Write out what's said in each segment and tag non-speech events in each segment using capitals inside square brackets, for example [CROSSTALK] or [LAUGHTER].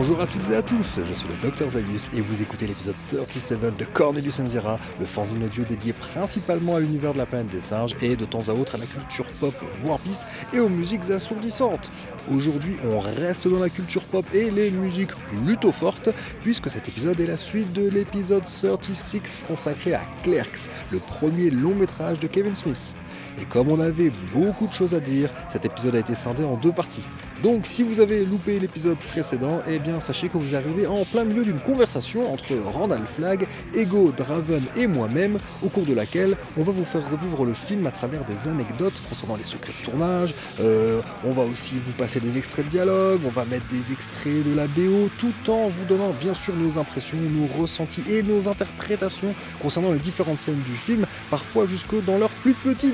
Bonjour à toutes et à tous, je suis le Dr Zayus et vous écoutez l'épisode 37 de Cornelius Enzira, le fanzine audio dédié principalement à l'univers de la planète des singes et de temps à autre à la culture pop, voire bis, et aux musiques assourdissantes. Aujourd'hui, on reste dans la culture pop et les musiques plutôt fortes, puisque cet épisode est la suite de l'épisode 36 consacré à Clerks, le premier long métrage de Kevin Smith. Et comme on avait beaucoup de choses à dire, cet épisode a été scindé en deux parties. Donc si vous avez loupé l'épisode précédent, eh bien sachez que vous arrivez en plein milieu d'une conversation entre Randall Flagg, Ego, Draven et moi-même, au cours de laquelle on va vous faire revivre le film à travers des anecdotes concernant les secrets de tournage, euh, on va aussi vous passer des extraits de dialogue, on va mettre des extraits de la BO, tout en vous donnant bien sûr nos impressions, nos ressentis et nos interprétations concernant les différentes scènes du film, parfois jusque dans leurs plus petits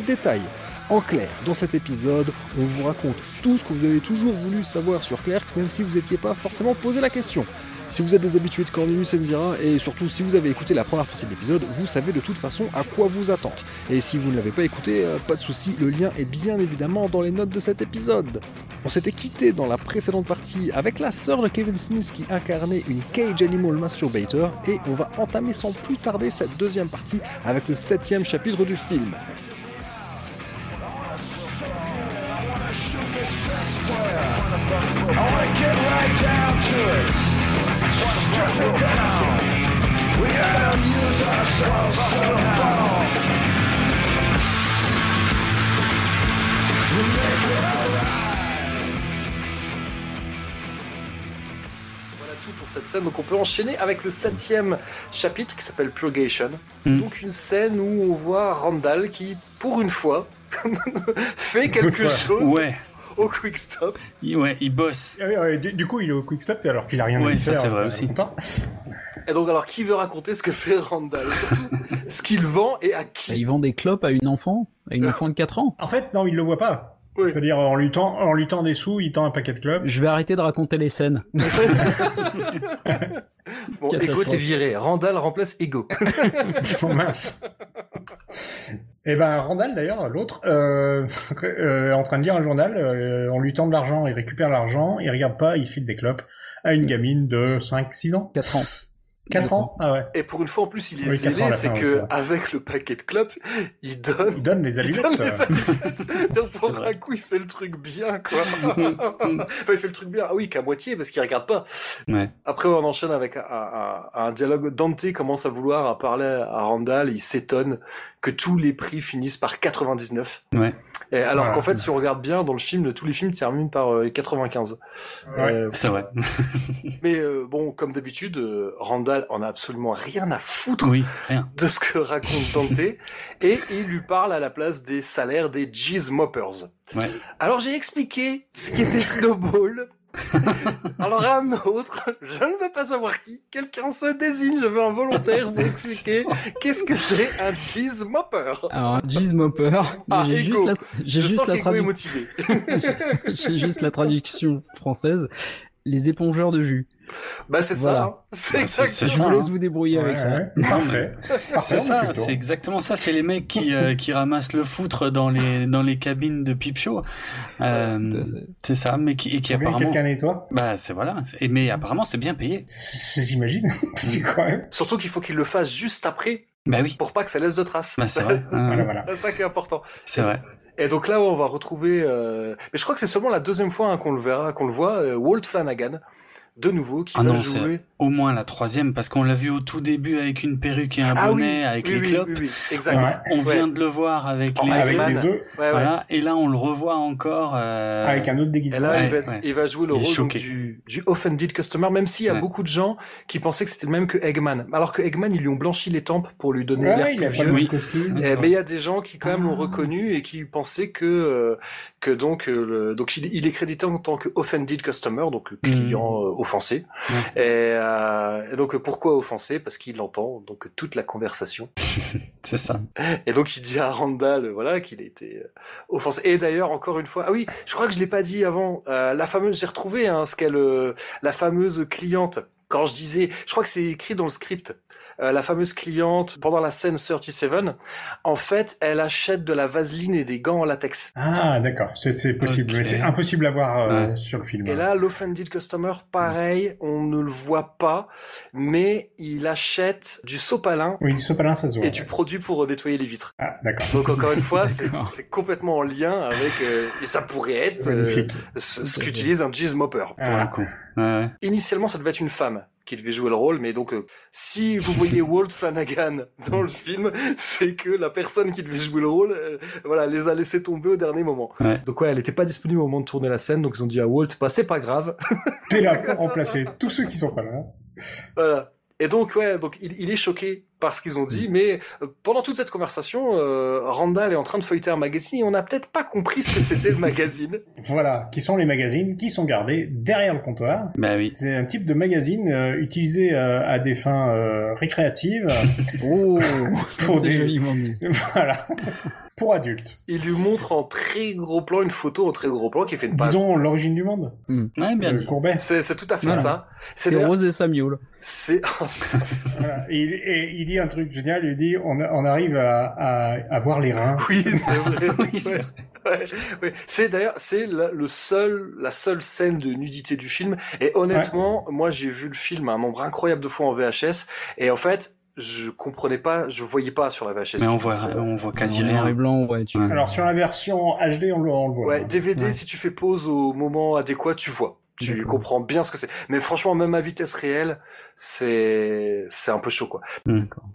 En clair, dans cet épisode, on vous raconte tout ce que vous avez toujours voulu savoir sur Clerks, même si vous n'étiez pas forcément posé la question. Si vous êtes des habitués de Cornelius Enzira, et surtout si vous avez écouté la première partie de l'épisode, vous savez de toute façon à quoi vous attendre. Et si vous ne l'avez pas écouté, euh, pas de souci, le lien est bien évidemment dans les notes de cet épisode. On s'était quitté dans la précédente partie avec la sœur de Kevin Smith qui incarnait une Cage Animal Masturbator, et on va entamer sans plus tarder cette deuxième partie avec le septième chapitre du film. Pour cette scène. Donc on peut enchaîner avec le septième chapitre qui s'appelle Purgation. Mm. Donc une scène où on voit Randall qui, pour une fois, [LAUGHS] fait quelque chose Ouais, [LAUGHS] au quick stop. il, ouais, il bosse. Ah oui, ouais, du, du coup, il est au quick stop alors qu'il a rien Ouais, à ça, faire. c'est vrai euh, aussi. longtemps. Et donc alors qui veut raconter ce que fait Randall? Surtout [LAUGHS] ce qu'il vend et à Bah, qui il vend des clopes à une enfant, à une enfant de 4 ans. En fait, non, il le voit pas. Oui. C'est-à-dire, en lui, tend, en lui tend des sous, il tend un paquet de clubs. Je vais arrêter de raconter les scènes. [LAUGHS] [LAUGHS] Bon. Ego t'es viré. Randall remplace Ego. [LAUGHS] [LAUGHS] Oh, mince. Et ben, Randall, d'ailleurs, l'autre, euh, euh, en train de lire un journal, euh, on lui tend de l'argent, il récupère l'argent, il regarde pas, il file des clopes à une gamine de 5, 6 ans 4 ans. 4 ans Ah ouais. Et pour une fois en plus il est Oui, zélé, c'est que avec le paquet de clopes, il donne Il donne les Il allumettes. donne les euh. allumettes. [LAUGHS] Genre, pour vrai. un coup, il fait le truc bien, quoi. [LAUGHS] enfin, il fait le truc bien. Ah oui, qu'à moitié, parce qu'il regarde pas. Ouais. Après, on enchaîne avec un, un- un dialogue. Dante commence à vouloir à parler à Randall. Il s'étonne que tous les prix finissent par 99. Ouais. Et alors Voilà. qu'en fait, si on regarde bien dans le film, tous les films terminent par euh, 95. Ouais. Euh, C'est vrai. [LAUGHS] mais euh, bon, comme d'habitude, euh, Randall en a absolument rien à foutre Oui, rien. de ce que raconte Dante [LAUGHS] et il lui parle à la place des salaires des Jeez Moppers. Ouais. Alors j'ai expliqué ce qu'était Snowball. [LAUGHS] Alors un autre, je ne veux pas savoir qui, quelqu'un se désigne, je veux un volontaire pour expliquer [LAUGHS] qu'est-ce que c'est un Jeez Mopper. Alors, un Jizz Mopper. Ah, j'ai Ego. juste la, j'ai Je juste sens la qu'Ego est tradu- motivé. [LAUGHS] j'ai juste la traduction française. Les épongeurs de jus. Bah c'est Voilà. ça, hein. c'est Ah, c'est- exactement c'est Je vous ça, laisse hein. vous débrouiller avec Ouais, ça. ouais. Parfait. [LAUGHS] Parfait, C'est ça, c'est exactement ça. C'est les mecs qui, euh, qui ramassent le foutre dans les, dans les cabines de pipe show. Euh, c'est ça, mais qui, et qui apparemment. quelqu'un nettoie. Bah, c'est voilà. Et, mais apparemment, c'est bien payé. J'imagine. [LAUGHS] c'est quand même. Surtout qu'il faut qu'il le fasse juste après Bah oui. pour pas que ça laisse de traces. Bah, c'est vrai. hein, [LAUGHS] Voilà, voilà. C'est ça qui est important. c'est vrai. Et donc là, on va retrouver. euh, Mais je crois que c'est seulement la deuxième fois hein, qu'on le verra, qu'on le voit, euh, Walt Flanagan, de nouveau, qui Ah va non, jouer. Au moins la troisième, parce qu'on l'a vu au tout début avec une perruque et un Ah oui, bonnet, avec oui, les oui, clopes. oui, oui, exact. Ouais. On Ouais. vient de le voir avec En les Avec œufs. des œufs, Ouais, ouais. Voilà. Et là, on le revoit encore. euh, avec un autre Et déguisement. là, il, va être- ouais. il va jouer le rôle donc, du, du offended customer, même s'il y a Ouais. beaucoup de gens qui pensaient que c'était le même que Eggman. Alors que Eggman, ils lui ont blanchi les tempes pour lui donner Ouais, l'air il plus vieux. Ouais. Eh, mais vrai. il y a des gens qui quand même l'ont Ah. reconnu et qui pensaient que euh, que donc euh, le, donc il, il est crédité en tant que offended customer donc client euh, offensé. Et, euh, et donc pourquoi offensé? Parce qu'il entend donc toute la conversation. [LAUGHS] C'est ça. et donc il dit à Randall voilà qu'il a été euh, offensé. Et d'ailleurs encore une fois ah oui je crois que je l'ai pas dit avant euh, la fameuse j'ai retrouvé hein, ce qu'elle la fameuse cliente. Quand je disais, je crois que c'est écrit dans le script, euh, la fameuse cliente, pendant la scène 37, en fait, elle achète de la vaseline et des gants en latex. Ah, d'accord, c'est possible, mais c'est impossible à voir euh, sur le film. Et là, l'offended customer, pareil, on ne le voit pas, mais il achète du sopalin. Oui, du sopalin, ça se voit. Et du produit pour nettoyer les vitres. Ah, d'accord. Donc encore une fois, [LAUGHS] c'est complètement en lien avec, euh, et ça pourrait être ce, qu'utilise un Jizz Mopper. Pour ah. coup. Initialement, ça devait être une femme qui devait jouer le rôle, mais donc euh, si vous voyez [LAUGHS] Walt Flanagan dans le film, c'est que la personne qui devait jouer le rôle, euh, voilà, les a laissés tomber au dernier moment. Donc ouais, elle était pas disponible au moment de tourner la scène, donc ils ont dit à Walt, bah c'est pas grave. T'es là pour remplacer tous ceux qui sont pas là. Voilà. Et donc ouais, donc il, il est choqué par ce qu'ils ont dit, mm. mais euh, pendant toute cette conversation, euh, Randall est en train de feuilleter un magazine et on n'a peut-être pas compris ce que c'était le magazine. [LAUGHS] Voilà, qui sont les magazines qui sont gardés derrière le comptoir. Bah oui. C'est un type de magazine euh, utilisé à des fins récréatives. [LAUGHS] oh, [LAUGHS] pour des... joliment Voilà pour adultes. Il lui montre en très gros plan une photo en très gros plan qui fait une Disons l'origine du monde. Mm. Ouais, bien dit. Courbet. C'est, tout à fait ça. C'est Rose et Samuel. C'est. voilà. et, il, et, il, dit un truc génial. Il dit on, on arrive à, à, à, voir les reins. Oui, c'est vrai. [LAUGHS] oui, c'est Ouais, C'est d'ailleurs c'est la, le seul la seule scène de nudité du film et honnêtement moi j'ai vu le film un nombre incroyable de fois en VHS et en fait je comprenais pas, je voyais pas sur la VHS. Mais on voit, on voit quasi rien. et blanc, ouais, tu... Alors sur la version HD, on le, on le voit. Ouais, DVD, si tu fais pause au moment adéquat, tu vois. Tu comprends bien ce que c'est. Mais franchement, même à vitesse réelle, c'est c'est un peu chaud, quoi.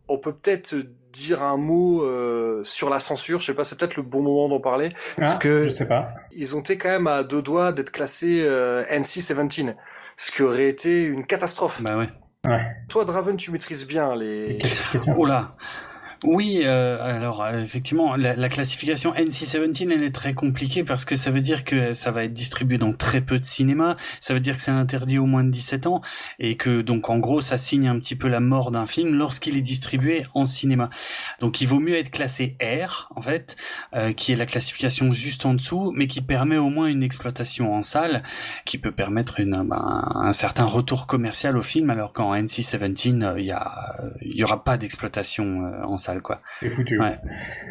On peut peut-être dire un mot euh, sur la censure. Je sais pas, c'est peut-être le bon moment d'en parler. Ah, parce que je sais pas. Ils ont été quand même à deux doigts d'être classés euh, NC-17, ce qui aurait été une catastrophe. Bah ouais. Ouais. Toi, Draven, tu maîtrises bien les. Oh là oui, euh, alors euh, effectivement, la, la, classification NC-17, elle est très compliquée parce que ça veut dire que ça va être distribué dans très peu de cinéma, ça veut dire que c'est interdit au moins de 17 ans, et que donc en gros, ça signe un petit peu la mort d'un film lorsqu'il est distribué en cinéma. Donc il vaut mieux être classé R, en fait, euh, qui est la classification juste en dessous, mais qui permet au moins une exploitation en salle, qui peut permettre une, ben, un certain retour commercial au film, alors qu'en NC-17, euh, il y, a, il y aura pas d'exploitation en salle quoi. foutu.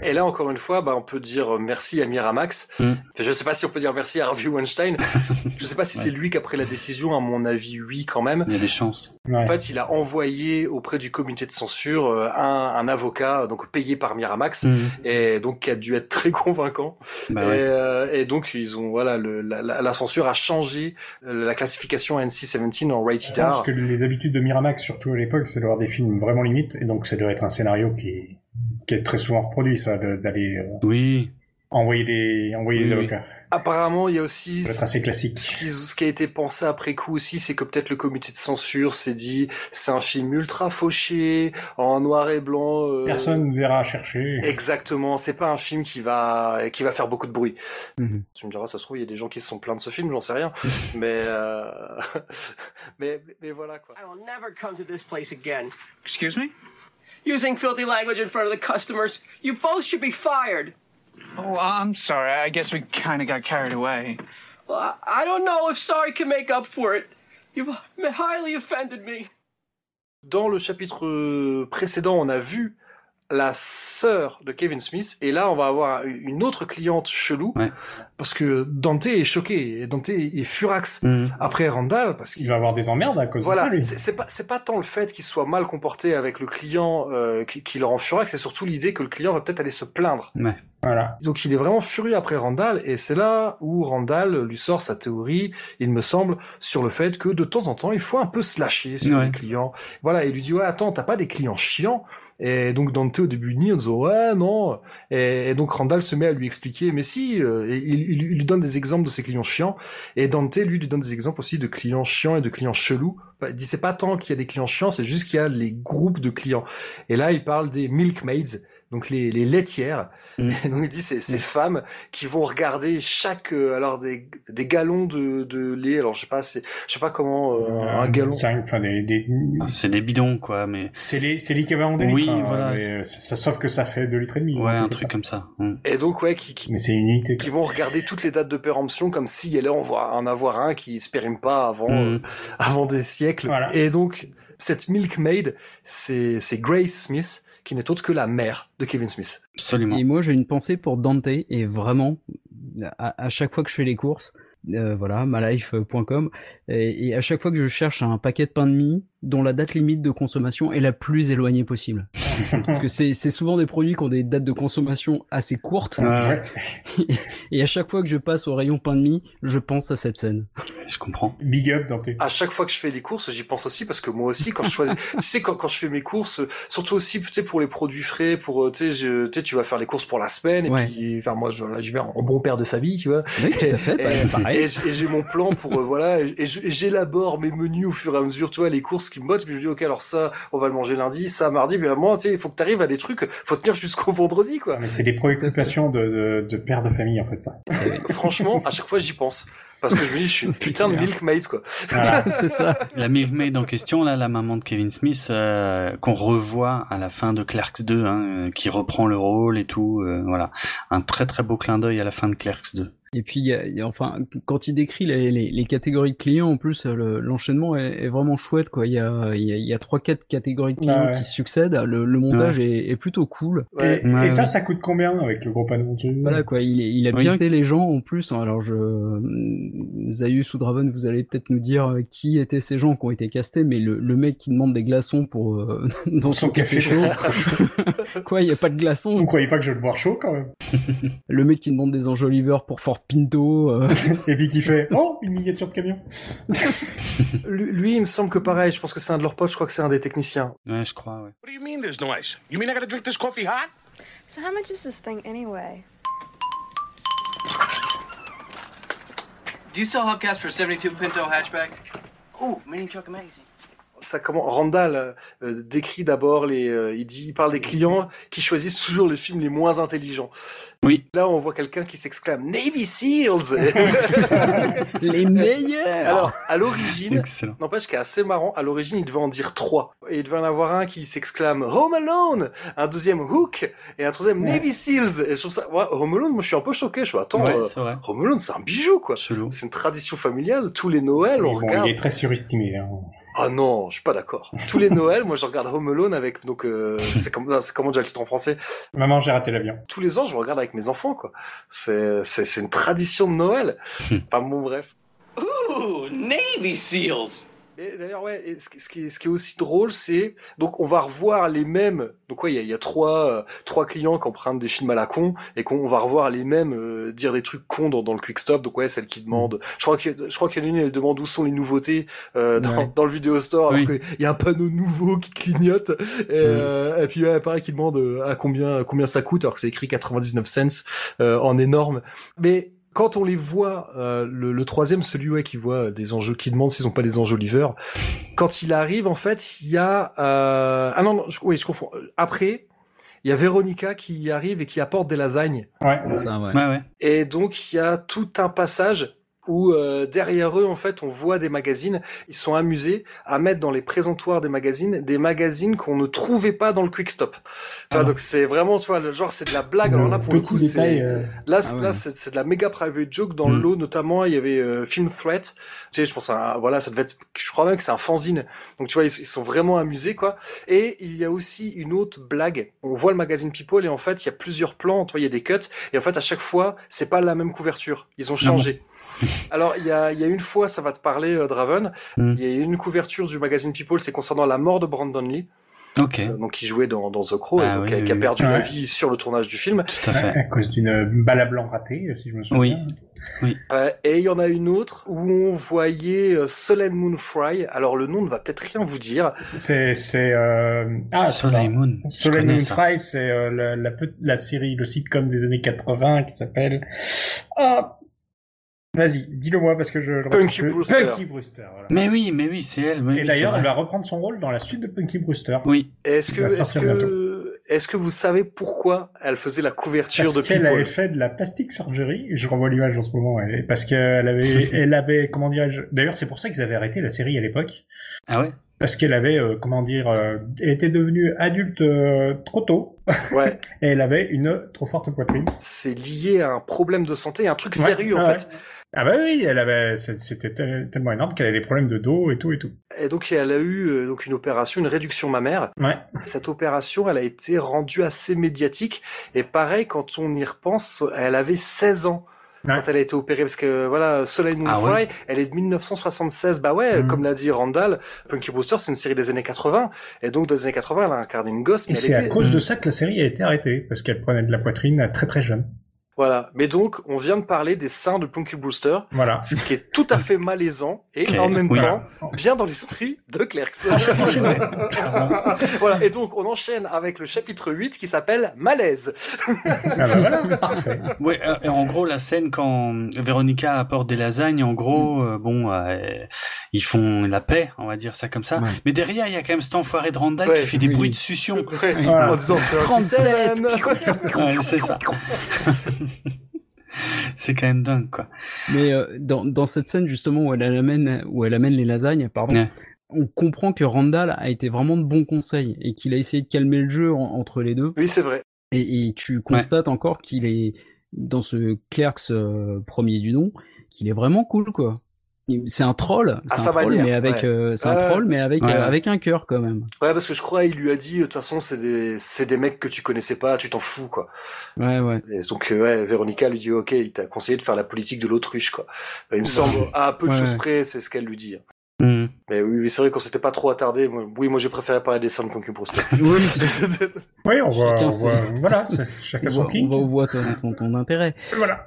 Et là encore une fois, bah, on peut dire merci à Miramax. Mm. Je sais pas si on peut dire merci à Harvey Weinstein. [LAUGHS] je sais pas si c'est lui qui a pris la décision. À mon avis, oui quand même. Il y a des chances. En fait, il a envoyé auprès du comité de censure euh, un, avocat donc payé par Miramax mm. et donc qui a dû être très [LAUGHS] convaincant. Bah euh, et, donc ils ont voilà le, la, censure a changé euh, la classification NC-17 en rated R. Parce que les habitudes de Miramax, surtout à l'époque, c'est d'avoir des films vraiment limites et donc ça doit être un scénario qui qui est très souvent reproduit, ça, d'aller euh, oui. envoyer des envoyer des avocats. Apparemment, il y a aussi c'est assez classique. Ce qui, ce qui, a été pensé après coup aussi, c'est que peut-être le comité de censure s'est dit c'est un film ultra fauché, en noir et blanc. Euh... Personne ne verra chercher. Exactement, c'est pas un film qui va qui va faire beaucoup de bruit. Mm-hmm. Tu me diras, ça se trouve, il y a des gens qui se sont plaints de ce film, j'en sais rien. [LAUGHS] mais, euh... [LAUGHS] mais mais voilà quoi. I will never come to this place again. Excuse me? Using filthy language in front of the customers. You both should be fired. Oh, I'm sorry. I guess we kind of got carried away. Well, I don't know if sorry can make up for it. You've highly offended me. Dans le chapitre euh, précédent, on a vu la sœur de Kevin Smith. Et là on va avoir une autre cliente chelou. Parce que Dante est choqué. Et Dante est furax. Mhm. après Randall parce qu'il va avoir des emmerdes à cause voilà, de ça c'est pas c'est pas tant le fait qu'il soit mal comporté avec le client euh, qui, qui, le rend furax. C'est surtout l'idée que le client va peut-être aller se plaindre. Voilà. Donc il est vraiment furieux après Randall. Et c'est là où Randall lui sort sa théorie, il me semble, sur le fait que de temps en temps il faut un peu se lâcher sur les clients. Voilà, il lui dit ouais attends t'as pas des clients chiants? Et donc Dante au début nie en disant ouais non. Et, donc Randall se met à lui expliquer mais si euh, et il, lui donne des exemples de ses clients chiants. Et Dante lui lui donne des exemples aussi de clients chiants et de clients chelous. il dit c'est pas tant qu'il y a des clients chiants c'est juste qu'il y a les groupes de clients. Et là il parle des milkmaids donc les, les laitières. Mm. Et [LAUGHS] donc il dit c'est ces femmes qui vont regarder chaque euh, alors des, des galons de, de lait. Alors je sais pas c'est je sais pas comment euh, un galon. C'est un- enfin, des, des- C'est des bidons, quoi, mais c'est les- c'est l'équivalent des Oui, litres. hein, voilà. mais, euh, ça, sauf que ça fait 2 litres et demi. ouais, hein, un truc comme ça. Mm. Et donc ouais qui, qui Mais c'est une unité. qui vont regarder toutes les dates de péremption comme s'il y allait en voir- en avoir un qui se périme pas avant euh, Mm. avant des siècles. Voilà. Et donc cette milkmaid c'est c'est Grace Smith qui n'est autre que la mère de Kevin Smith. Absolument. Et moi, j'ai une pensée pour Dante, et vraiment, à, à chaque fois que je fais les courses, euh, voilà, malife.com, et, et à chaque fois que je cherche un paquet de pain de mie dont la date limite de consommation est la plus éloignée possible. [LAUGHS] Parce que c'est c'est souvent des produits qui ont des dates de consommation assez courtes, Ouais. [LAUGHS] et à chaque fois que je passe au rayon pain de mie, je pense à cette scène. Je comprends. Big up Dante. À chaque fois que je fais les courses, j'y pense aussi parce que moi aussi, quand je choisis, [LAUGHS] tu sais, quand, quand je fais mes courses, surtout aussi, tu sais, pour les produits frais, pour, euh, tu sais, je- tu sais, tu vas faire les courses pour la semaine et Ouais. puis, enfin, moi, je, là, je vais en bon père de famille, tu vois. Oui, tout à fait, Et- pa- et- j'ai mon plan pour, euh, voilà, et j'élabore mes menus au fur et à mesure, tu vois, les courses qui me bottent, puis je dis, ok, alors ça, on va le manger lundi, ça mardi, mais à moi, tu sais, il faut que tu arrives à des trucs, faut tenir jusqu'au vendredi, quoi. Mais c'est des préoccupations de, de, de père de famille en fait ça. Franchement, à chaque fois, j'y pense. Parce que je me dis, je suis une putain de milkmaid, quoi. Voilà. [LAUGHS] c'est ça. La milkmaid en question, là, la maman de Kevin Smith, euh, qu'on revoit à la fin de Clerks 2, hein, euh, qui reprend le rôle et tout, euh, voilà. Un très très beau clin d'œil à la fin de Clerks 2. Et puis, il y a- il y a- enfin, quand il décrit les, les, les catégories de clients, en plus, le- l'enchaînement est, est vraiment chouette, quoi. Il y a, il y a, il y a trois, quatre catégories de clients Ouais. qui succèdent. Le, le montage est, est plutôt cool. Ouais. Et, Ouais, et ça, ouais. ça coûte combien avec le gros panneau Voilà, quoi. Il, est- il a Oui. bien aidé les gens, en plus. Alors, je, Zaius ou Draven, vous allez peut-être nous dire euh, qui étaient ces gens qui ont été castés, mais le, le mec qui demande des glaçons pour, euh, [LAUGHS] dans son, Son café café chaud. [LAUGHS] quoi, il y a pas de glaçons? Vous croyez pas que je vais le boire chaud quand même? Le mec qui demande des enjoliveurs pour Fort Pinto. euh, [LAUGHS] Et puis qui fait [LAUGHS] Oh, une miniature de camion [LAUGHS] Lui, lui, il me semble que pareil, je pense que c'est un de leurs potes, je crois que c'est un des techniciens. Ouais, je crois, ouais. What do you mean there's no ice? You mean I gotta drink this coffee hot? So how much is this thing anyway? Do you sell hubcaps for 72 Pinto hatchback? Ooh, mini truck magazine. Ça comment Randall euh, décrit d'abord les, euh, il dit, il parle des clients qui choisissent toujours les films les moins intelligents. Oui. Là, on voit quelqu'un qui s'exclame Navy Seals. [LAUGHS] les meilleurs Alors, à l'origine, n'empêche qu'il est assez marrant. À l'origine, il devait en dire trois. Et il devait en avoir un qui s'exclame Home Alone, un deuxième Hook et un troisième Ouais. Navy Seals. Et je trouve ça, ouais, Home Alone, moi, je suis un peu choqué. Je fais attends, ouais, euh, c'est vrai. Home Alone, c'est un bijou, quoi. C'est une tradition familiale. Tous les Noëls, on Bon, regarde. Il est très surestimé. Hein. Ah non, je suis pas d'accord. Tous les Noëls, moi je regarde Home Alone avec donc euh, [LAUGHS] c'est comme c'est comment déjà le titre en français? Maman, j'ai raté l'avion. Tous les ans, je regarde avec mes enfants quoi. C'est c'est c'est une tradition de Noël. [LAUGHS] Enfin bon bref. Ooh, Navy SEALs. Et d'ailleurs ouais, et ce, qui- ce qui est ce qui est aussi drôle, c'est donc on va revoir les mêmes. Donc ouais, il y a, il y a trois euh, trois clients qui empruntent des films à la con et qu'on on va revoir les mêmes euh, dire des trucs cons dans, dans le quick stop. Donc ouais, celle qui demande. Je crois que je crois qu'il y en a une, elle demande où sont les nouveautés euh, dans, Ouais. [LAUGHS] dans le vidéo store. Oui. qu'il y a un panneau nouveau qui clignote. Et, euh, et puis ouais, pareil qui demande euh, à combien combien ça coûte alors que c'est écrit 99 cents euh, en énorme. Mais quand on les voit, euh, le, le troisième, celui ouais, qui voit des enjeux, qui demande s'ils ont pas des enjeux liver, quand il arrive, en fait, il y a euh... ah non, non je, oui, je confonds. Après, il y a Véronica qui arrive et qui apporte des lasagnes. Ouais. C'est ça, ouais. Ouais, ouais. Et donc il y a tout un passage où euh, derrière eux, en fait, on voit des magazines. Ils sont amusés à mettre dans les présentoirs des magazines des magazines qu'on ne trouvait pas dans le Quick Stop. Vois, Ah. donc c'est vraiment, tu vois, le genre c'est de la blague. Alors là, pour le coup, c'est euh, Là, c'est- Ah ouais. là, c'est de la méga private joke dans le Mm. lot, notamment il y avait euh, Film Threat. Tu sais, je pense à voilà, ça devait être, je crois même que c'est un fanzine. Donc tu vois, ils, ils sont vraiment amusés quoi. Et il y a aussi une autre blague. On voit le magazine People et en fait il y a plusieurs plans. Tu vois, il y a des cuts et en fait à chaque fois c'est pas la même couverture. Ils ont changé. [LAUGHS] Alors il y a, il y a une fois, ça va te parler, euh, Draven. Mm. Il y a une couverture du magazine People, c'est concernant la mort de Brandon Lee, Ok. euh, donc qui jouait dans, dans The Crow, et Ah donc, oui, qui a- oui, qui a oui. perdu la vie sur le tournage du film. Tout à fait. [LAUGHS] à cause d'une balle à blanc ratée, si je me souviens. Oui. Euh, et il y en a une autre où on voyait euh, Solen Moon Fry. Alors le nom ne va peut-être rien vous dire. C'est, c'est, euh... ah, Soleil Moon. je Soleil connais Moon ça. Fry, c'est euh, la, la série, le sitcom des années 80 qui s'appelle. Ah, vas-y, dis-le moi parce que je. le Punky Brewster. Punky Brewster. Voilà. Mais oui, mais oui, c'est elle. oui, Et oui, d'ailleurs, elle va reprendre son rôle dans la suite de Punky Brewster. Oui. Est-ce que, est-ce que, est-ce que vous savez pourquoi elle faisait la couverture Parce de qu'elle People avait fait de la plastique surgery. Je renvoie l'image en ce moment. ouais. Parce qu'elle avait, [LAUGHS] elle avait, comment dirais-je. D'ailleurs, c'est pour ça qu'ils avaient arrêté la série à l'époque. Ah ouais? Parce qu'elle avait, euh, comment dire, euh, elle était devenue adulte euh, trop tôt. [LAUGHS] Ouais, Et elle avait une trop forte poitrine. c'est lié à un problème de santé, un truc Ouais, sérieux en ouais, fait. Ah bah oui, elle avait, c'était tel- tellement énorme qu'elle avait des problèmes de dos et tout et tout. Et donc elle a eu euh, donc une opération, une réduction mammaire. Ouais. Cette opération, elle a été rendue assez médiatique. Et pareil, quand on y repense, elle avait 16 ans. Ouais. Quand elle a été opérée, parce que voilà, Soleil Moon Ah Fry, ouais. elle est de 1976. Bah ouais, Mhm. comme l'a dit Randall, Punky Brewster, c'est une série des années 80. Et donc, dans les années 80, elle a incarné une gosse, Et mais c'est à cause Mm. de ça que la série a été arrêtée. Parce qu'elle prenait de la poitrine à très très jeune. Voilà. Mais donc, on vient de parler des seins de Punky Brewster, Voilà. ce qui est tout à fait malaisant et en même oui. temps, bien dans l'esprit de Clerks. [LAUGHS] voilà. Et donc, on enchaîne avec le chapitre 8 qui s'appelle Malaise. Ah bah voilà, parfait. Ouais, euh, et en gros, la scène quand Véronica apporte des lasagnes, en gros, euh, bon, euh, ils font la paix, on va dire ça comme ça. Ouais. Mais derrière, il y a quand même cet enfoiré de Randall Ouais, qui fait des oui. bruits de succion. Ouais, Voilà. En disant, c'est un 37. système. Ouais, c'est ça. [LAUGHS] [LAUGHS] c'est quand même dingue, quoi. Mais euh, dans, dans cette scène justement où elle amène, où elle amène les lasagnes, pardon, Ouais. on comprend que Randall a été vraiment de bons conseils et qu'il a essayé de calmer le jeu en- entre les deux. Oui, c'est vrai. Et, et tu constates encore qu'il est dans ce Clerks euh, premier du nom, qu'il est vraiment cool quoi. C'est un troll, À c'est sa un troll, manière, mais avec ouais. euh, c'est un troll, mais avec Ouais. euh, avec un cœur quand même. Ouais, parce que je crois, il lui a dit, de toute façon, c'est des, c'est des mecs que tu connaissais pas, tu t'en fous, quoi. Ouais ouais. Et donc, euh, ouais, Véronica lui dit, ok, il t'a conseillé de faire la politique de l'autruche, quoi. Il me semble, à peu de Ouais, choses près, c'est ce qu'elle lui dit. Mhm. Mais oui, oui, c'est vrai qu'on s'était pas trop attardé. Oui, moi, j'ai préféré parler des de Punky Brewster. Oui, on voit, on voit voilà, chacun On son on voit- on voit ton, ton, ton intérêt. Voilà.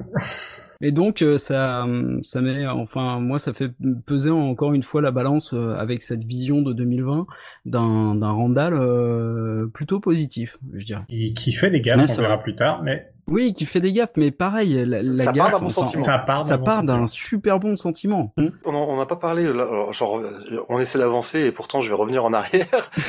Et donc euh, ça, ça met, enfin moi ça fait peser encore une fois la balance euh, avec cette vision de 2020 d'un d'un Randall euh, plutôt positif, je dirais. Qui, qui fait des Ouais, on verra plus tard, mais Oui, qui fait des gaffes, mais pareil, la, la Ça part gaffe, d'un bon enfin, sentiment. ça part ça d'un bon part d'un sentiment. super bon sentiment. on en- on n'a pas parlé, alors, genre, euh, on essaie d'avancer et pourtant je vais revenir en arrière. [LAUGHS]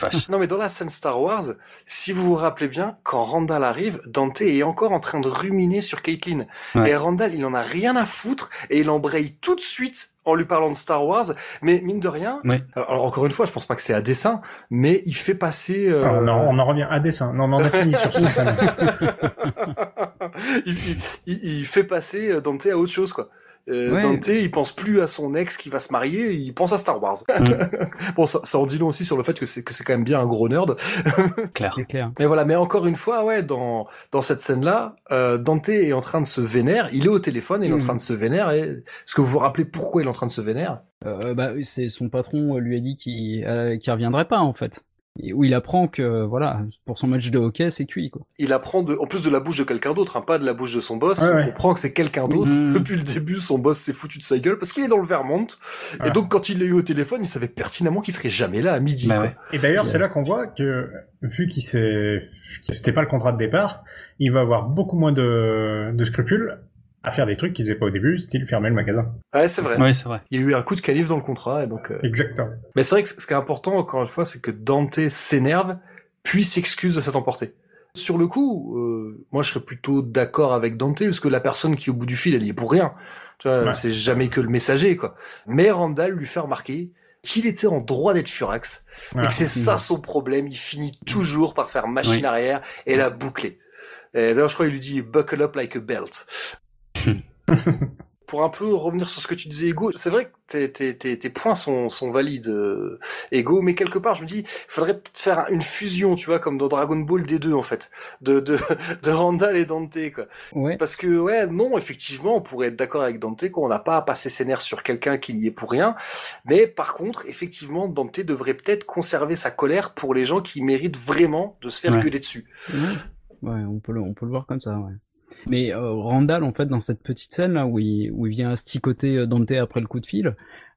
Ah. [LAUGHS] Non, mais dans la scène Star Wars, si vous vous rappelez bien, quand Randall arrive, Dante est encore en train de ruminer sur Caitlyn. Ouais. Et Randall, il en a rien à foutre et il embraye tout de suite en lui parlant de Star Wars. Mais mine de rien, alors, encore une fois, je pense pas que c'est à dessein, mais il fait passer. euh, Ah, on, en, on en revient à dessin. Non, on a fini sur ce scène. [LAUGHS] il, il- il- il fait passer euh, Dante à autre chose, quoi. Euh, Ouais. Dante, il pense plus à son ex qui va se marier, il pense à Star Wars. [LAUGHS] bon, ça, ça en dit long aussi sur le fait que c'est que c'est quand même bien un gros nerd. [LAUGHS] Clair. Mais voilà, mais encore une fois, ouais, dans dans cette scène-là, euh, Dante est en train de se vénère. Il est au téléphone, il est en Mhm. train de se vénère. Et est-ce que vous vous rappelez pourquoi il est en train de se vénère Euh, bah, c'est son patron euh, lui a dit qu'il euh, qu'il reviendrait pas en fait. Où il apprend que voilà, pour son match de hockey, c'est cuit quoi. Il apprend de, en plus de la bouche de quelqu'un d'autre, hein, pas de la bouche de son boss. Ouais, on ouais. comprend que c'est quelqu'un d'autre. Mhm. [LAUGHS] Depuis le début, son boss s'est foutu de sa gueule parce qu'il est dans le Vermont. Voilà. Et donc, quand il l'a eu au téléphone, il savait pertinemment qu'il serait jamais là à midi. Bah quoi. ouais. Et d'ailleurs, c'est là qu'on voit que, vu qu'il s'est, que c'était pas le contrat de départ, il va avoir beaucoup moins de, de scrupules à faire des trucs qu'il faisait pas au début, style fermer le magasin. Ouais, c'est vrai. Ouais, c'est vrai. Il y a eu un coup de calife dans le contrat, et donc. euh, Exactement. Mais c'est vrai que ce qui est important, encore une fois, c'est que Dante s'énerve, puis s'excuse de s'être emporté. Sur le coup, euh, moi je serais plutôt d'accord avec Dante, parce que la personne qui est au bout du fil, elle y est pour rien. Tu vois, Ouais. c'est jamais que le messager, quoi. Mais Randall lui fait remarquer qu'il était en droit d'être furax, et que c'est ça son problème, il finit toujours par faire machine Oui. arrière et la boucler. D'ailleurs, je crois qu'il lui dit buckle up like a belt. [LAUGHS] Pour un peu revenir sur ce que tu disais, Ego, c'est vrai que tes, tes, tes, tes points sont, sont valides, euh, Ego, mais quelque part, je me dis, il faudrait peut-être faire une fusion, tu vois, comme dans Dragon Ball D2, en fait, de, de, [LAUGHS] de Randall et Dante, quoi. Ouais. Parce que, ouais, non, effectivement, on pourrait être d'accord avec Dante qu'on n'a pas à passer ses nerfs sur quelqu'un qui n'y est pour rien. Mais par contre, effectivement, Dante devrait peut-être conserver sa colère pour les gens qui méritent vraiment de se faire Ouais. gueuler dessus. Ouais, on peut le, on peut le voir comme ça, ouais. Mais euh, Randall, en fait, dans cette petite scène là où il, où il vient asticoter euh, Dante après le coup de fil,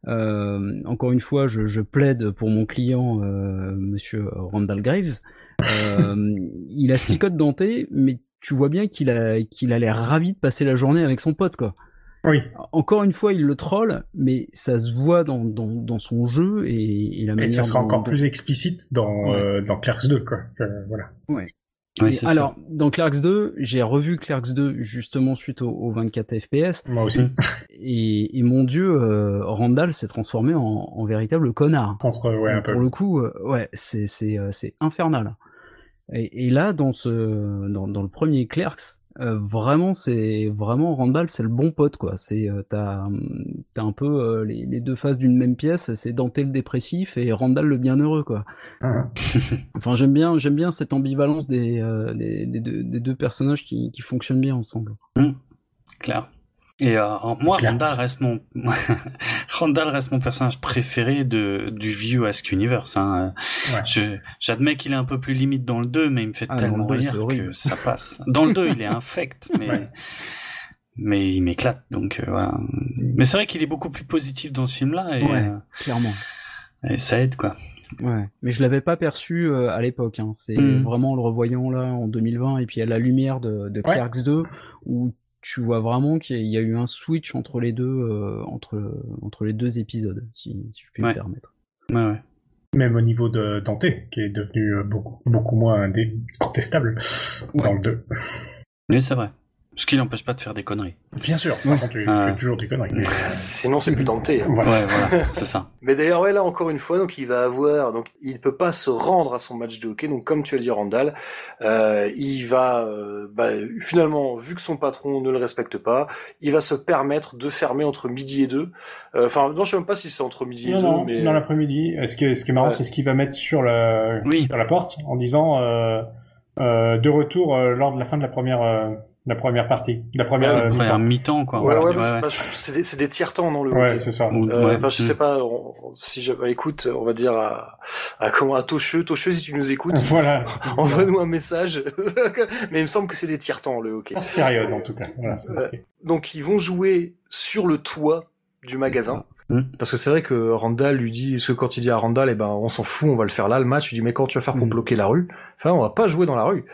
euh, encore une fois, je, je plaide pour mon client, euh, Monsieur Randall Graves. [LAUGHS] Il asticote Dante, mais tu vois bien qu'il a, qu'il a l'air ravi de passer la journée avec son pote, quoi. Oui. Encore une fois, il le troll, mais ça se voit dans, dans, dans son jeu et, et la Et manière ça sera dont- encore dont- plus explicite dans, Ouais. euh, dans Clerks 2, quoi. Euh, voilà. Ouais. Alors, dans Clerks 2, j'ai revu Clerks 2 justement suite au, au 24 FPS. Moi aussi. Mm. Et, et mon dieu, euh, Randall s'est transformé en, en véritable connard. Contre, ouais, un peu. Pour le coup, euh, ouais, c'est c'est euh, c'est infernal. Et, et là, dans ce dans, dans le premier Clerks, euh, vraiment c'est vraiment Randall, c'est le bon pote quoi. C'est euh, t'as hum, t'as un peu euh, les, les deux faces d'une même pièce. C'est Dante le dépressif et Randall le bienheureux quoi. Hein. [LAUGHS] Enfin, j'aime bien j'aime bien cette ambivalence des euh, des, des deux, des deux personnages qui qui fonctionnent bien ensemble. clair. Et euh, moi. Randall reste mon [LAUGHS] Randall reste mon personnage préféré de du vieux Ask Universe. Hein. Ouais. J'admets qu'il est un peu plus limite dans le 2, mais il me fait Ah, tellement rire que ça passe. Dans le 2, il est [LAUGHS] infect, mais Ouais. mais il m'éclate. Donc euh, voilà. Mais c'est vrai qu'il est beaucoup plus positif dans ce film-là et, Ouais. euh, Clairement. et ça aide quoi. Ouais, mais je l'avais pas perçu euh, à l'époque. Hein. C'est Mm. vraiment en le revoyant là en 2020 et puis à la lumière de, de Ouais. Clerks 2 où tu vois vraiment qu'il y a- eu un switch entre les deux euh, entre entre les deux épisodes, si, si je puis Ouais. me permettre. Ouais, ouais. Même au niveau de Dante, qui est devenu euh, beaucoup, beaucoup moins contestable dans le 2. Mais c'est vrai. Ce qui n'empêche pas de faire des conneries. Bien sûr, par Ouais. contre, tu Ah. fais toujours des conneries. mais, [LAUGHS] Sinon, c'est plus hein. [LAUGHS] voilà. Ouais, voilà, c'est ça. [LAUGHS] Mais d'ailleurs, ouais, là encore une fois, donc il va avoir, donc il peut pas se rendre à son match de hockey. Donc comme tu as dit, Randall, euh, il va, euh, bah, finalement, vu que son patron ne le respecte pas, il va se permettre de fermer entre midi et deux. Euh, Enfin, non, je sais même pas si c'est entre midi et Non, deux, non, mais dans l'après-midi. Ce qui est, ce qui est marrant, Ouais. c'est ce qu'il va mettre sur la, Oui. sur la porte en disant euh, euh, de retour euh, lors de la fin de la première, euh, la première partie, la première Ouais, euh, mi-temps. quoi. ouais, ouais, bah, c'est des, des tiers temps dans le Ouais, hockey. c'est ça. Ou- Euh, ouais. Enfin, je Mm. sais pas on- on- si je, bah, écoute, on va dire à, à comment à Tocheux, Tocheux, si tu nous écoutes, [LAUGHS] Voilà. [LAUGHS] envoie-nous un message. [LAUGHS] Mais il me semble que c'est des tiers temps le hockey. Cette période, en tout cas. Voilà. Donc ils vont jouer sur le toit du magasin. Mm. Parce que c'est vrai que Randall lui dit, parce que quand il dit à Randall, eh ben, on s'en fout, on va le faire là, le match, il dit, mais quand tu vas faire pour Mm. bloquer la rue? Enfin, on va pas jouer dans la rue.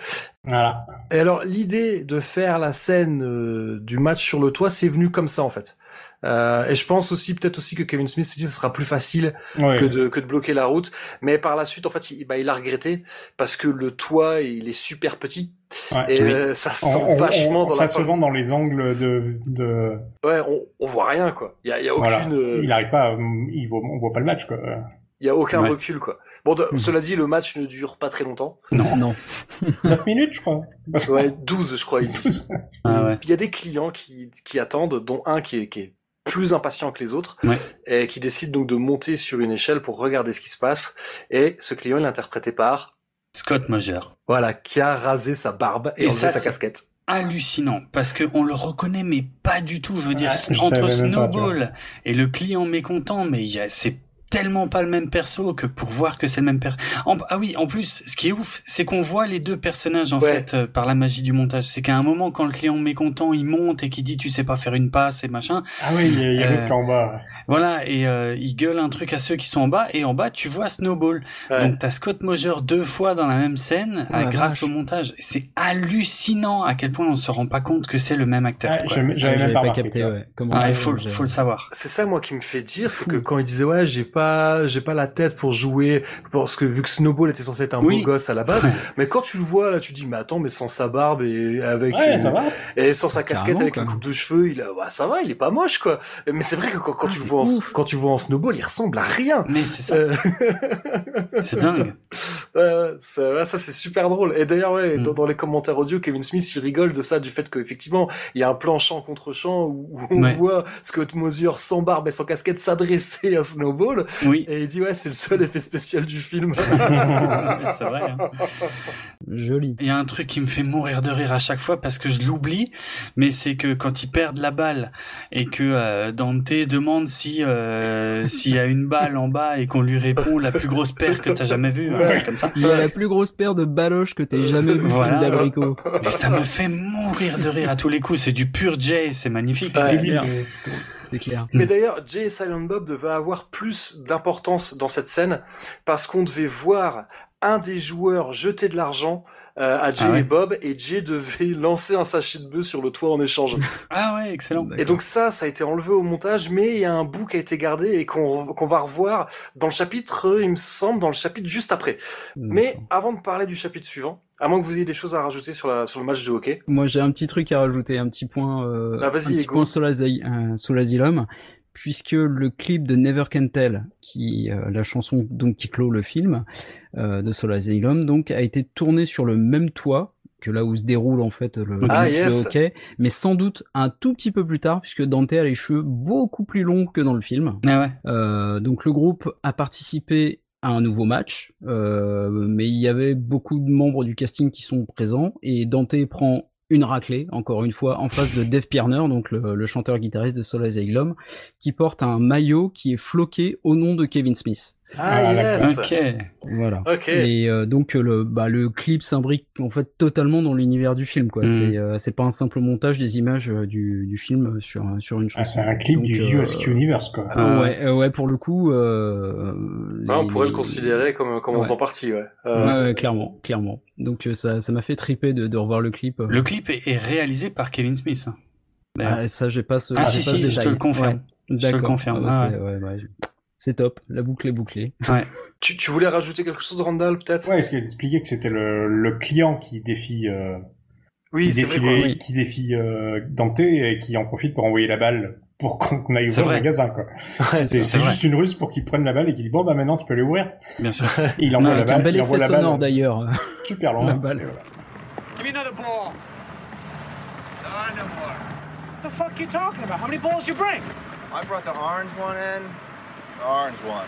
Voilà. Et alors, l'idée de faire la scène euh, du match sur le toit, c'est venu comme ça, en fait. Euh, et je pense aussi, peut-être aussi que Kevin Smith s'est dit, ce sera plus facile que de, que de bloquer la route. Mais par la suite, en fait, il, bah, il a regretté parce que le toit, il est super petit. Ouais. Et Oui. euh, ça sent on- vachement on- dans ça la se vend dans les angles de, de Ouais, on, on voit rien, quoi. Il y a, y a aucune, Il arrive pas, à- il voit, on voit pas le match quoi. il y a aucun Ouais. recul, quoi. Bon, de- Mhm. cela dit, le match ne dure pas très longtemps. Non. Non. 9 minutes, je crois. [LAUGHS] Ouais, 12, je crois. il dit. 12. Ah ouais. Il y a des clients qui, qui attendent, dont un qui est, qui est plus impatient que les autres, Ouais. et qui décide donc de monter sur une échelle pour regarder ce qui se passe. Et ce client, il est interprété par, Scott Moser. voilà, qui a rasé sa barbe et, Et enlevé ça, sa c'est- casquette. hallucinant parce que on le reconnaît mais pas du tout. Je veux dire, je entre pas, Snowball et le client mécontent, mais il y a c'est tellement pas le même perso que pour voir que c'est le même perso. Ah oui, en plus, ce qui est ouf, c'est qu'on voit les deux personnages en Ouais. fait euh, par la magie du montage. C'est qu'à un moment, quand le client mécontent, il monte et qu'il dit tu sais pas faire une passe et machin, Ah oui, il y a, il y a Euh, en bas. voilà, et euh, il gueule un truc à ceux qui sont en bas et en bas tu vois Snowball. Ouais. Donc t'as Scott Moser deux fois dans la même scène euh, la grâce au montage. C'est hallucinant à quel point on se rend pas compte que c'est le même acteur. J'avais même pas capté. toi. Ouais. Comment Ah, il faut, faut le savoir. C'est ça, moi, qui me fait dire, c'est que [LAUGHS] quand il disait, ouais, j'ai pas, j'ai pas la tête pour jouer, parce que vu que Snowball était censé être un Oui. beau gosse à la base, mais quand tu le vois, là, tu dis, mais attends, mais sans sa barbe et avec, Ouais, une- ça va. et sans sa casquette Carrément, avec quoi. une coupe de cheveux, il a, bah, ça va, il est pas moche, quoi. Mais c'est vrai que quand, quand Ah, tu le vois en, quand tu le vois en Snowball, il ressemble à rien. Mais c'est ça, Euh, c'est dingue. [LAUGHS] Ouais, ouais, ça, c'est super drôle. Et d'ailleurs, ouais, Mm. dans, dans les commentaires audio, Kevin Smith, il rigole de ça, du fait qu'effectivement, il y a un plan champ contre champ où, où on Ouais. voit Scott Moser sans barbe et sans casquette s'adresser à Snowball. Oui, Et il dit, ouais, c'est le seul effet spécial du film. [LAUGHS] c'est vrai. hein. Joli. Il y a un truc qui me fait mourir de rire à chaque fois parce que je l'oublie, mais c'est que quand ils perdent la balle et que euh, Dante demande si euh, s'il y a une balle en bas et qu'on lui répond la plus grosse paire que t'as jamais vue, un truc comme ça. Il a la plus grosse paire de baloches que t'aies jamais vu Voilà. film d'abricot. Mais ça me fait mourir de rire à tous les coups. C'est du pur Jay, c'est magnifique. Ouais. Mais d'ailleurs, Jay et Silent Bob devaient avoir plus d'importance dans cette scène parce qu'on devait voir un des joueurs jetait de l'argent euh, à Jay Ah ouais. et Bob et Jay devait [LAUGHS] lancer un sachet de bœuf sur le toit en échange. [LAUGHS] Ah ouais, excellent. Et donc ça, ça a été enlevé au montage, mais il y a un bout qui a été gardé et qu'on qu'on va revoir dans le chapitre, il me semble, dans le chapitre juste après. Mais avant de parler du chapitre suivant, à moins que vous ayez des choses à rajouter sur, la, sur le match de hockey. Moi, j'ai un petit truc à rajouter, un petit point, euh, Ah, un vas-y, petit point sur l'Asy- euh, sur l'Asylum, puisque le clip de Never Can Tell, qui euh, la chanson donc qui clôt le film euh, de Soul Asylum, donc a été tourné sur le même toit que là où se déroule en fait le Ah, match yes. de hockey, mais sans doute un tout petit peu plus tard, puisque Dante a les cheveux beaucoup plus longs que dans le film. Ah ouais. Euh, donc le groupe a participé à un nouveau match, euh, mais il y avait beaucoup de membres du casting qui sont présents et Dante prend une raclée, encore une fois, en face de Dave Pirner, donc le, le chanteur-guitariste de Soul Asylum, qui porte un maillot qui est floqué au nom de Kevin Smith. Ah, yes Ok. Voilà. Ok. Et euh, donc le bah, le clip s'imbrique en fait totalement dans l'univers du film quoi. Mhm. C'est euh, c'est pas un simple montage des images euh, du, du film sur sur une Ah, chanson. c'est un clip Donc, du euh, US Universe, quoi. Ah. ouais euh, ouais pour le coup. Euh, Ah, on les- pourrait le considérer comme, comme en Ouais. partie, ouais. Ouais, Euh, ouais, clairement, clairement. Donc euh, ça, ça m'a fait triper de, de revoir le clip. Le clip est, réalisé par Kevin Smith. hein. Ah, ça, j'ai pas ce. Ah, j'ai si, pas ce si, je te le confirme. Ouais, Je te le confirme. Ah, Ah ouais. C'est top. La boucle est bouclée. [LAUGHS] tu, tu voulais rajouter quelque chose, Randall, peut-être? Ouais, est-ce qu'il expliquait que c'était le, le client qui défie, euh, Oui, c'est vrai. quoi. oui. qui défie euh, Dante et qui en profite pour envoyer la balle pour [LAUGHS] qu'on aille ouvrir le magasin, quoi. Ouais, C'est c'est c'est vrai. juste une ruse pour qu'il prenne la balle et qu'il dit bon bah maintenant tu peux aller ouvrir. Bien sûr. Et [LAUGHS] il envoie la Avec un balle, bel il envoie effet la balle sonore d'ailleurs. super loin. La balle. Voilà. Give me another ball. No more. What the fuck you talking about? How many balls you bring? I brought the orange one in. The orange one.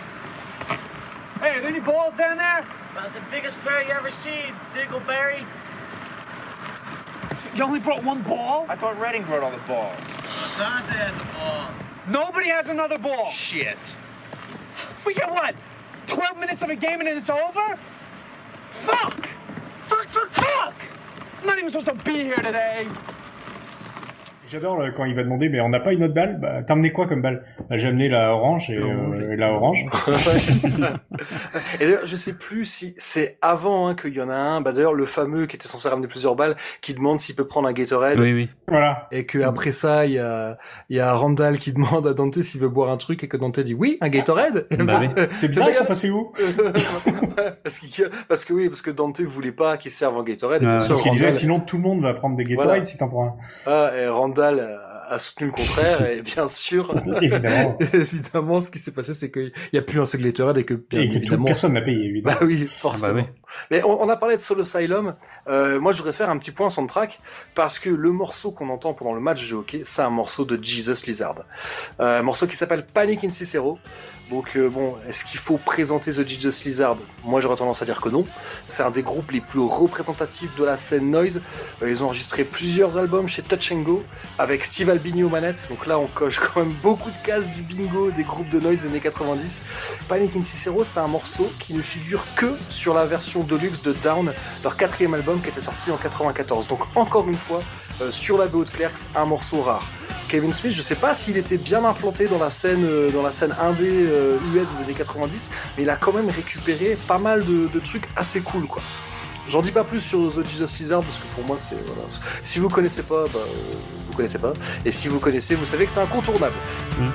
Hey, are there any balls down there? About the biggest pair you ever seen, Diggleberry. You only brought one ball? I thought Redding brought all the balls. Dante had the balls. Nobody has another ball. Shit. We get what? 12 minutes of a game and then it's over? Fuck! Fuck, fuck, fuck! I'm not even supposed to be here today. J'adore quand il va demander mais on n'a pas une autre balle? Bah t'as amené quoi comme balle? Bah, J'ai amené la orange et, euh, et la orange. [LAUGHS] Et d'ailleurs, je sais plus si c'est avant hein, qu'il y en a un, bah d'ailleurs le fameux qui était censé ramener plusieurs balles, qui demande s'il peut prendre un Gatorade. Oui, oui. Voilà. Et que après ça, il y a, il y a Randall qui [LAUGHS] demande à Dante s'il veut boire un truc et que Dante dit oui, un Gatorade. Bah oui. [LAUGHS] C'est bizarre, ils sont passés où? Parce, qu'il- parce que oui, parce que Dante voulait pas qu'il serve en Gatorade. Sûr, Parce qu'il disait sinon tout le monde va prendre des Gatorade Voilà. si t'en prends un. Ah, et Randall a soutenu le contraire et bien sûr, [LAUGHS] Évidemment. [LAUGHS] évidemment, ce qui s'est passé, c'est qu'il y a plus un seul Gatorade et que bien Et que tout- évidemment. personne n'a payé [LAUGHS] évidemment. Bah oui, forcément. Ah bah Mais on, on a parlé de Soul Asylum. Euh, moi, je voudrais faire un petit point soundtrack parce que le morceau qu'on entend pendant le match de hockey, c'est un morceau de Jesus Lizard. Euh, un morceau qui s'appelle Panic in Cicero. Donc euh, bon, est-ce qu'il faut présenter The Jesus Lizard? Moi, j'aurais tendance à dire que non. C'est un des groupes les plus représentatifs de la scène noise. Ils ont enregistré plusieurs albums chez Touch and Go avec Steve Albini aux manettes. Donc là, on coche quand même beaucoup de cases du bingo des groupes de noise des années 90. Panic in Cicero, c'est un morceau qui ne figure que sur la version deluxe de Down, leur quatrième album qui était sorti en 94. Donc encore une fois, euh, sur la BO de Clerks, un morceau rare. Kevin Smith, je sais pas s'il était bien implanté dans la scène, euh, dans la scène indé euh, US des années 90, mais il a quand même récupéré pas mal de, trucs assez cool, quoi. J'en dis pas plus sur The Jesus Lizard parce que pour moi c'est. Si vous connaissez pas, bah, euh, vous connaissez pas. Et si vous connaissez, vous savez que c'est incontournable. Donc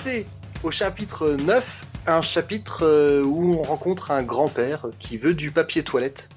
passer au chapitre 9, un chapitre euh, où on rencontre un grand-père qui veut du papier toilette.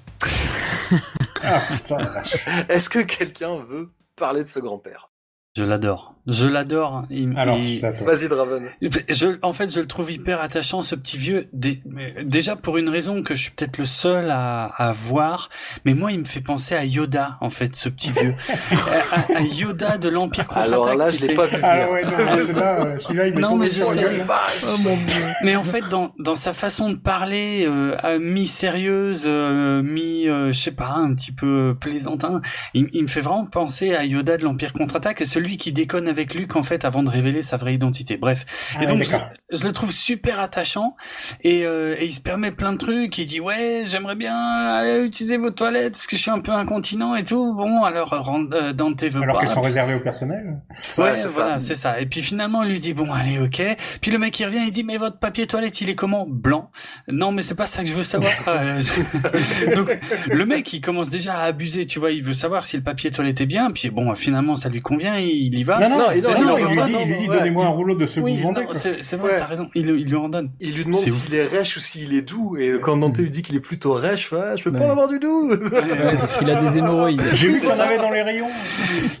Ah putain. [LAUGHS] Est-ce que quelqu'un veut parler de ce grand-père? Je l'adore. Je l'adore. Il- Alors, il-. Vas-y, Draven. Je, en fait, je le trouve hyper attachant, ce petit vieux. Dé- déjà pour une raison que je suis peut-être le seul à, à voir, mais moi, il me fait penser à Yoda, en fait, ce petit vieux. [LAUGHS] à, à Yoda de l'Empire contre-attaque. Alors là, je l'ai pas vu Ah ouais, non, mais celui-là, euh, celui-là, il Non, mais je sais. gueule. Oh mon dieu. Mais en fait, dans, dans sa façon de parler, euh, à mi-sérieuse, euh, mi, euh, je sais pas, un petit peu plaisantin, il, il me fait vraiment penser à Yoda de l'Empire contre-attaque, celui qui déconne avec Luke, en fait, avant de révéler sa vraie identité. Bref. Ah et donc, je, le trouve super attachant, et, euh, et il se permet plein de trucs, il dit, ouais, j'aimerais bien aller utiliser vos toilettes, parce que je suis un peu incontinent et tout. Bon, alors, euh, Dante veut Alors pas. qu'elles sont réservées au personnel. Ouais, Ouais, c'est voilà, ça. c'est ça. Et puis finalement, il lui dit bon, allez, ok. Puis le mec il revient, il dit mais votre papier toilette, il est comment? Blanc. Non, mais c'est pas ça que je veux savoir. [LAUGHS] Euh, je- [LAUGHS] Donc le mec, il commence déjà à abuser, tu vois. Il veut savoir si le papier toilette est bien. Puis bon, finalement, ça lui convient, il y va. Non, non, Non, il- non, non, non, non, il lui non, dit, non, il lui dit ouais. donnez-moi un rouleau de second Oui, c'est c'est vrai, Ouais. t'as raison. Il, il lui en donne. Il lui demande C'est ouf. s'il est rêche ou s'il est doux, et quand Dante lui dit qu'il est plutôt rêche, ouais, je peux pas en avoir du doux. Parce qu'il a des hémorroïdes. [LAUGHS] J'ai vu qu'on avait dans les rayons.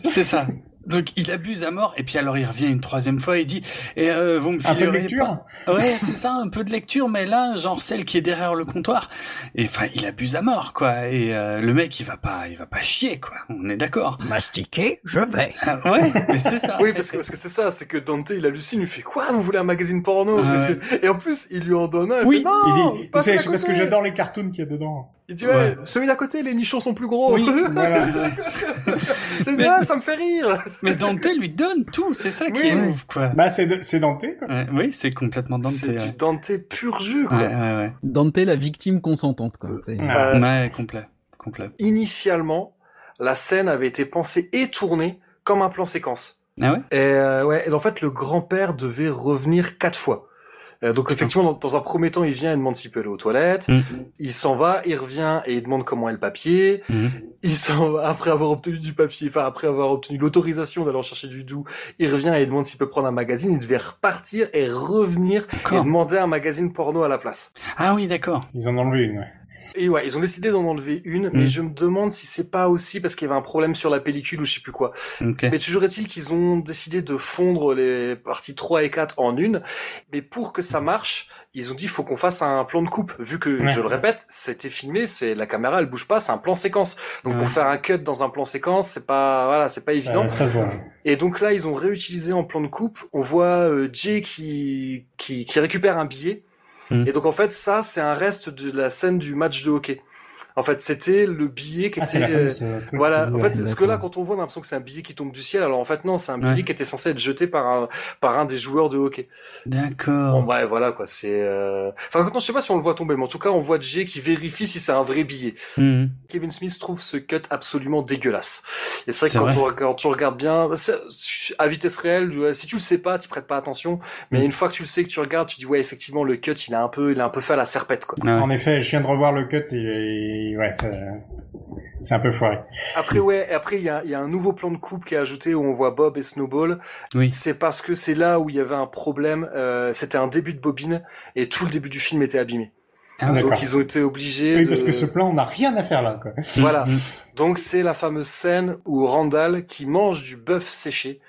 C'est ça. Donc il abuse à mort et puis alors il revient une troisième fois et dit et euh, vous me Un peu de filerez lecture. pas? Ouais, c'est ça, un peu de lecture, mais là, genre celle qui est derrière le comptoir. Et enfin, il abuse à mort, quoi. Et euh, le mec, il va pas, il va pas chier, quoi. On est d'accord. Mastiquer, je vais. Ah, ouais, mais c'est ça. Oui, parce que parce que c'est ça, c'est que Dante il hallucine, il fait quoi Vous voulez un magazine porno? Ah. Et en plus, il lui en donne un. Oui, fait, non, Il dit, c'est parce que j'adore les cartoons qu'il y a dedans. Il dit ouais, Ouais. celui d'à côté, les nichons sont plus gros. Oui. [LAUGHS] Voilà. Dit, ah, ça me fait rire. Mais Dante lui donne tout, c'est ça qui Oui, est ouf, quoi. Bah, c'est c'est Dante, quoi. Ouais, oui, c'est complètement Dante. C'est Ouais. du Dante pur jus, quoi. Ouais, ouais, ouais. Dante, la victime consentante, quoi. C'est- Ah. Euh, Ouais, complet, complet. Initialement, la scène avait été pensée et tournée comme un plan séquence. Ah ouais? Et, euh, ouais, et en fait, le grand-père devait revenir quatre fois. Euh, donc effectivement, dans, dans un premier temps, il vient et demande s'il peut aller aux toilettes. Mm. Il s'en va, il revient et il demande comment est le papier. Mhm. Il s'en va [LAUGHS] après avoir obtenu du papier, enfin après avoir obtenu l'autorisation d'aller en chercher du doux. Il revient et il demande s'il peut prendre un magazine. Il devait repartir et revenir et demander un magazine porno à la place. Ah oui, d'accord. Ils en ont enlevé une, ouais. Et ouais, ils ont décidé d'en enlever une, mais Mm. je me demande si c'est pas aussi parce qu'il y avait un problème sur la pellicule ou je sais plus quoi. Mais toujours est-il qu'ils ont décidé de fondre les parties 3 et 4 en une, mais pour que ça marche, ils ont dit faut qu'on fasse un plan de coupe, vu que, Ouais. je le répète, c'était filmé, c'est la caméra elle bouge pas, c'est un plan séquence. Donc Ouais. pour faire un cut dans un plan séquence, c'est pas voilà, c'est pas évident. Ça, ça se voit. Et donc là, ils ont réutilisé en plan de coupe. On voit euh, Jay qui, qui qui récupère un billet. Mm. Et donc en fait, ça c'est un reste de la scène du match de hockey. En fait, c'était le billet qui Ah, était la euh, fameuse, euh, voilà, en fait, parce que là, quand on voit, on a l'impression que c'est un billet qui tombe du ciel. Alors en fait, non, c'est un billet Ouais. qui était censé être jeté par un, par un des joueurs de hockey. Bon, D'accord. ouais, voilà, quoi, c'est, euh... enfin, maintenant, je sais pas si on le voit tomber, mais en tout cas, on voit Jay qui vérifie si c'est un vrai billet. Mhm. Kevin Smith trouve ce cut absolument dégueulasse. Et c'est vrai que quand, vrai. on- quand tu regardes bien, à vitesse réelle, si tu le sais pas, tu prêtes pas attention. Mais Mm. une fois que tu le sais, que tu regardes, tu dis ouais, effectivement, le cut, il a un peu, il a un peu fait à la serpette, quoi. Ouais. En effet, je viens de revoir le cut et, ouais, c'est un peu foiré. Après, ouais, après, il y a, il y a un nouveau plan de coupe qui est ajouté où on voit Bob et Snowball. Oui. C'est parce que c'est là où il y avait un problème. Euh, c'était un début de bobine et tout le début du film était abîmé. Ah. Donc ils ont été obligés Oui, de. parce que ce plan, on n'a rien à faire là, quoi. Voilà. Mhm. Donc c'est la fameuse scène où Randall, qui mange du bœuf séché,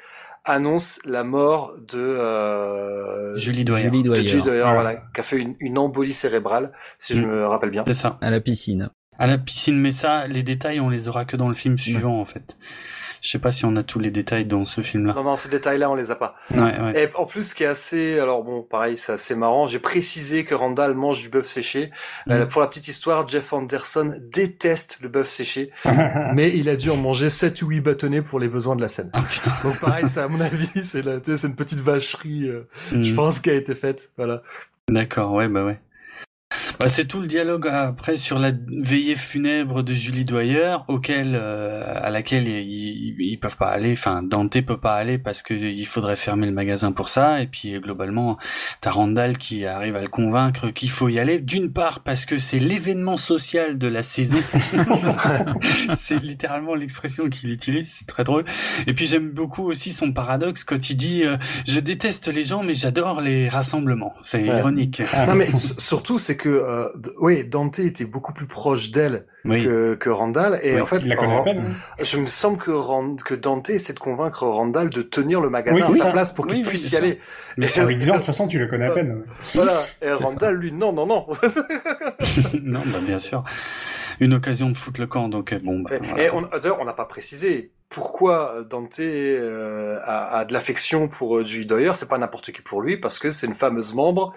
annonce la mort de euh, Julie Doyer. Julie de Dwyer. Julie Dwyer, Voilà. voilà, qui a fait une, une embolie cérébrale, si je Mm. me rappelle bien. C'est ça. À la piscine. À la piscine, mais ça, les détails, on les aura que dans le film suivant, en fait. Je sais pas si on a tous les détails dans ce film-là. Non, non, ces détails-là, on les a pas. Ouais, ouais. Et en plus, ce qui est assez, alors bon, pareil, c'est assez marrant. J'ai précisé que Randall mange du bœuf séché. Euh, Mm. pour la petite histoire, Jeff Anderson déteste le bœuf séché, [LAUGHS] mais il a dû en manger 7 ou 8 bâtonnets pour les besoins de la scène. Ah putain. [LAUGHS] Donc pareil, c'est à mon avis, c'est la, une petite vacherie, euh, je Mhm. pense, qui a été faite. Voilà. D'accord, ouais, bah ouais. Bah, c'est tout le dialogue après sur la veillée funèbre de Julie Dwyer, auquel, euh, à laquelle ils, ils, peuvent pas aller, enfin Dante peut pas aller parce que il faudrait fermer le magasin pour ça, et puis globalement t'as Randall qui arrive à le convaincre qu'il faut y aller, d'une part parce que c'est l'événement social de la saison, [LAUGHS] [LAUGHS] c'est littéralement l'expression qu'il utilise, c'est très drôle, et puis j'aime beaucoup aussi son paradoxe quand il dit euh, je déteste les gens mais j'adore les rassemblements, c'est Ouais. ironique. Ah. Non mais [LAUGHS] surtout, c'est que euh, oui, Dante était beaucoup plus proche d'elle Oui. que, que Randall. Et Oui, en fait, Il la connaît à Ran- peine. hein. je me semble que, Rand- que Dante essaie de convaincre Randall de tenir le magasin Oui, à sa ça. place pour qu'il puisse y aller. Mais En lui disant, de toute façon, tu le connais à peine. Voilà. [LAUGHS] Et ça. Randall, lui, non, non, non. [LAUGHS] [LAUGHS] non, bah, bien sûr. Une occasion de foutre le camp, donc euh, bon. Bah, Et, voilà. et on, d'ailleurs, on n'a pas précisé pourquoi Dante euh, a, a de l'affection pour euh, Julie Doyer. C'est pas n'importe qui pour lui, parce que c'est une fameuse membre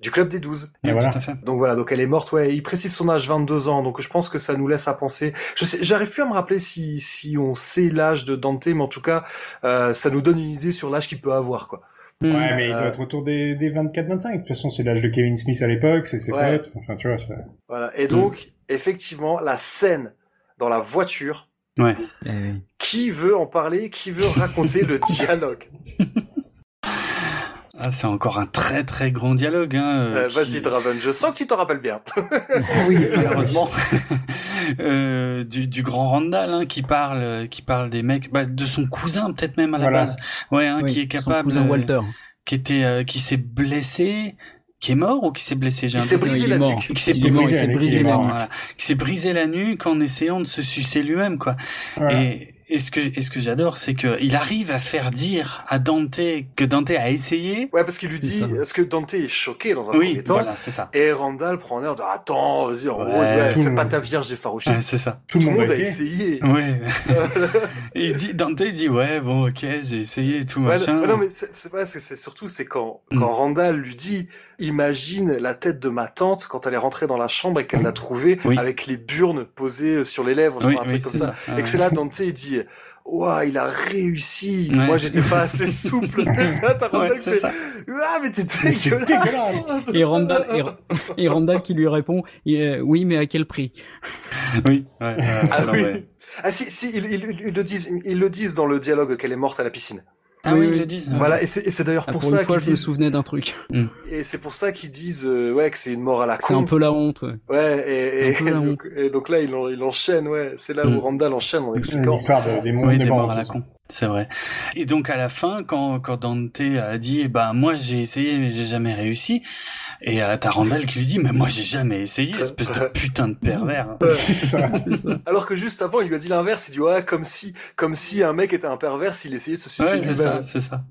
du club des 12. Et voilà. tout à fait. Donc voilà, donc elle est morte, ouais, il précise son âge 22 ans, donc je pense que ça nous laisse à penser. Je sais, j'arrive plus à me rappeler si, si on sait l'âge de Dante, mais en tout cas, euh, ça nous donne une idée sur l'âge qu'il peut avoir, quoi. Hmm. Ouais, mais il Euh. doit être autour des, des 24-25. De toute façon, c'est l'âge de Kevin Smith à l'époque, c'est ses Ouais. potes. Enfin, tu vois, c'est- Voilà. Et donc, effectivement, la scène dans la voiture, Ouais. Eh qui veut en parler, qui veut raconter le [LAUGHS] dialogue? Ah, c'est encore un très très grand dialogue. Hein, euh, Euh, qui- Vas-y, Draven, je sens que tu t'en rappelles bien. [LAUGHS] oui, malheureusement, [LAUGHS] euh, du, du grand Randall hein, qui parle, euh, qui parle des mecs, bah, de son cousin peut-être même à la base, ouais, hein, Oui, qui est son capable, cousin euh, Walter. qui était, euh, qui s'est blessé, qui est mort ou qui s'est blessé, j'ai un s'est brisé la nuque. Qui s'est Il s'est brisé, brisé il s'est la nuque. Qui s'est brisé la nuque en essayant de se sucer lui-même, quoi. Voilà. Et, et ce que, et ce que j'adore, c'est que il arrive à faire dire à Dante que Dante a essayé. Ouais, parce qu'il lui dit, est-ce que Dante est choqué dans un Oui, premier temps voilà, c'est ça. Et Randall prend l'air de attends, vas-y, en Ouais, gros, ouais, fais pas ta vierge effarouchée. Ouais, c'est ça. Tout le monde, a essayé. Ouais. Et [LAUGHS] il dit, Dante dit, ouais, bon, ok, j'ai essayé et tout, Ouais, machin. non, non, mais c'est pas c'est surtout, c'est quand, Mm. quand Randall lui dit, imagine la tête de ma tante quand elle est rentrée dans la chambre et qu'elle l'a trouvée Oui. avec les burnes posées sur les lèvres, oui, crois, un oui, truc comme ça. ça. Et que c'est là, Dante, il dit, Ouah, il a réussi. Ouais. Moi, j'étais pas assez souple. [LAUGHS] Ouais, fait, ça. ah, mais t'es c'est dégueulasse. Et Randall, et, [LAUGHS] et Randall qui lui répond, euh, oui, mais à quel prix? Oui, ouais, Ah non, oui. ouais. Ah si, si, ils, ils- ils le disent, ils le disent dans le dialogue qu'elle est morte à la piscine. Ah Oui, oui, oui. ils le disent. Voilà, et c'est d'ailleurs Ah, pour, Pour ça qu'ils je me disent, souvenais d'un truc. et c'est pour ça qu'ils disent, euh, ouais, que c'est une mort à la C'est un con. peu la honte. ouais. Ouais, et, donc, et donc là, il, en- il enchaîne, ouais. C'est là Mm. où Randall enchaîne en expliquant. L'histoire de- des Oui, des des morts. à la con. C'est vrai. Et donc à la fin, quand, quand Dante a dit, eh ben moi j'ai essayé mais j'ai jamais réussi, et euh, t'as Randall qui lui dit, mais moi j'ai jamais essayé, espèce de putain de pervers. [LAUGHS] C'est ça. C'est ça. Alors que juste avant, il lui a dit l'inverse. Il dit, ouais, comme si, comme si un mec était un pervers s'il essayait de se suicider Ouais, c'est ça, c'est ça.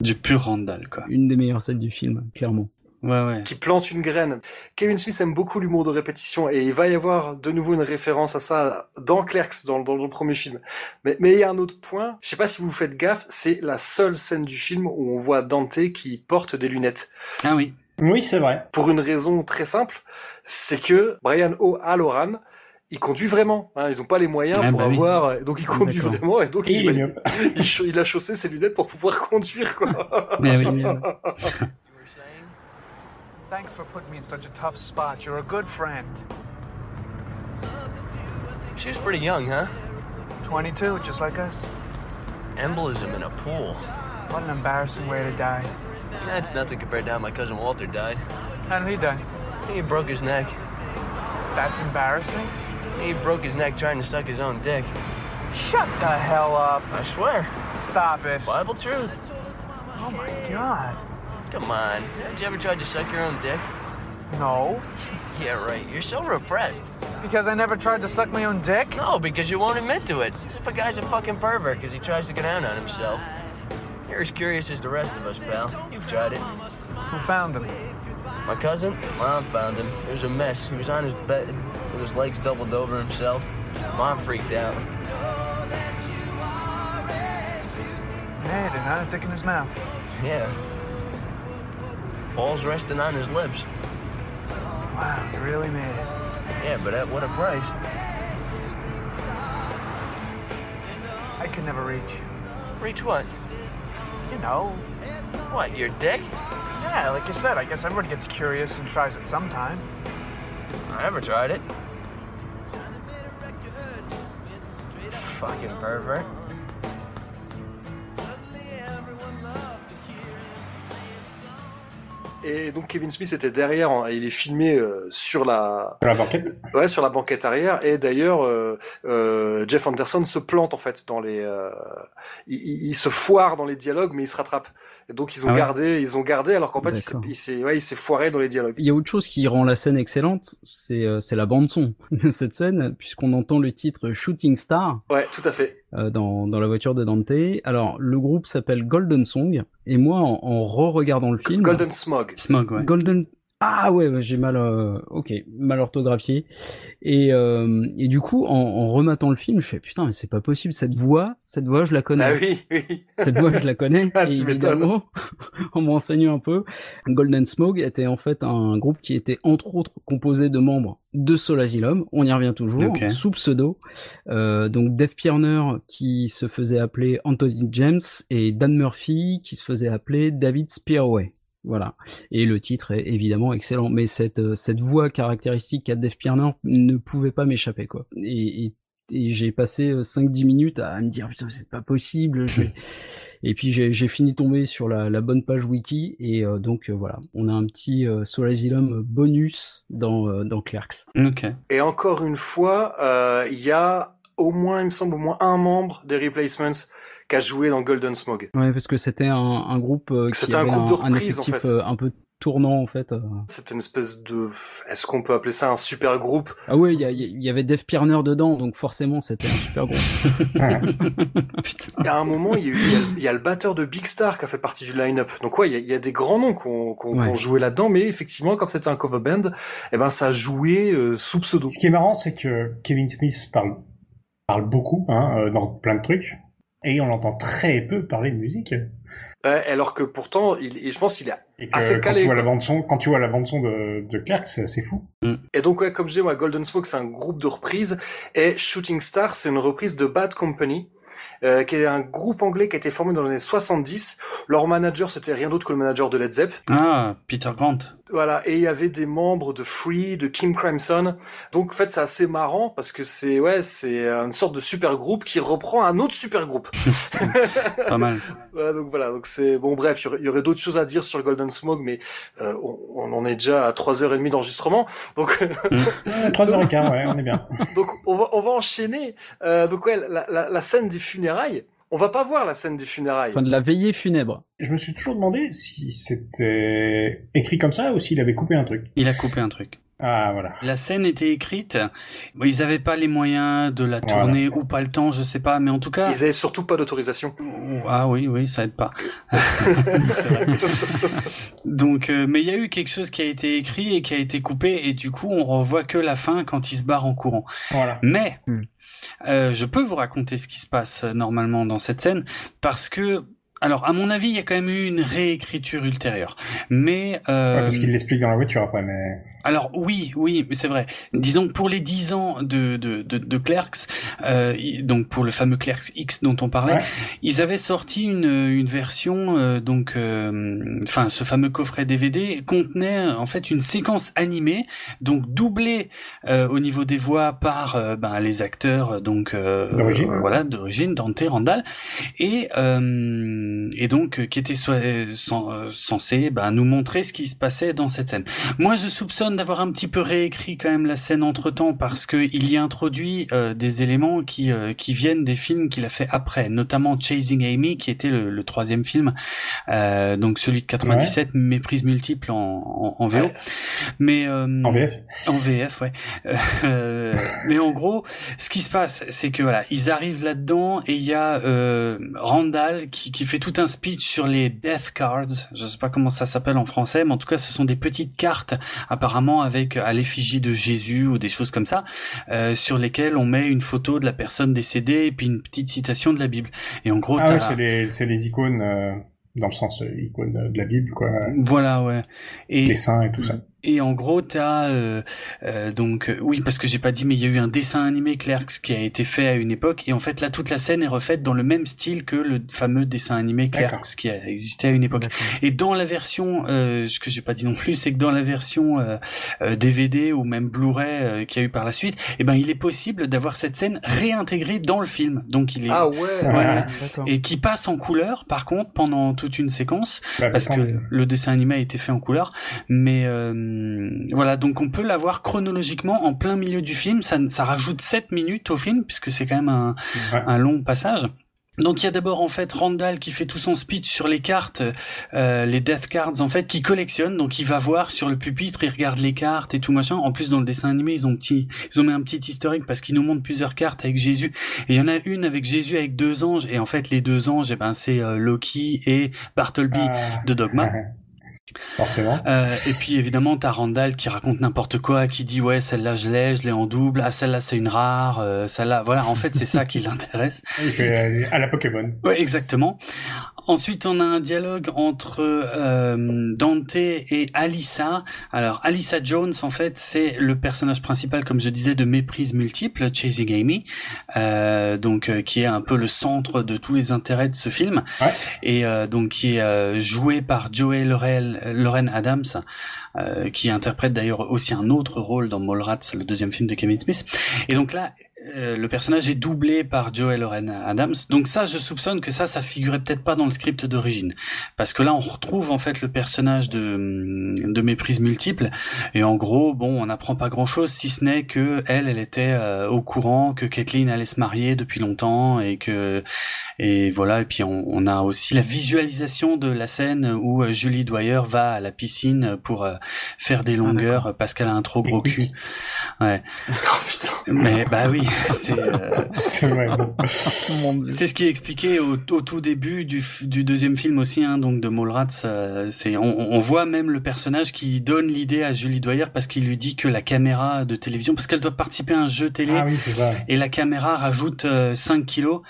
Du pur Randall, quoi. Une des meilleures scènes du film, clairement. Ouais, ouais. qui plante une graine. Kevin Smith aime beaucoup l'humour de répétition et il va y avoir de nouveau une référence à ça dans Clerks, dans, dans le premier film. Mais mais il y a un autre point, je sais pas si vous faites gaffe, c'est la seule scène du film où on voit Dante qui porte des lunettes. Ah oui. Oui, c'est vrai. Pour une raison très simple, c'est que Brian O'Halloran, il conduit vraiment. Hein, ils ont pas les moyens Ah, pour bah oui. avoir, donc il conduit vraiment et donc Et il, il [LAUGHS] il, il a chaussé ses lunettes pour pouvoir [LAUGHS] conduire quoi. Mais oui. You were saying? Thanks for putting me in such a tough spot. You're a good friend. She's pretty young, huh? 22, just like us. Embolism in a pool. What an embarrassing way to die. That's nothing compared to how my cousin Walter died. How did he die? He broke his neck. That's embarrassing. He broke his neck trying to suck his own dick. Shut the hell up. I swear. Stop it. Bible truth. Oh my god. Come on. Haven't you ever tried to suck your own dick? No. [LAUGHS] Yeah, right. You're so repressed. Because I never tried to suck my own dick? No, because you won't admit to it. As if a guy's a fucking pervert because he tries to get down on himself. You're as curious as the rest of us, pal. You've tried it. Who found him? My cousin, Mom found him. It was a mess. He was on his bed with his legs doubled over himself. Mom freaked out. Yeah, he didn't have a dick in his mouth. Yeah. Balls resting on his lips. Wow, you really made it. Yeah, but at what a price. I could never reach. Reach what? You know. What, your dick? Yeah, like you said, I guess everybody gets curious and tries it sometime. I never tried it. Fucking pervert. Et donc Kevin Smith était derrière, en- il est filmé euh, sur la Sur la banquette. ouais sur la banquette arrière et d'ailleurs euh, euh, Jeff Anderson se plante en fait dans les euh, il, se foire dans les dialogues mais il se rattrape. Et donc ils ont Ah ouais. gardé ils ont gardé alors qu'en fait il s'est- D'accord. il s'est ouais, il s'est foiré dans les dialogues. Il y a autre chose qui rend la scène excellente, c'est euh, c'est la bande son de [LAUGHS] cette scène, puisqu'on entend le titre Shooting Star Ouais, tout à fait. Euh, dans, dans la voiture de Dante. Alors le groupe s'appelle Golden Song, et moi en, en re-regardant le film, Golden Smog. Smog, ouais. Golden. Ah ouais, ouais, j'ai mal, euh, ok, mal orthographié. Et, euh, et du coup, en, en rematant le film, je fais putain, mais c'est pas possible. Cette voix, cette voix, je la connais. Ah oui, oui. Cette voix, je la connais. [LAUGHS] Ah, et évidemment, [LAUGHS] en me renseignant un peu, Golden Smoke était en fait un groupe qui était entre autres composé de membres de Soul Asylum. On y revient toujours, Ok. sous pseudo. Euh, donc Dave Pirner qui se faisait appeler Anthony James et Dan Murphy qui se faisait appeler David Spearway. Voilà. Et le titre est évidemment excellent. Mais cette, euh, cette voix caractéristique qu'a Dave Pirner ne pouvait pas m'échapper, quoi. Et, et, et j'ai passé euh, 5-10 minutes à me dire, putain, c'est pas possible. Je vais... [LAUGHS] Et puis j'ai fini tomber sur la, la bonne page wiki et euh, donc euh, voilà, on a un petit euh, Soul Asylum bonus dans euh, dans Clerks. Ok. Et encore une fois, euh, il y a au moins, il me semble, au moins un membre des Replacements qui a joué dans Golden Smog. Ouais, parce que c'était un, un groupe euh, qui C'était un avait groupe de un, reprise, en effectif fait. euh, un peu tournant en fait. euh. C'était une espèce de, est-ce qu'on peut appeler ça un super groupe? Ah ouais, il y, avait Dave Pirner dedans, donc forcément c'était un super groupe. Il y a un moment, il y a, y y le batteur de Big Star qui a fait partie du line-up. Donc ouais, il y a, il y a des grands noms qui ont, joué là-dedans, mais effectivement, comme c'était un cover band, eh ben ça a joué euh, sous pseudo. Ce qui est marrant, c'est que Kevin Smith parle, parle beaucoup hein, dans plein de trucs, et on l'entend très peu parler de musique. Ouais, alors que pourtant, il, je pense qu'il est Et que assez quand calé. tu vois la bande son, quand tu vois la bande son de, de Clerks, c'est assez fou. Et donc, ouais, comme je dis, moi, Golden Smoke, c'est un groupe de reprises. Et Shooting Star, c'est une reprise de Bad Company, euh, qui est un groupe anglais qui a été formé dans les années 70. Leur manager, c'était rien d'autre que le manager de Led Zepp. Ah, Peter Grant. Voilà, et il y avait des membres de Free, de Kim Crimson. Donc, en fait, c'est assez marrant parce que c'est, ouais, c'est une sorte de super groupe qui reprend un autre super groupe. [LAUGHS] Pas mal. [LAUGHS] Ouais, donc voilà, donc c'est bon. Bref, il y aurait, d'autres choses à dire sur le Golden Smoke, mais euh, on, on en est déjà à 3h30 d'enregistrement, donc Ouais, [LAUGHS] Trois heures et quart, ouais, on est bien. donc on va on va enchaîner. Euh, donc ouais, la, la, la scène des funérailles. On va pas voir la scène des funérailles. Enfin de la veillée funèbre. Je me suis toujours demandé si c'était écrit comme ça ou s'il avait coupé un truc. Il a coupé un truc. Ah, voilà. La scène était écrite. Bon, ils avaient pas les moyens de la Voilà. tourner ou pas le temps, je sais pas, mais en tout cas. Ils avaient surtout pas d'autorisation. Ah oui, oui, ça aide pas. C'est [LAUGHS] vrai. [LAUGHS] Donc, euh, mais il y a eu quelque chose qui a été écrit et qui a été coupé, et du coup, on revoit que la fin quand ils se barrent en courant. Voilà. Mais Hmm. Euh, je peux vous raconter ce qui se passe euh, normalement dans cette scène parce que, alors à mon avis, il y a quand même eu une réécriture ultérieure. Mais euh, Ouais, parce qu'il l'explique dans la voiture après, mais... alors oui, oui, c'est vrai. Disons pour les 10 ans de de de, de Clerks, euh, donc pour le fameux Clerks X dont on parlait, Ouais. ils avaient sorti une une version euh, donc euh, enfin ce fameux coffret DVD contenait en fait une séquence animée donc doublée euh, au niveau des voix par euh, ben, les acteurs donc euh, D'origine. voilà d'origine Dante Randall et euh, et donc qui était so- cen- censé ben, nous montrer ce qui se passait dans cette scène. Moi, je soupçonne d'avoir un petit peu réécrit quand même la scène entre temps parce que il y a introduit euh, des éléments qui euh, qui viennent des films qu'il a fait après, notamment Chasing Amy, qui était le, le troisième film, euh, donc celui de 97, Méprise multiple en, en, en VO. Ouais. Mais euh, En VF en VF, ouais. Euh, mais en gros, ce qui se passe, c'est que voilà, ils arrivent là-dedans et il y a euh, Randall qui, qui fait tout un speech sur les death cards. Je sais pas comment ça s'appelle en français, mais en tout cas, ce sont des petites cartes, apparemment avec à l'effigie de Jésus ou des choses comme ça, euh, sur lesquelles on met une photo de la personne décédée et puis une petite citation de la Bible. Et en gros, Ah ouais, c'est les, c'est les icônes, euh, dans le sens euh, icônes de la Bible, quoi. voilà, ouais. Et Les saints et tout ça. Et en gros, t'as euh, euh, donc euh, oui parce que j'ai pas dit, mais il y a eu un dessin animé Clerks qui a été fait à une époque, et en fait là toute la scène est refaite dans le même style que le fameux dessin animé Clerks qui a existé à une époque. Et dans la version, euh, ce que j'ai pas dit non plus, c'est que dans la version euh, euh, DVD ou même Blu-ray euh, qu'il y a eu par la suite, eh ben il est possible d'avoir cette scène réintégrée dans le film. Donc il est Ah ouais. Ouais. D'accord. et qui passe en couleur par contre pendant toute une séquence Bah, parce que le dessin animé a été fait en couleur mais euh, voilà donc on peut l'avoir chronologiquement en plein milieu du film ça, ça rajoute 7 minutes au film puisque c'est quand même un, Ouais. un long passage donc il y a d'abord en fait Randall qui fait tout son speech sur les cartes, euh, les death cards en fait, qui collectionne. Donc il va voir sur le pupitre, il regarde les cartes et tout machin. En plus dans le dessin animé ils ont petit, ils ont mis un petit historique parce qu'ils nous montrent plusieurs cartes avec Jésus. Et il y en a une avec Jésus avec deux anges et en fait les deux anges, eh ben c'est euh, Loki et Bartleby Ah. de Dogma. [LAUGHS] Forcément. Euh, et puis évidemment t'as Randall qui raconte n'importe quoi, qui dit ouais celle-là je l'ai, je l'ai en double, ah celle-là c'est une rare, euh, celle-là voilà en fait c'est ça qui l'intéresse. [LAUGHS] À la Pokémon. Ouais, exactement. Ensuite, on a un dialogue entre euh, Dante et Alissa. Alors, Alissa Jones, en fait, c'est le personnage principal, comme je disais, de Méprise multiple, Chasing Amy, euh, donc euh, qui est un peu le centre de tous les intérêts de ce film, Ouais. et euh, donc qui est euh, joué par Joey Lauren Adams, euh, qui interprète d'ailleurs aussi un autre rôle dans Mallrats, le deuxième film de Kevin Smith. Et donc là, euh, le personnage est doublé par Joey Lauren Adams. Donc ça, je soupçonne que ça, ça figurait peut-être pas dans le script d'origine, parce que là, on retrouve en fait le personnage de de méprise multiple. Et en gros, bon, on n'apprend pas grand-chose si ce n'est que elle, elle était euh, au courant que Kathleen allait se marier depuis longtemps et que et voilà. Et puis on, on a aussi la visualisation de la scène où euh, Julie Dwyer va à la piscine pour euh, faire des longueurs parce qu'elle a un trop gros cul. Ouais. [LAUGHS] Oh putain. Mais bah oui, [LAUGHS] c'est euh, [LAUGHS] c'est ce qui est expliqué au, au tout début du, deuxième film aussi, hein, donc de Mallrats. euh, c'est on, on voit même le personnage qui donne l'idée à Julie Dwyer parce qu'il lui dit que la caméra de télévision, parce qu'elle doit participer à un jeu télé. Ah oui, c'est ça. Et la caméra rajoute euh, 5 kilos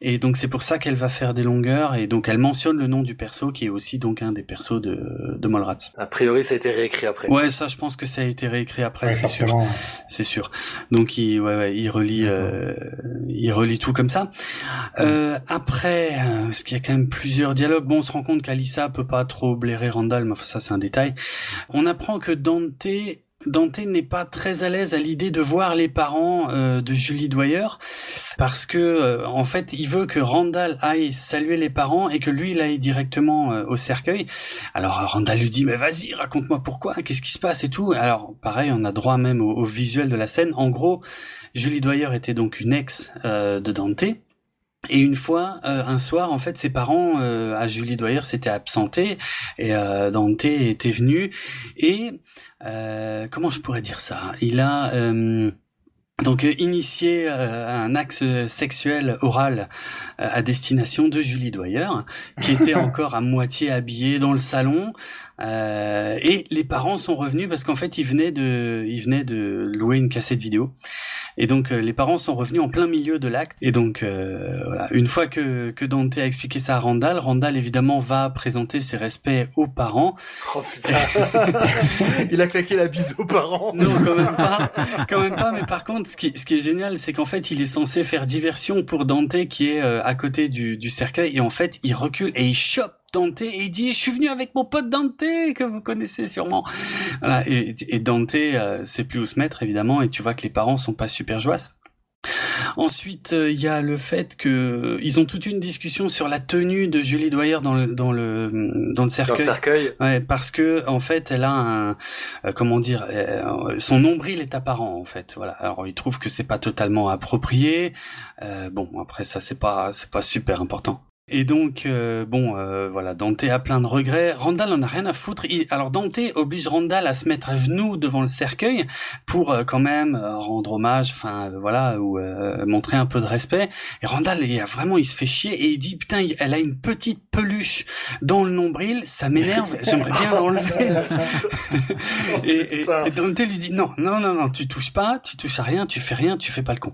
et donc c'est pour ça qu'elle va faire des longueurs et donc elle mentionne le nom du perso qui est aussi donc un des persos de, de Mallrats. A priori, ça a été réécrit après. Ouais, ça je pense que ça a été réécrit après, Ouais, c'est sûr forcément. c'est sûr. Donc il, ouais, ouais, il relie, euh, il relie tout comme ça. Euh, après, euh, parce qu'il y a quand même plusieurs dialogues. Bon, on se rend compte qu'Alissa peut pas trop blairer Randall, mais enfin, ça c'est un détail. On apprend que Dante Dante n'est pas très à l'aise à l'idée de voir les parents euh, de Julie Dwyer parce que euh, en fait il veut que Randall aille saluer les parents et que lui il aille directement euh, au cercueil. Alors Randall lui dit mais vas-y raconte-moi pourquoi qu'est-ce qui se passe et tout. Alors pareil on a droit même au, au visuel de la scène. En gros Julie Dwyer était donc une ex euh, de Dante. Et une fois, euh, un soir, en fait, ses parents euh, à Julie Dwyer s'étaient absentés et euh, Dante était venu et euh, comment je pourrais dire ça? Il a euh, donc initié euh, un axe sexuel oral euh, à destination de Julie Dwyer, qui était [LAUGHS] encore à moitié habillée dans le salon. Euh, et les parents sont revenus parce qu'en fait ils venaient de, ils venaient de louer une cassette vidéo. Et donc euh, les parents sont revenus en plein milieu de l'acte. Et donc euh, voilà, une fois que que Dante a expliqué ça à Randall, Randall évidemment va présenter ses respects aux parents. Oh putain. [LAUGHS] Il a claqué la bise aux parents. Non, quand même pas, quand même pas. Mais par contre, ce qui, ce qui est génial, c'est qu'en fait, il est censé faire diversion pour Dante qui est euh, à côté du, du cercueil, et en fait, il recule et il chope Dante et il dit je suis venu avec mon pote Dante que vous connaissez sûrement voilà et, et Dante euh, sait plus où se mettre évidemment et tu vois que les parents sont pas super joyeux Ensuite, euh, il y a le fait que ils ont toute une discussion sur la tenue de Julie Dwyer dans le dans le dans le Dans cercueil. le cercueil. Ouais, parce que en fait, elle a un euh, comment dire, euh, son nombril est apparent en fait. Voilà. Alors, il trouve que c'est pas totalement approprié. Bon, après ça, c'est pas c'est pas super important. Et donc, euh, bon, euh, voilà, Dante a plein de regrets. Randall en a rien à foutre. Il- alors, Dante oblige Randall à se mettre à genoux devant le cercueil pour euh, quand même euh, rendre hommage, enfin, euh, voilà, ou euh, montrer un peu de respect. Et Randall, il a vraiment, il se fait chier et il dit, putain, il- elle a une petite peluche dans le nombril, ça m'énerve, [LAUGHS] j'aimerais bien l'enlever. [LAUGHS] et, et, et Dante lui dit, non, non, non, non, tu touches pas, tu touches à rien, tu fais rien, tu fais pas le con.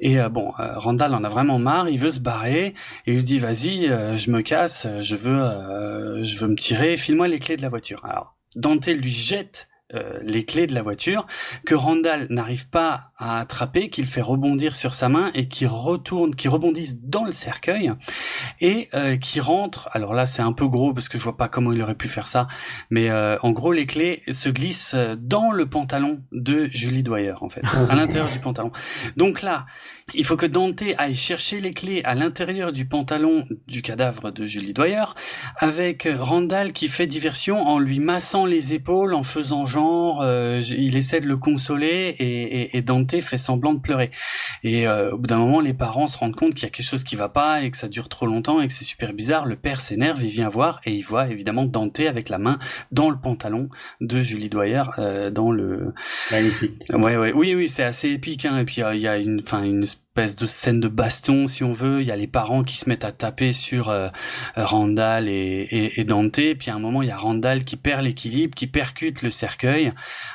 Et euh, bon, Randall en a vraiment marre, il veut se barrer, et il lui dit, vas-y, euh, je me casse, je veux, euh, je veux me tirer, file-moi les clés de la voiture. Alors, Dante lui jette euh, les clés de la voiture que Randall n'arrive pas à attraper, qu'il fait rebondir sur sa main et qui retourne, qui rebondisse dans le cercueil et euh, qui rentre. Alors là, c'est un peu gros parce que je vois pas comment il aurait pu faire ça, mais euh, en gros, les clés se glissent dans le pantalon de Julie Dwyer en fait, à l'intérieur du pantalon. Donc là, il faut que Dante aille chercher les clés à l'intérieur du pantalon du cadavre de Julie Dwyer, avec Randall qui fait diversion en lui massant les épaules, en faisant genre euh, il essaie de le consoler et, et, Dante fait semblant de pleurer. Et euh, au bout d'un moment, les parents se rendent compte qu'il y a quelque chose qui va pas et que ça dure trop longtemps et que c'est super bizarre. Le père s'énerve, il vient voir et il voit évidemment Dante avec la main dans le pantalon de Julie Dwyer euh, dans le. Magnifique. Ouais, ouais, oui, oui, c'est assez épique. Hein. Et puis il y a une, enfin une de scène de baston si on veut. Il y a les parents qui se mettent à taper sur euh, Randall et, et, Dante. Puis à un moment, il y a Randall qui perd l'équilibre, qui percute le cercueil.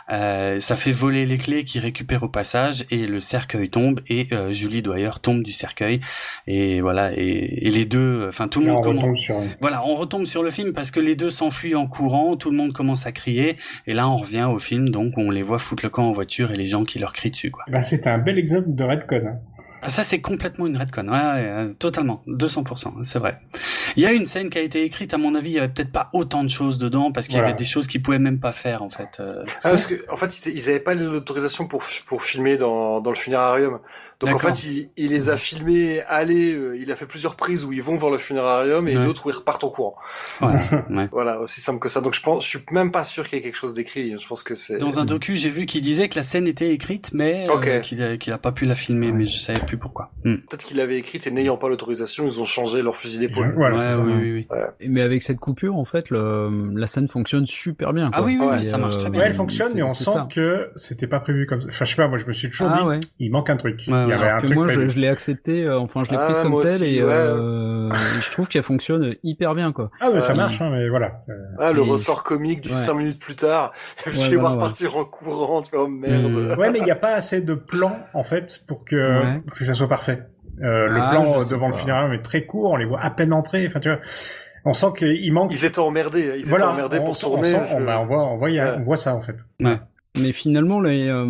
Euh, ça fait voler les clés qui récupère au passage et le cercueil tombe et euh, Julie Dwyer tombe du cercueil. Et voilà. Et, les deux, enfin tout le monde commence. Voilà, on retombe sur le film parce que les deux s'enfuient en courant. Tout le monde commence à crier. Et là, on revient au film donc on les voit foutre le camp en voiture et les gens qui leur crient dessus. Quoi. Bah, c'est un bel exemple de Redcon. Hein. Ah, ça, c'est complètement une redcon. Ouais, ouais, euh, totalement. 200%. C'est vrai. Il y a une scène qui a été écrite, à mon avis, il y avait peut-être pas autant de choses dedans parce qu'il y avait des choses qu'ils pouvaient même pas faire, en fait. Euh. Ah, parce que, en fait, ils avaient pas l'autorisation pour, pour filmer dans, dans le funérarium. Donc en fait, il, il, les a filmés aller, euh, il a fait plusieurs prises où ils vont vers le funérarium et d'autres où ils repartent en courant. [LAUGHS] Ouais. voilà, aussi simple que ça. Donc je pense, je suis même pas sûr qu'il y ait quelque chose d'écrit. Je pense que c'est. Dans un docu, j'ai vu qu'il disait que la scène était écrite, mais euh, qu'il a, a, pas pu la filmer, mais je savais plus pourquoi. Hmm. Peut-être qu'il l'avait écrite et n'ayant pas l'autorisation, ils ont changé leur fusil d'épaule. Ouais, oui, oui, Mais avec cette coupure, en fait, le, la scène fonctionne super bien. Ah oui, oui, ça marche très bien. Ouais, elle fonctionne, mais on sent que c'était pas prévu comme ça. Enfin, je sais pas, moi je me suis toujours ah dit, il manque un truc. Il y avait un truc je l'ai accepté, euh, enfin je l'ai ah, prise comme telle et, euh, je trouve qu'elle fonctionne hyper bien quoi. Ah mais ça marche, hein, mais voilà. Ah le ressort comique du 5 minutes plus tard, [LAUGHS] je vais voir partir en courant, tu vois, oh, merde. Ouais mais il n'y a pas assez de plans en fait pour que, que ça soit parfait. Euh, le ah, plan devant le funérarium est très court, on les voit à peine entrer, enfin tu vois on sent qu'il manque. Ils étaient emmerdés, ils étaient emmerdés pour tourner. On, bah, on, voit, on voit, on voit ça en fait. Ouais. Mais finalement, les, euh,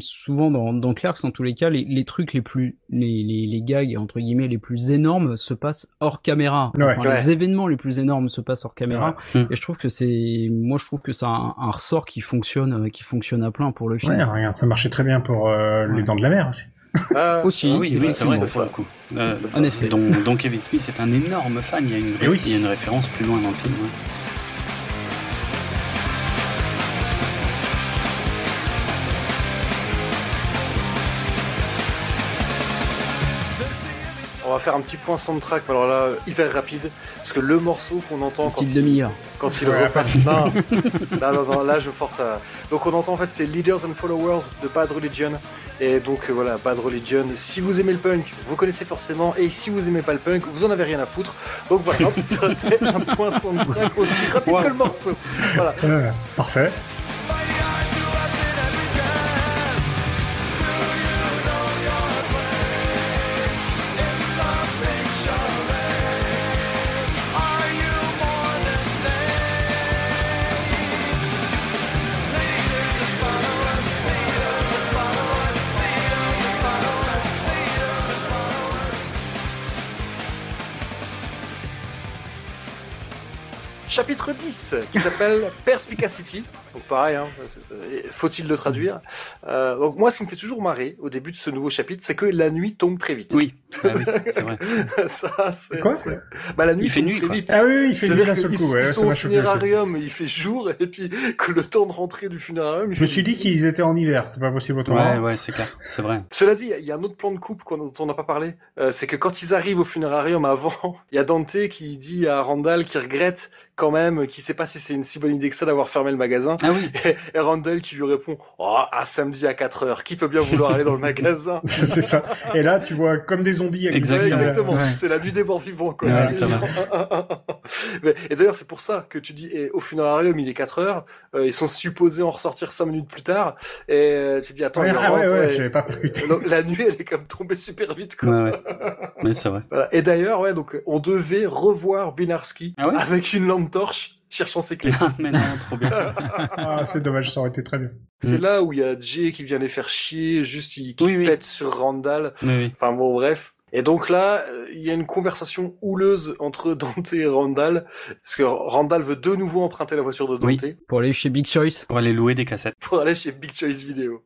souvent dans, dans Clerks, en tous les cas, les, les trucs les plus, les, les, les, gags entre guillemets les plus énormes se passent hors caméra. enfin, Les événements les plus énormes se passent hors caméra. Et je trouve que c'est, moi, je trouve que c'est un, un, ressort qui fonctionne, euh, qui fonctionne à plein pour le film. Ouais, regarde, ça marchait très bien pour euh, les Dents de la Mer aussi. Ah, [LAUGHS] aussi, oui, oui c'est vrai, pour le coup. Euh, en effet. Donc, donc Kevin Smith est un énorme fan. Il y a une, eh il y a une référence plus loin dans le film. On va faire un petit point soundtrack, alors là, hyper rapide, parce que le morceau qu'on entend quand il, quand il repart... non, non, non, là je force à... Donc on entend en fait c'est Leaders and Followers de Bad Religion, et donc euh, voilà, Bad Religion, si vous aimez le punk, vous connaissez forcément, et si vous aimez pas le punk, vous en avez rien à foutre, donc voilà, hop, ça fait un point soundtrack aussi rapide que le morceau. Voilà. parfait. Chapitre 10 qui s'appelle Perspicacity. Donc pareil, hein, euh, faut-il le traduire? Euh, Donc moi, ce qui me fait toujours marrer au début de ce nouveau chapitre, c'est que la nuit tombe très vite. Oui, [LAUGHS] ah c'est vrai. ça, c'est quoi? Bah la nuit il fait tombe nuit, très vite. Ah oui, il fait nuit d'un seul coup. Ils, sont au funérarium, il fait jour, et puis [LAUGHS] que le temps de rentrer du funérarium. Je me suis dit qu'ils étaient en hiver, c'est pas possible autrement. Ouais, ouais, c'est clair, c'est vrai. Cela dit, il y a un autre plan de coupe dont on n'a pas parlé, euh, c'est que quand ils arrivent au funérarium avant, [LAUGHS] il y a Dante qui dit à Randall qu'il regrette quand même, qui sait pas si c'est une si bonne idée que ça d'avoir fermé le magasin. Ah oui. [LAUGHS] Et, Randall qui lui répond, oh, à samedi à 4 heures, qui peut bien vouloir aller dans le magasin? [LAUGHS] c'est ça. Et là, tu vois, comme des zombies. exactement. C'est la nuit des morts vivants, quoi. [LAUGHS] et d'ailleurs, c'est pour ça que tu dis, et au funérarium, il est 4 heures, euh, ils sont supposés en ressortir 5 minutes plus tard, et euh, tu dis, attends, ouais, ah, ouais, ouais, j'avais pas percuté. la nuit, elle est comme tombée super vite, quoi. Ouais, ouais. c'est vrai. Et d'ailleurs, ouais, donc, on devait revoir Winarski ah avec une lampe torche cherchant ses clés. [LAUGHS] mais non, trop bien. [LAUGHS] Ah, c'est dommage, ça aurait été très bien. C'est là où il y a Jay qui vient les faire chier, juste il qui Oui, oui. pète sur Randall. Oui, oui. Enfin bon, bref. Et donc là, euh, il y a une conversation houleuse entre [LAUGHS] Dante et Randall, parce que Randall veut de nouveau emprunter la voiture de Dante Pour aller chez Big Choice. Pour aller louer des cassettes. pour aller chez Big Choice Video.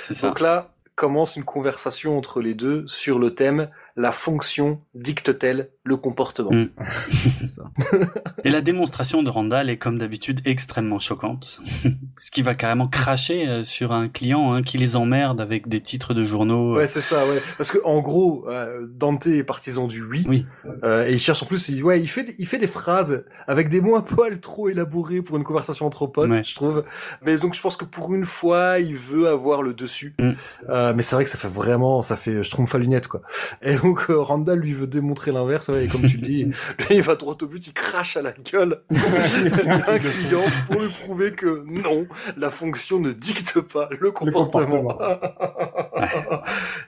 C'est ça. Donc là commence une conversation entre les deux sur le thème la fonction dicte-t-elle le comportement. Mm. [LAUGHS] Et la démonstration de Randall est comme d'habitude extrêmement choquante. [LAUGHS] Ce qui va carrément cracher euh, sur un client hein, qui les emmerde avec des titres de journaux. euh, Ouais, c'est ça, ouais. Parce que en gros, euh, Dante est partisan du oui. Oui. Euh, et il cherche en plus, il, ouais, il fait, des- il fait des phrases avec des mots un poil trop élaborés pour une conversation entre potes, Ouais. je trouve. Mais donc, je pense que pour une fois, il veut avoir le dessus. Mm. Euh, mais c'est vrai que ça fait vraiment, ça fait, je trompe à lunettes, quoi. Et donc, euh, Randall lui veut démontrer l'inverse, et comme tu le dis, lui, [LAUGHS] il va droit au but, il crache à la gueule [LAUGHS] C'est un d'un client pour lui prouver que non, la fonction ne dicte pas le comportement.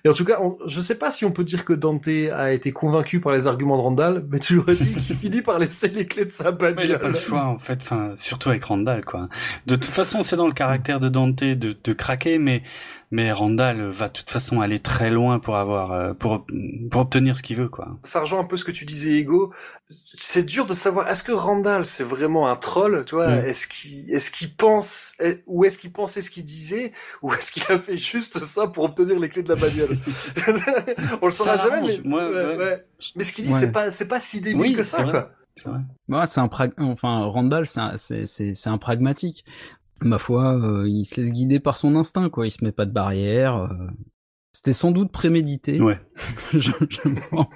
Et en tout cas, on- je sais pas si on peut dire que Dante a été convaincu par les arguments de Randall, mais tu l'aurais dit qu'il [LAUGHS] finit par laisser les clés de sa bagnole. Mais il a pas le choix en fait, enfin surtout avec Randall quoi. De toute façon, c'est dans le caractère de Dante de, de craquer, mais mais Randall va de toute façon aller très loin pour avoir euh, pour pour obtenir ce qu'il veut quoi. Ça rejoint un peu ce que tu disais, Ego. C'est dur de savoir, est-ce que Randall, c'est vraiment un troll, tu vois? Mm. Est-ce qu'il, est-ce qu'il pense, est- ou est-ce qu'il pensait ce qu'il disait, ou est-ce qu'il a fait juste ça pour obtenir les clés de la bagnole? [LAUGHS] On le saura jamais, mais, Moi, ouais, ouais. ouais. Mais ce qu'il dit, Ouais. c'est pas, c'est pas si débile Oui, que ça, vrai. quoi. C'est vrai. Bah, c'est un prag... enfin Randall, c'est un, c'est, c'est, c'est un pragmatique. Ma foi, euh, il se laisse guider par son instinct, quoi. Il se met pas de barrière. euh. C'était sans doute prémédité. Ouais. [LAUGHS] je, je pense.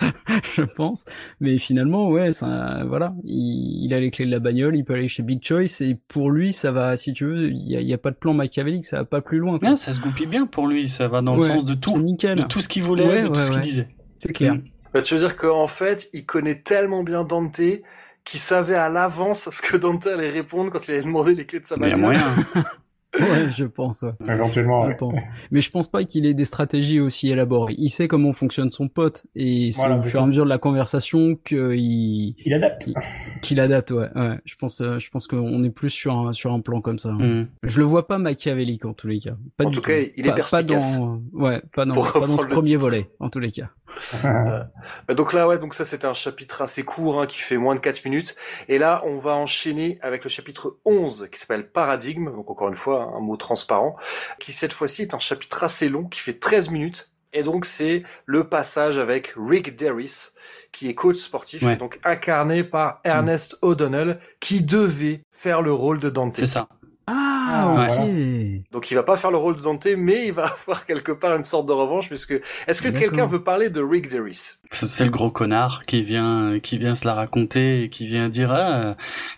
[LAUGHS] je pense. Mais finalement, ouais, ça, voilà. Il, il a les clés de la bagnole, il peut aller chez Big Choice et pour lui, ça va, si tu veux, il y a, pas de plan machiavélique, ça va pas plus loin. quoi. Non, ça se goupille bien pour lui, ça va dans le sens de C'est tout, nickel. de tout ce qu'il voulait, Ouais, de tout ouais, ce qu'il ouais. disait. C'est clair. Mm. Bah, tu veux dire qu'en fait, il connaît tellement bien Dante qu'il savait à l'avance ce que Dante allait répondre quand il allait demander les clés de sa Mais il y a bagnole. moyen. [LAUGHS] Ouais, je pense, ouais. Éventuellement, Je ouais. pense. Mais je pense pas qu'il ait des stratégies aussi élaborées. Il sait comment fonctionne son pote et c'est Voilà, au fur et à mesure de la conversation qu'il Il adapte. qu'il adapte. Ouais, ouais. Je pense, euh, je pense qu'on est plus sur un sur un plan comme ça. Mm. Je le vois pas machiavélique en tous les cas. Pas En du tout cas, il est Pas- pas perspicace. dans, ouais, pas dans, pas dans ce le premier titre. volet en tous les cas. [LAUGHS] Bah, donc là, ouais, donc ça c'était un chapitre assez court hein, qui fait moins de 4 minutes. Et là, on va enchaîner avec le chapitre 11 qui s'appelle Paradigme, donc encore une fois un mot transparent, qui cette fois-ci est un chapitre assez long qui fait 13 minutes. Et donc c'est le passage avec Rick Derris, qui est coach sportif, Ouais. donc incarné par Ernest O'Donnell, qui devait faire le rôle de Dante. C'est ça. Ah, Ah. Donc il va pas faire le rôle de Dante, mais il va [LAUGHS] avoir quelque part une sorte de revanche, puisque est-ce que quelqu'un veut parler de Rick Derris C'est le gros connard qui vient, qui vient se la raconter et qui vient dire, ah, euh,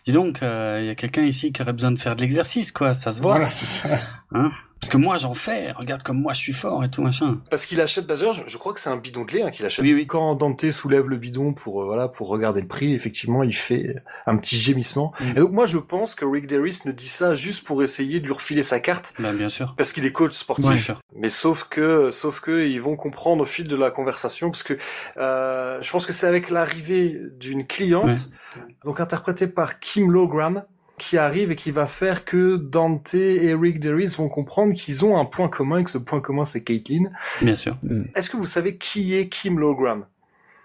dis donc, euh, il y a quelqu'un ici qui aurait besoin de faire de l'exercice, quoi, ça se voit. Voilà, c'est ça. Hein? Parce que moi j'en fais, regarde comme moi je suis fort et tout machin. Parce qu'il achète d'ailleurs, je, je crois que c'est un bidon de lait hein, qu'il achète. Oui, oui. Quand Dante soulève le bidon pour euh, voilà pour regarder le prix, effectivement, il fait un petit gémissement. Mm. Et donc moi je pense que Rick Derris ne dit ça juste pour essayer de lui refiler sa carte Ben bien sûr. parce qu'il est coach sportif. Bien sûr. Mais sauf que sauf que ils vont comprendre au fil de la conversation parce que euh, je pense que c'est avec l'arrivée d'une cliente donc interprétée par Kim Logran qui arrive et qui va faire que Dante et Rick Derris vont comprendre qu'ils ont un point commun et que ce point commun c'est Caitlin. Bien sûr. Est-ce que vous savez qui est Kim Logran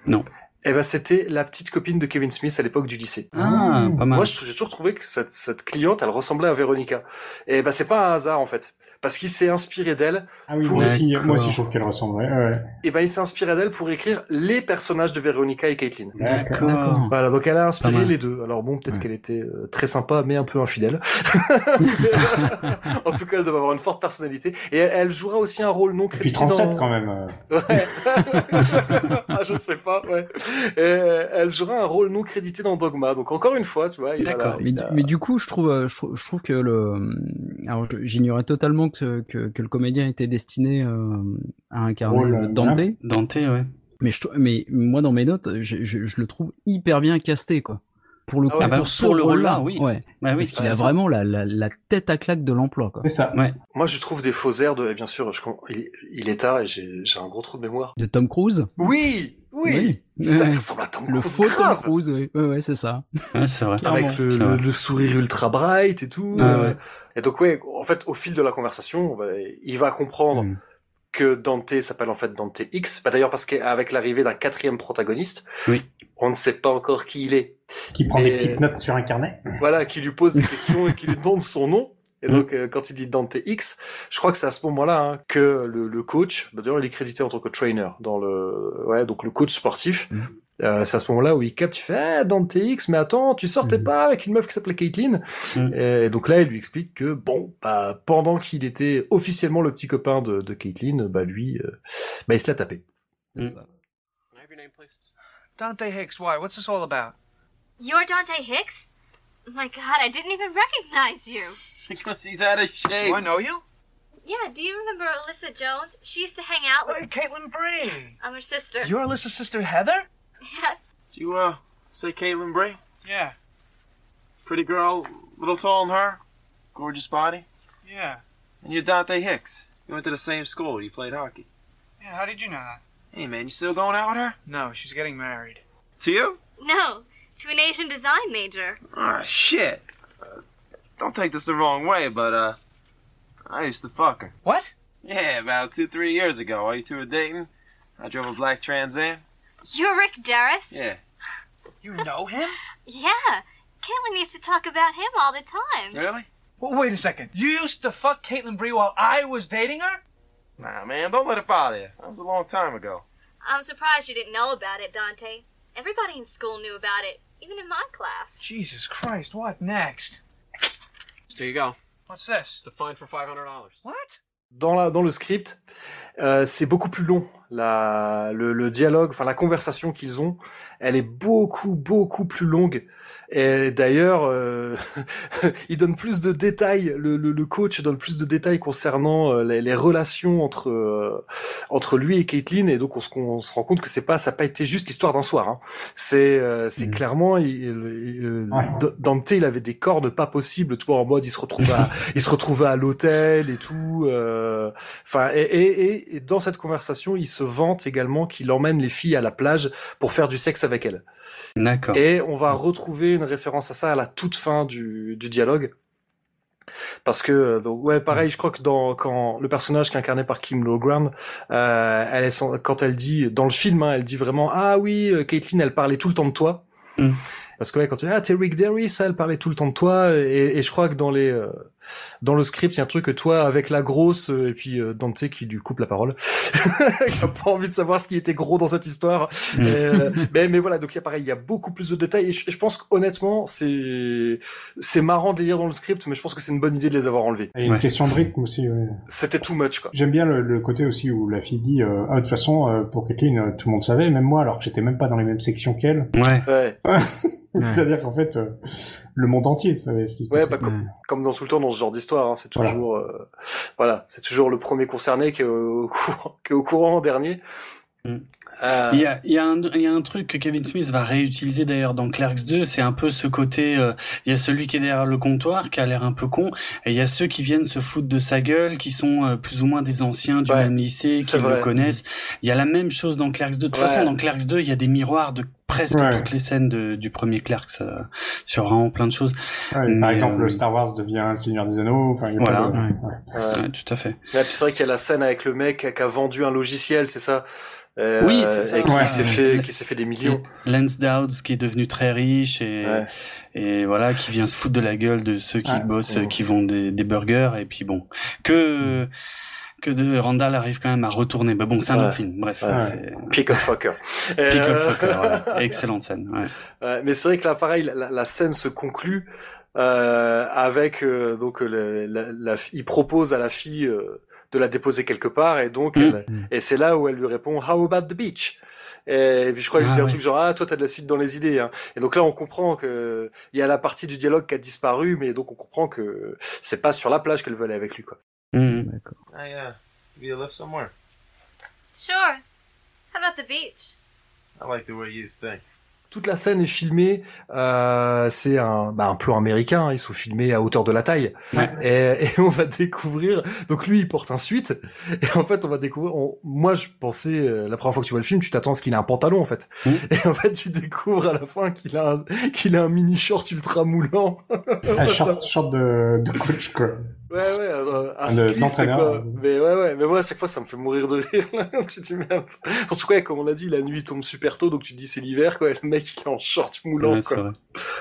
Non. Eh ben, c'était la petite copine de Kevin Smith à l'époque du lycée. Ah, pas mal. Moi, j'ai toujours trouvé que cette, cette cliente, elle ressemblait à Véronica. Et ben, c'est pas un hasard, en fait. Parce qu'il s'est inspiré d'elle. Ah oui, Pour- moi aussi, moi aussi, je trouve qu'elle. Ouais, ouais. Et ben, il s'est inspiré d'elle pour écrire les personnages de Véronica et Caitlin. D'accord. Voilà, donc elle a inspiré les deux. Alors bon, peut-être Ouais. qu'elle était euh, très sympa, mais un peu infidèle. [LAUGHS] en tout cas, elle devait avoir une forte personnalité. Et elle, elle jouera aussi un rôle non crédité 37 dans... quand même. euh. Ouais. [LAUGHS] ah, je sais pas, ouais. Et elle jouera un rôle non crédité dans Dogma. Donc encore une fois, tu vois, D'accord. la- Mais, mais du coup, je trouve, euh, je trouve, je trouve que le, alors je- j'ignorais totalement que, que, que le comédien était destiné euh, à incarner euh, euh, Dante. Dante, ouais. Mais, je, trou- mais moi, dans mes notes, je, je, je le trouve hyper bien casté, quoi. Pour le Ah coup, ouais, pour ce pour le rôle-là, oui. Ouais. Oui, Parce qu'il a ça. vraiment la, la, la tête à claque de l'emploi, quoi. C'est ça. Ouais. Moi, je trouve des faux airs de, et bien sûr, je, il, il est tard et j'ai j'ai un gros trou de mémoire. De Tom Cruise. Oui! Oui. Oui. Putain, [LAUGHS] ressemble à Tom Le Cruise faux Tom grave. Cruise, oui. Ouais, ouais, c'est ça. Ouais, c'est vrai. Avec le, C'est le, vrai. le sourire ultra bright et tout. Ah ouais. Et donc ouais, en fait, au fil de la conversation, bah, il va comprendre Mm. Que Dante s'appelle en fait Dante X. Bah, D'ailleurs parce qu'avec l'arrivée d'un quatrième protagoniste, Oui. on ne sait pas encore qui il est. Qui prend Et- des petites notes sur un carnet. Voilà, qui lui pose des [LAUGHS] questions et qui lui demande son nom. Et donc, euh, quand il dit Dante X, je crois que c'est à ce moment-là hein, que le, le coach, bah, d'ailleurs, il est crédité en tant que trainer dans le, ouais, donc le coach sportif. Mhm. Euh, c'est à ce moment-là où il capte, il fait ah, Dante X, mais attends, tu sortais Mhm. pas avec une meuf qui s'appelait Caitlyn Mhm. Et donc là, il lui explique que bon, bah, pendant qu'il était officiellement le petit copain de, de Caitlyn, bah lui, euh, bah il se l'a tapé. Can I have your name, please? Dante Hicks, why? What's this all about? You're Dante Hicks? My god, I didn't even recognize you. [LAUGHS] Because he's out of shape. Do I know you? Yeah, do you remember Alyssa Jones? She used to hang out with. Hey, Caitlin Bree. I'm her sister. You're Alyssa's sister Heather? [LAUGHS] Yeah. Did you, uh, say Caitlin Bray? Yeah. Pretty girl, little tall in her, gorgeous body. Yeah. And you're Dante Hicks. You went to the same school. You played hockey. Yeah, how did you know that? Hey, man, you still going out with her? No, she's getting married. To you? No, to an Asian design major. Ah, shit. Uh, don't take this the wrong way, but, uh, I used to fuck her. What? Yeah, about two, three years ago, while you two were dating, I drove a black Trans Am. You're Rick Darris? Yeah. You know him? Yeah. Caitlin used to talk about him all the time. Really? Well, wait a second. You used to fuck Caitlin Bree while I was dating her? Nah, man, don't let it bother you. That was a long time ago. I'm surprised you didn't know about it, Dante. Everybody in school knew about it, even in my class. Jesus Christ, what next? There you go. What's this? It's a fine for $500. What? Dans la dans le script, euh, c'est beaucoup plus long. Le, le dialogue, enfin la conversation qu'ils ont, elle est beaucoup beaucoup plus longue. Et d'ailleurs, euh, [LAUGHS] il donne plus de détails. Le, le, le coach donne plus de détails concernant euh, les, les relations entre euh, entre lui et Caitlyn. Et donc on se, on se rend compte que c'est pas ça a pas été juste l'histoire d'un soir. Hein. C'est euh, c'est Mhm. clairement il, il- il- Ouais. Dante il avait des cordes pas possibles. Tu vois en mode il se retrouvait à, [LAUGHS] il se retrouvait à l'hôtel et tout. euh, Enfin et, et, et, et dans cette conversation il se vante également qu'il emmène les filles à la plage pour faire du sexe avec elles. D'accord. Et on va retrouver une référence à ça à la toute fin du, du dialogue. Parce que, euh, donc, ouais, pareil, je crois que dans, quand le personnage qui est incarné par Kim Lowground, euh, elle est, sans- quand elle dit, dans le film, hein, elle dit vraiment, ah oui, euh, Caitlyn, elle parlait tout le temps de toi. Mm. Parce que ouais, quand tu dis, ah, t'es Rick Derry, ça, elle parlait tout le temps de toi. Et, et je crois que dans les, euh, dans le script, il y a un truc que toi, avec la grosse, euh, et puis euh, Dante qui lui coupe la parole, [LAUGHS] qui a pas envie de savoir ce qui était gros dans cette histoire. Mm. Euh, mais, mais voilà, donc il y a pareil, il y a beaucoup plus de détails. Et je, je pense qu'honnêtement, c'est c'est marrant de les lire dans le script, mais je pense que c'est une bonne idée de les avoir enlevés. Et une Ouais. question de rythme aussi. ouais. C'était too much, quoi. J'aime bien le, le côté aussi où la fille dit euh, ah, de toute façon euh, pour euh, tout le monde savait même moi alors que j'étais même pas dans les mêmes sections qu'elle Ouais. Ouais, [LAUGHS] c'est-à-dire qu'en fait euh, le monde entier savait ce qui se ouais bah, comme, comme dans tout le temps dans ce genre d'histoire, hein, c'est Voilà. toujours, euh, voilà, c'est toujours le premier concerné qui est au, courant, [LAUGHS] qui est au courant en dernier. Mm. Euh, Il y a, il y, a un- il y a un truc que Kevin Smith va réutiliser d'ailleurs dans Clerks 2, c'est un peu ce côté, euh, il y a celui qui est derrière le comptoir, qui a l'air un peu con, et il y a ceux qui viennent se foutre de sa gueule, qui sont euh, plus ou moins des anciens du Ouais, même lycée, qui le connaissent. Il y a la même chose dans Clerks 2. De toute Ouais. façon, dans Clerks 2, il y a des miroirs de presque Ouais. toutes les scènes de, du premier Clerks, euh, sur vraiment plein de choses. Ouais, Mais, par exemple euh, Star Wars devient le Seigneur des Anneaux enfin il y a Voilà. de- Ouais. ouais. Ouais, tout à fait. ouais, puis c'est vrai qu'il y a la scène avec le mec qui a vendu un logiciel, c'est ça? Euh, Oui, c'est ça. Et qui Ouais. s'est fait, qui s'est fait des millions. Lance Dowds qui est devenu très riche et Ouais. et voilà qui vient se foutre de la gueule de ceux qui Ouais. bossent qui vendent des, des burgers et puis bon que que de Randall arrive quand même à retourner mais bon c'est un Ouais. autre film bref Ouais. c'est Pickle fucker. [LAUGHS] Pickle Euh, Fucker voilà. [LAUGHS] excellente scène ouais. Ouais, mais c'est vrai que là, pareil, la, la scène se conclut euh, avec euh, donc le- la, la, il propose à la fille euh, de la déposer quelque part et donc Mm. elle- et c'est là où elle lui répond How about the beach? Et puis je crois qu'il Ah, dit un truc genre ah toi t'as de la suite dans les idées hein. et donc là on comprend que il y a la partie du dialogue qui a disparu mais donc on comprend que c'est pas sur la plage qu'elle veut aller avec lui quoi Mhm. D'accord. I, uh, give you a lift somewhere. Sure. How about the beach? I like the way you think. Toute la scène est filmée, euh, c'est un, bah, un plan américain, hein, ils sont filmés à hauteur de la taille. Ouais. Et, et on va découvrir, donc lui il porte un suite, et en fait on va découvrir, on- moi je pensais, euh, la première fois que tu vois le film, tu t'attends à ce qu'il ait un pantalon en fait. Mhm. [LAUGHS] Et en fait tu découvres à la fin qu'il a un, qu'il a un mini short ultra moulant. Un short, short de, de coach, quoi. Ouais, ouais, euh, un cycliste, quoi. Mais ouais, ouais, mais moi, à chaque fois, ça me fait mourir de rire, là. Tu te dis, merde. Surtout, quoi, comme on l'a dit, la nuit tombe super tôt, donc tu te dis c'est l'hiver, quoi. et Le mec, il est en short moulant, Ouais, quoi. vrai.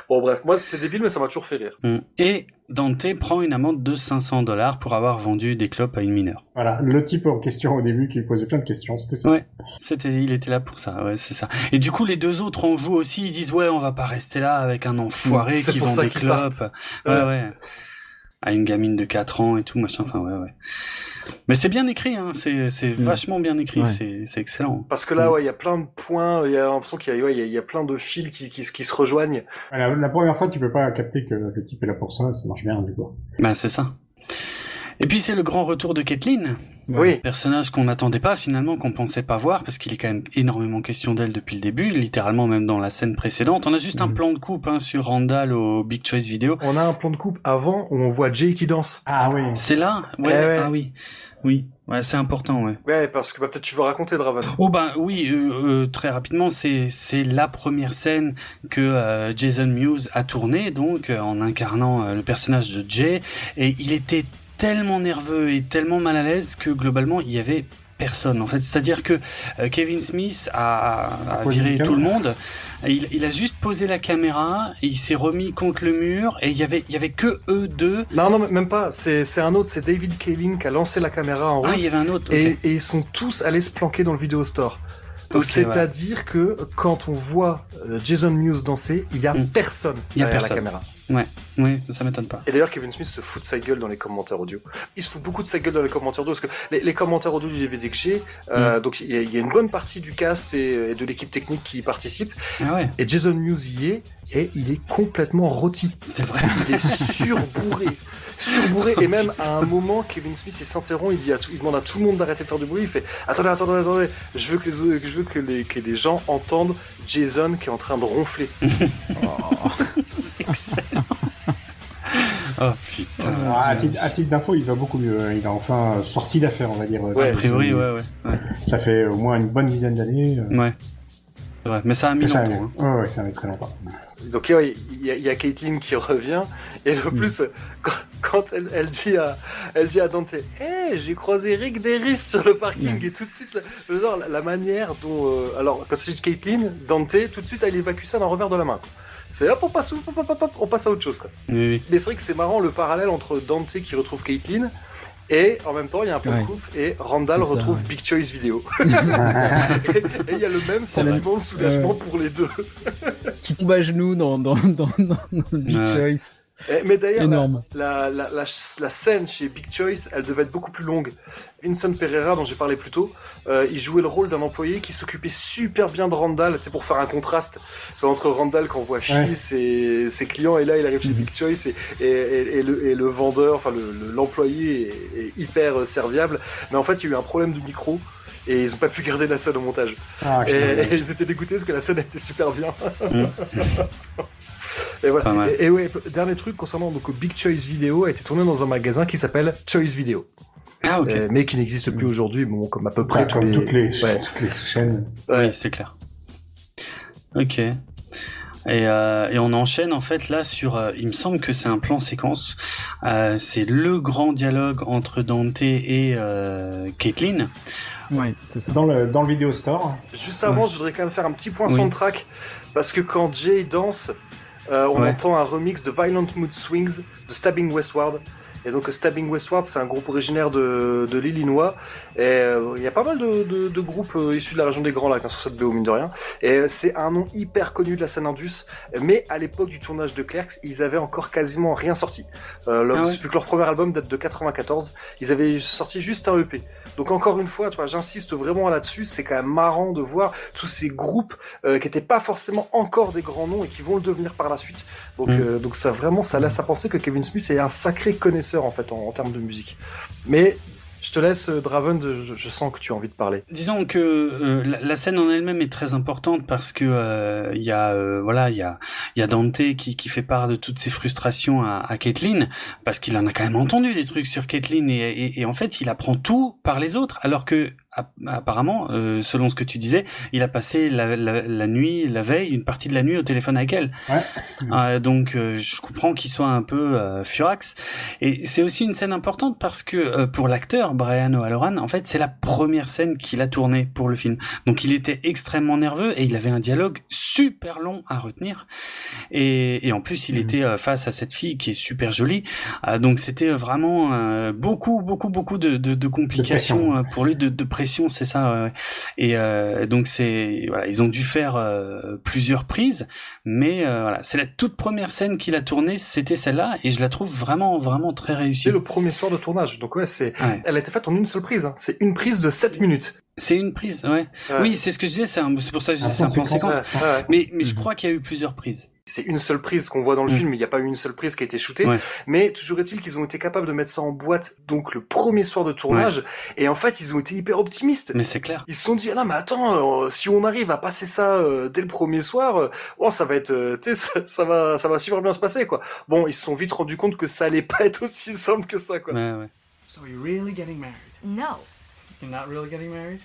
Bon, bref, moi, c'est débile, mais ça m'a toujours fait rire. Mm. Et Dante prend une amende de 500 dollars pour avoir vendu des clopes à une mineure. Voilà, le type en question au début qui posait plein de questions, c'était ça. Ouais, c'était, il était là pour ça, ouais, c'est ça. Et du coup, les deux autres en jouent aussi, ils disent, ouais, on va pas rester là avec un enfoiré C'est qui pour vend ça des qu'ils clopes. partent. Ouais, Ouais. ouais. À une gamine de 4 ans et tout, machin, enfin, ouais, ouais. Mais c'est bien écrit, hein, c'est, c'est Mm. vachement bien écrit, Ouais. c'est, c'est excellent. Parce que là, ouais, il y a plein de points, il y a l'impression qu'il y a, ouais, il y a, il y a plein de fils qui, qui, qui se rejoignent. La, la première fois, tu peux pas capter que le type est là pour ça, ça marche bien, du coup. Bah, c'est ça. Et puis, c'est le grand retour de Kathleen. Oui. Personnage qu'on n'attendait pas finalement, qu'on pensait pas voir, parce qu'il est quand même énormément question d'elle depuis le début, littéralement même dans la scène précédente. On a juste un Mhm. plan de coupe hein, sur Randall au Big Choice Vidéo. On a un plan de coupe avant où on voit Jay qui danse. Ah oui. C'est là? Ouais, Eh ouais. Ah oui. Oui. Ouais, c'est important, ouais. Ouais, parce que bah, peut-être tu veux raconter, Draven. Oh ben oui, euh, euh, très rapidement, c'est c'est la première scène que euh, Jason Mewes a tournée, donc euh, en incarnant euh, le personnage de Jay, et il était tellement nerveux et tellement mal à l'aise que globalement il y avait personne en fait. C'est-à-dire que euh, Kevin Smith a, a viré tout le monde. Il, il a juste posé la caméra et il s'est remis contre le mur et il y avait il y avait que eux deux. Non, non, même pas. C'est, c'est un autre, c'est David Kaling qui a lancé la caméra en route. Ah, il y avait un autre. et, et ils sont tous allés se planquer dans le vidéo store. C'est-à-dire que quand on voit euh, Jason Mewes danser, il y a Mm. personne Il y a derrière personne. la caméra. Oui, ça m'étonne pas. Et d'ailleurs, Kevin Smith se fout de sa gueule dans les commentaires audio. Il se fout beaucoup de sa gueule dans les commentaires audio parce que les, les commentaires audio du DVD que j'ai, euh, donc il y, a- il y a une bonne partie du cast et, et de l'équipe technique qui y participe. Ah ouais, Et Jason Mewes y est et il est complètement rôti. c'est vrai. Il est surbourré. Surbourré et même à un moment Kevin Smith il s'interrompt il dit à tout, il demande à tout le monde d'arrêter de faire du bruit il fait attendez attendez attendez je veux que les je veux que les que les gens entendent Jason qui est en train de ronfler [LAUGHS] Excellent. Oh putain. Ah, à titre, d'info, il va beaucoup mieux. hein. Il a enfin sorti d'affaires, on va dire. Ouais, A priori, ouais, ouais. ouais. Ça fait au moins une bonne dizaine d'années. euh, Ouais. Vrai. Mais ça a mis longtemps. hein. Ouais, ouais, ça a mis très longtemps. donc il y a, il y a Caitlyn qui revient et le plus quand, quand elle, elle dit à elle dit à Dante hey, j'ai croisé Rick Derris sur le parking et tout de suite genre, la, la manière dont euh, alors quand c'est Caitlyn Dante tout de suite elle évacue ça d'un revers de la main quoi. C'est hop on passe hop, hop, hop, hop, on passe à autre chose quoi Oui, oui. Mais c'est vrai que c'est marrant le parallèle entre Dante qui retrouve Caitlyn et en même temps il y a un peu Ouais. de couple et Randall ça, retrouve ouais. Big Choice Vidéo. [LAUGHS] et il y a le même sentiment de soulagement pour les deux. Qui tombe à genoux dans, dans, dans, dans, dans le Big Ouais. Choice. Et- mais d'ailleurs, la, Énorme. la, la, la, la scène chez Big Choice, elle devait être beaucoup plus longue. Vincent Pereira, dont j'ai parlé plus tôt, euh, il jouait le rôle d'un employé qui s'occupait super bien de Randall, tu sais, pour faire un contraste entre Randall qu'on voit chier Ouais. ses, ses clients, et là il arrive chez Mhm. Big Choice, et, et, et, et le, et le vendeur, enfin le- le- l'employé est, est hyper euh, serviable. Mais en fait, il y a eu un problème de micro. Et ils ont pas pu garder la scène au montage. Ah, Et, et [LAUGHS] ils étaient dégoûtés parce que la scène était super bien. Mm. [LAUGHS] et voilà. Et, et ouais, dernier truc concernant donc Big Choice Video a été tourné dans un magasin qui s'appelle Choice Video, Ah ok. Euh, mais qui n'existe plus aujourd'hui, bon comme à peu près Ouais, tous comme les. toutes les, Ouais. toutes les chaînes. Oui, c'est clair. Ok. Et, euh, et on enchaîne en fait là sur, euh, il me semble que c'est un plan séquence. Euh, c'est le grand dialogue entre Dante et euh, Caitlyn. Ouais, c'est ça. Dans le, dans le vidéo store. Juste avant, je voudrais quand même faire un petit point Oui. soundtrack parce que quand Jay danse, euh, on Ouais. entend un remix de Violent Mood Swings de Stabbing Westward. Et donc Stabbing Westward, c'est un groupe originaire de, de l'Illinois. Et euh, il y a pas mal de, de- de groupes euh, issus de la région des Grands Lacs hein, sur cette BO, mine de rien. Et euh, c'est un nom hyper connu de la scène Indus. Mais à l'époque du tournage de Clerks, ils avaient encore quasiment rien sorti. Euh, leur- Ah ouais. Vu que leur premier album date de 94, ils avaient sorti juste un EP. Donc encore une fois, tu vois, j'insiste vraiment là-dessus, c'est quand même marrant de voir tous ces groupes euh, qui n'étaient pas forcément encore des grands noms et qui vont le devenir par la suite. Donc, Mm. euh, donc ça vraiment, ça laisse à penser que Kevin Smith est un sacré connaisseur en fait en, en termes de musique. Mais Je te laisse, euh, Draven, je, je sens que tu as envie de parler. Disons que euh, la, scène en elle-même est très importante parce que euh, il y a euh, voilà il y a y a Dante qui, qui fait part de toutes ses frustrations à, à parce qu'il en a quand même entendu des trucs sur Caitlyn et, et, et en fait il apprend tout par les autres alors que apparemment euh, selon ce que tu disais il a passé la, la, la nuit la veille une partie de la nuit au téléphone avec elle. Ouais. [LAUGHS] Euh, donc euh, je comprends qu'il soit un peu euh, furax. Et c'est aussi une scène importante parce que euh, pour l'acteur Brian O'Halloran en fait c'est la première scène qu'il a tournée pour le film. Donc il était extrêmement nerveux et il avait un dialogue super long à retenir. Et, et en plus il était euh, face à cette fille qui est super jolie. Euh, donc c'était vraiment euh, beaucoup beaucoup beaucoup de, de, de complications pour lui de, de pression c'est ça ouais, ouais. et euh, donc c'est voilà ils ont dû faire euh, plusieurs prises mais euh, voilà c'est la toute première scène qu'il a tournée c'était celle-là et je la trouve vraiment vraiment très réussie C'est le premier soir de tournage, donc ouais, c'est, Ouais. elle a été faite en une seule prise. Hein. C'est une prise de 7 minutes. C'est une prise ouais, Ouais. oui c'est ce que je disais c'est pour ça que je Un dis c'est un séquence. séquence Ouais, ouais. mais mais je crois qu'il y a eu plusieurs prises C'est une seule prise qu'on voit dans le Mm. film. Il n'y a pas eu une seule prise qui a été shootée. Ouais. Mais toujours est-il qu'ils ont été capables de mettre ça en boîte, donc le premier soir de tournage. Et en fait, ils ont été hyper optimistes. mais c'est clair Ils se sont dit, ah non, mais attends, euh, si on arrive à passer ça euh, dès le premier soir, euh, oh, ça va être, euh, tu sais, [LAUGHS] ça, ça va, ça va super bien se passer, quoi. Bon, ils se sont vite rendus compte que ça allait pas être aussi simple que ça, quoi. ouais ouais So you're really getting married? No. You're not really getting married?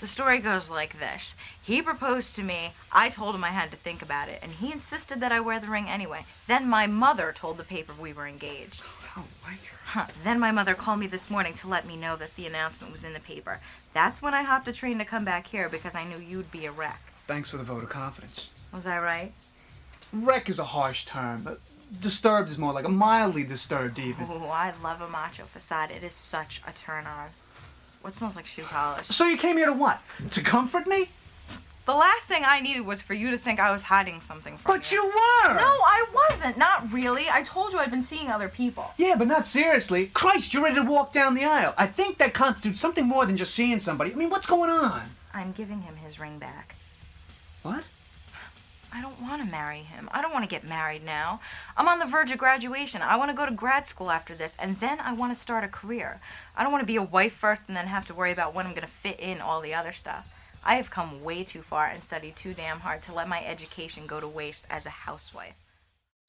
The story goes like this. He proposed to me, I told him I had to think about it, and he insisted that I wear the ring anyway. Then my mother told the paper we were engaged. Oh, I don't like her. Huh. Then my mother called me this morning to let me know that the announcement was in the paper. That's when I hopped a train to come back here because I knew you'd be a wreck. Thanks for the vote of confidence. Was I right? Wreck is a harsh term, but disturbed is more like a mildly disturbed even. Oh, I love a macho facade. It is such a turn on. What smells like shoe polish? So you came here to what? To comfort me? The last thing I needed was for you to think I was hiding something from you. But you were! No, I wasn't. Not really. I told you I'd been seeing other people. Yeah, but not seriously. Christ, you're ready to walk down the aisle. I think that constitutes something more than just seeing somebody. I mean, what's going on? I'm giving him his ring back. What? I don't want to marry him. I don't want to get married now. I'm on the verge of graduation. I want to go to grad school after this, and then I want to start a career. I don't want to be a wife first and then have to worry about when I'm going to fit in all the other stuff. I have come way too far and studied too damn hard to let my education go to waste as a housewife.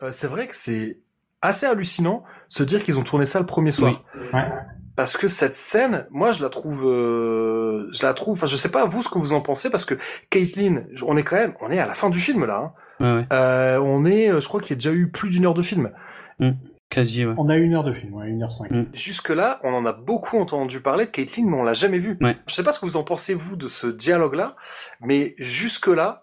Euh, c'est vrai que c'est assez hallucinant se dire qu'ils ont tourné ça le premier soir. Ouais. Parce que cette scène, moi, je la trouve, euh, je la trouve, enfin, je sais pas vous ce que vous en pensez, parce que Caitlyn, on est quand même, on est à la fin du film là. hein. ouais, ouais. Euh, on est, euh, je crois qu'il y a déjà eu plus d'une heure de film. quasi ouais On a une heure de film, ouais, une heure cinq. Mm. Jusque-là, on en a beaucoup entendu parler de Caitlyn, mais on l'a jamais vu. Ouais. Je sais pas ce que vous en pensez vous de ce dialogue-là, mais jusque-là,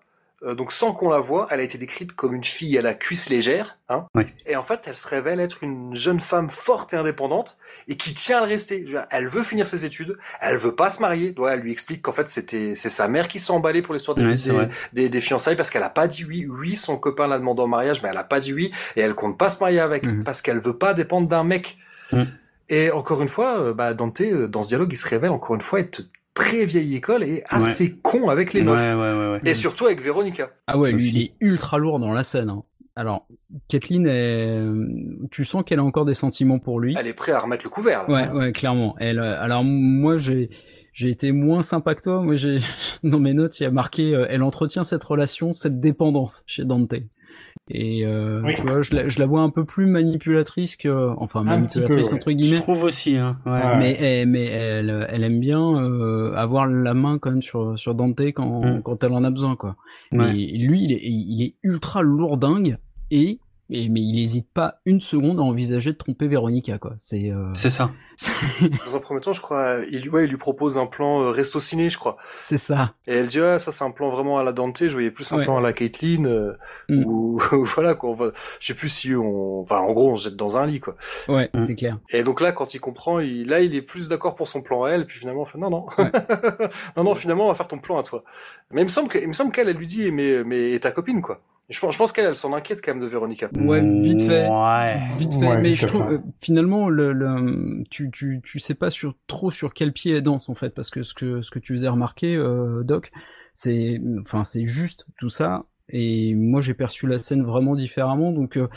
donc sans qu'on la voie, elle a été décrite comme une fille à la cuisse légère, hein. Ouais. Et en fait, elle se révèle être une jeune femme forte et indépendante et qui tient à le rester. Elle veut finir ses études, elle veut pas se marier. Ouais, elle lui explique qu'en fait c'était c'est sa mère qui s'est emballée pour l'histoire des, des, vrai. des, des fiançailles parce qu'elle a pas dit oui. Oui, son copain l'a demandé en mariage, mais elle a pas dit oui et elle compte pas se marier avec Mhm. parce qu'elle veut pas dépendre d'un mec. Mhm. Et encore une fois, euh, bah, Dante, euh, dans ce dialogue, il se révèle encore une fois être très vieille école et assez con avec les meufs. ouais, ouais, ouais. Et surtout avec Véronica. Ah ouais, lui, il est ultra lourd dans la scène. hein. Alors, Kathleen, est... tu sens qu'elle a encore des sentiments pour lui. Elle est prête à remettre le couvert. là. Ouais, ouais, clairement. Elle, euh, alors moi, j'ai, j'ai été moins sympa que toi. Moi, j'ai, [LAUGHS] dans mes notes, il y a marqué, euh, elle entretient cette relation, cette dépendance chez Dante. Et euh, Oui. tu vois, je la, je la vois un peu plus manipulatrice que, enfin Un manipulatrice petit peu, ouais. entre je guillemets. trouve aussi hein ouais. Ouais. Mais, eh, mais elle, elle aime bien euh, avoir la main quand même sur, sur Dante quand, Mm. quand elle en a besoin, quoi. Ouais. Mais lui, il est, il est ultra lourdingue et, et mais il hésite pas une seconde à envisager de tromper Véronica, quoi. C'est euh, c'est ça [LAUGHS] Dans un premier temps, je crois, il, ouais, il lui propose un plan euh, resto ciné, je crois. c'est ça. Et elle dit, ah, ça c'est un plan vraiment à la Dante, je voyais plus un Ouais. plan à la Caitlyn, euh, Mm. ou [LAUGHS] voilà quoi. On va, je sais plus si on, enfin en gros on se jette dans un lit quoi. Ouais, Mm. c'est clair. Et donc là, quand il comprend, il, là il est plus d'accord pour son plan à elle, puis finalement, on fait non non, Ouais. [LAUGHS] non non, finalement on va faire ton plan à toi. Mais il me semble qu'elle, elle lui dit, mais mais et ta copine quoi. Je pense, je pense qu'elle, elle s'en inquiète quand même de Véronica. Ouais, vite fait. ouais. Vite fait, Ouais, mais je trouve euh, finalement le, le tu, tu tu sais pas sur trop sur quel pied elle danse en fait parce que ce que ce que tu faisais remarquer euh, Doc, c'est enfin c'est juste tout ça. Et moi j'ai perçu la scène vraiment différemment. Donc euh,